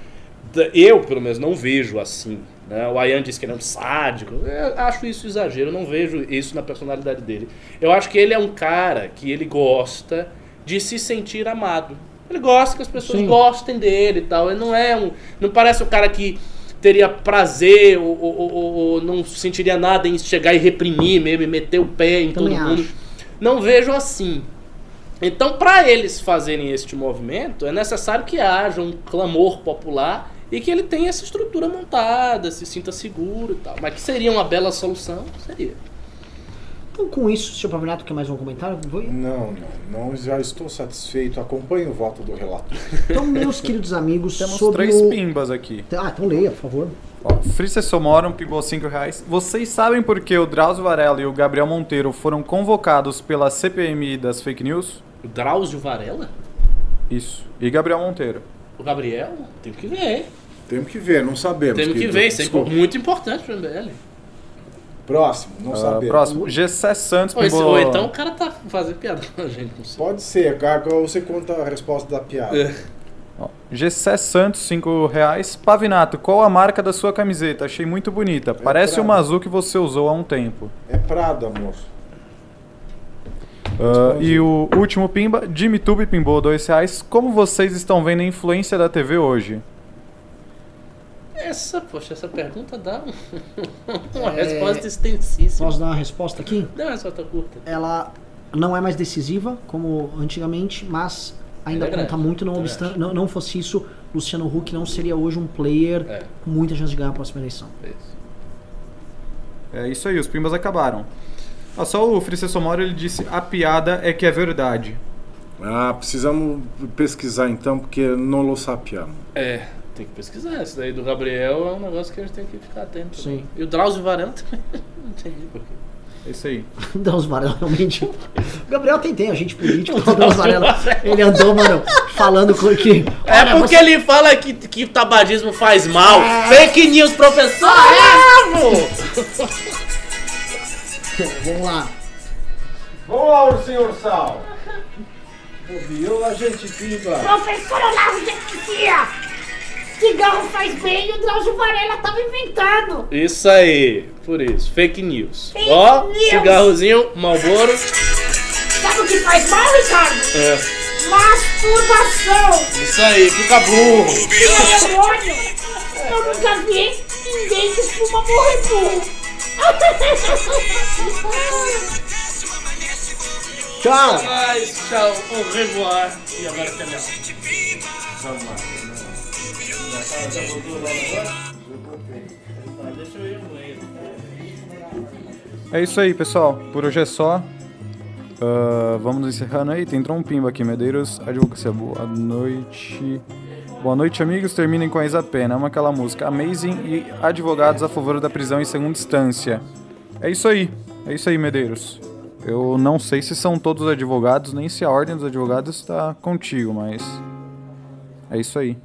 Eu, pelo menos, não vejo assim. Né? O Ayan disse que ele é um sádico. Eu acho isso exagero, não vejo isso na personalidade dele. Eu acho que ele é um cara que ele gosta de se sentir amado. Ele gosta que as pessoas Sim. gostem dele e tal. Ele não é um. Não parece o cara que teria prazer ou, ou- ou- ou não sentiria nada em chegar e reprimir mesmo, e meter o pé em Também todo mundo. acho. Não vejo assim. Então, para eles fazerem este movimento, é necessário que haja um clamor popular e que ele tenha essa estrutura montada, se sinta seguro e tal. Mas que seria uma bela solução? Seria. Então, com isso, senhor Pavinato, quer mais um comentário? Não, não, não, já estou satisfeito. Acompanhe o voto do relator. Então, meus queridos amigos, Temos sobre três o... pimbas aqui. Ah, então leia, por favor. Frisa Somorum pimbou 5 reais. Vocês sabem por que o Drauzio Varela e o Gabriel Monteiro foram convocados pela CPMI das fake news? O Drauzio Varela? Isso. E Gabriel Monteiro. O Gabriel? Tem que ver. Temos que ver, não sabemos. Temos que querido. ver. Isso é muito importante pro MBL. Próximo, não Ah, sabemos. próximo. Gessé Santos Ou, esse- ou então o cara tá fazendo piada com a gente, não sei. Pode ser, cara, você conta a resposta da piada. É. Gessé Santos, 5 reais. Pavinato, qual a marca da sua camiseta? Achei muito bonita. Parece Prada. uma azul que você usou há um tempo. É Prada, amor. Ah, e o último pimba, Jimmy Tube pimbou 2 reais. Como vocês estão vendo a influência da TV hoje? Essa, poxa, essa pergunta dá um- uma É, resposta extensíssima. Posso dar uma resposta aqui? Não, é só tá curta. Ela não é mais decisiva como antigamente, mas ainda é conta grande, muito. Não, também obstan- acho. não, não fosse isso, Luciano Huck não seria hoje um player É, com muita chance de ganhar a próxima eleição. é isso. É isso aí, os pimbas acabaram. Ah, só o Frice Somoro ele disse: a piada é que é verdade. Ah, precisamos pesquisar então, porque não lo sapiamo. É, tem que pesquisar. Esse daí do Gabriel é um negócio que a gente tem que ficar atento. Sim. E o Drauzio Varela também, não entendi por quê. É isso aí. Drauzio Varela realmente. O Gabriel tem, tem agente político, o Drauzio Varela. Ele andou, mano, falando com que. É porque você- ele fala que, que tabagismo faz mal. É. Fake news, professor! Ah, é. Vamos lá. Vamos lá, ursinho ursal. Ouviu a gente pimba? Professor Olavo de Anestesia! Cigarro faz bem e o Drauzio Varela tava inventando! Isso aí, por isso. Fake news. Fake Ó, news. cigarrozinho, Malboro. Sabe o que faz mal, Ricardo? É, Masturbação! isso aí, fica burro. Que demônio! Eu nunca vi ninguém que fuma morrer burro! Tchau. Mas, tchau, au revoir. E agora tá legal. Vamos lá. Já voltou lá agora? Deixa eu ir no. É isso aí, pessoal. Por hoje é só. Ah, vamos encerrando aí. Tem um pimba aqui, Medeiros. Advocacia, boa noite. Boa noite, amigos. Terminem com a Isa Pena. Amo aquela música. Amazing e advogados a favor da prisão em segunda instância. É isso aí. É isso aí, Medeiros. Eu não sei se são todos advogados, nem se a ordem dos advogados está contigo, mas. É isso aí.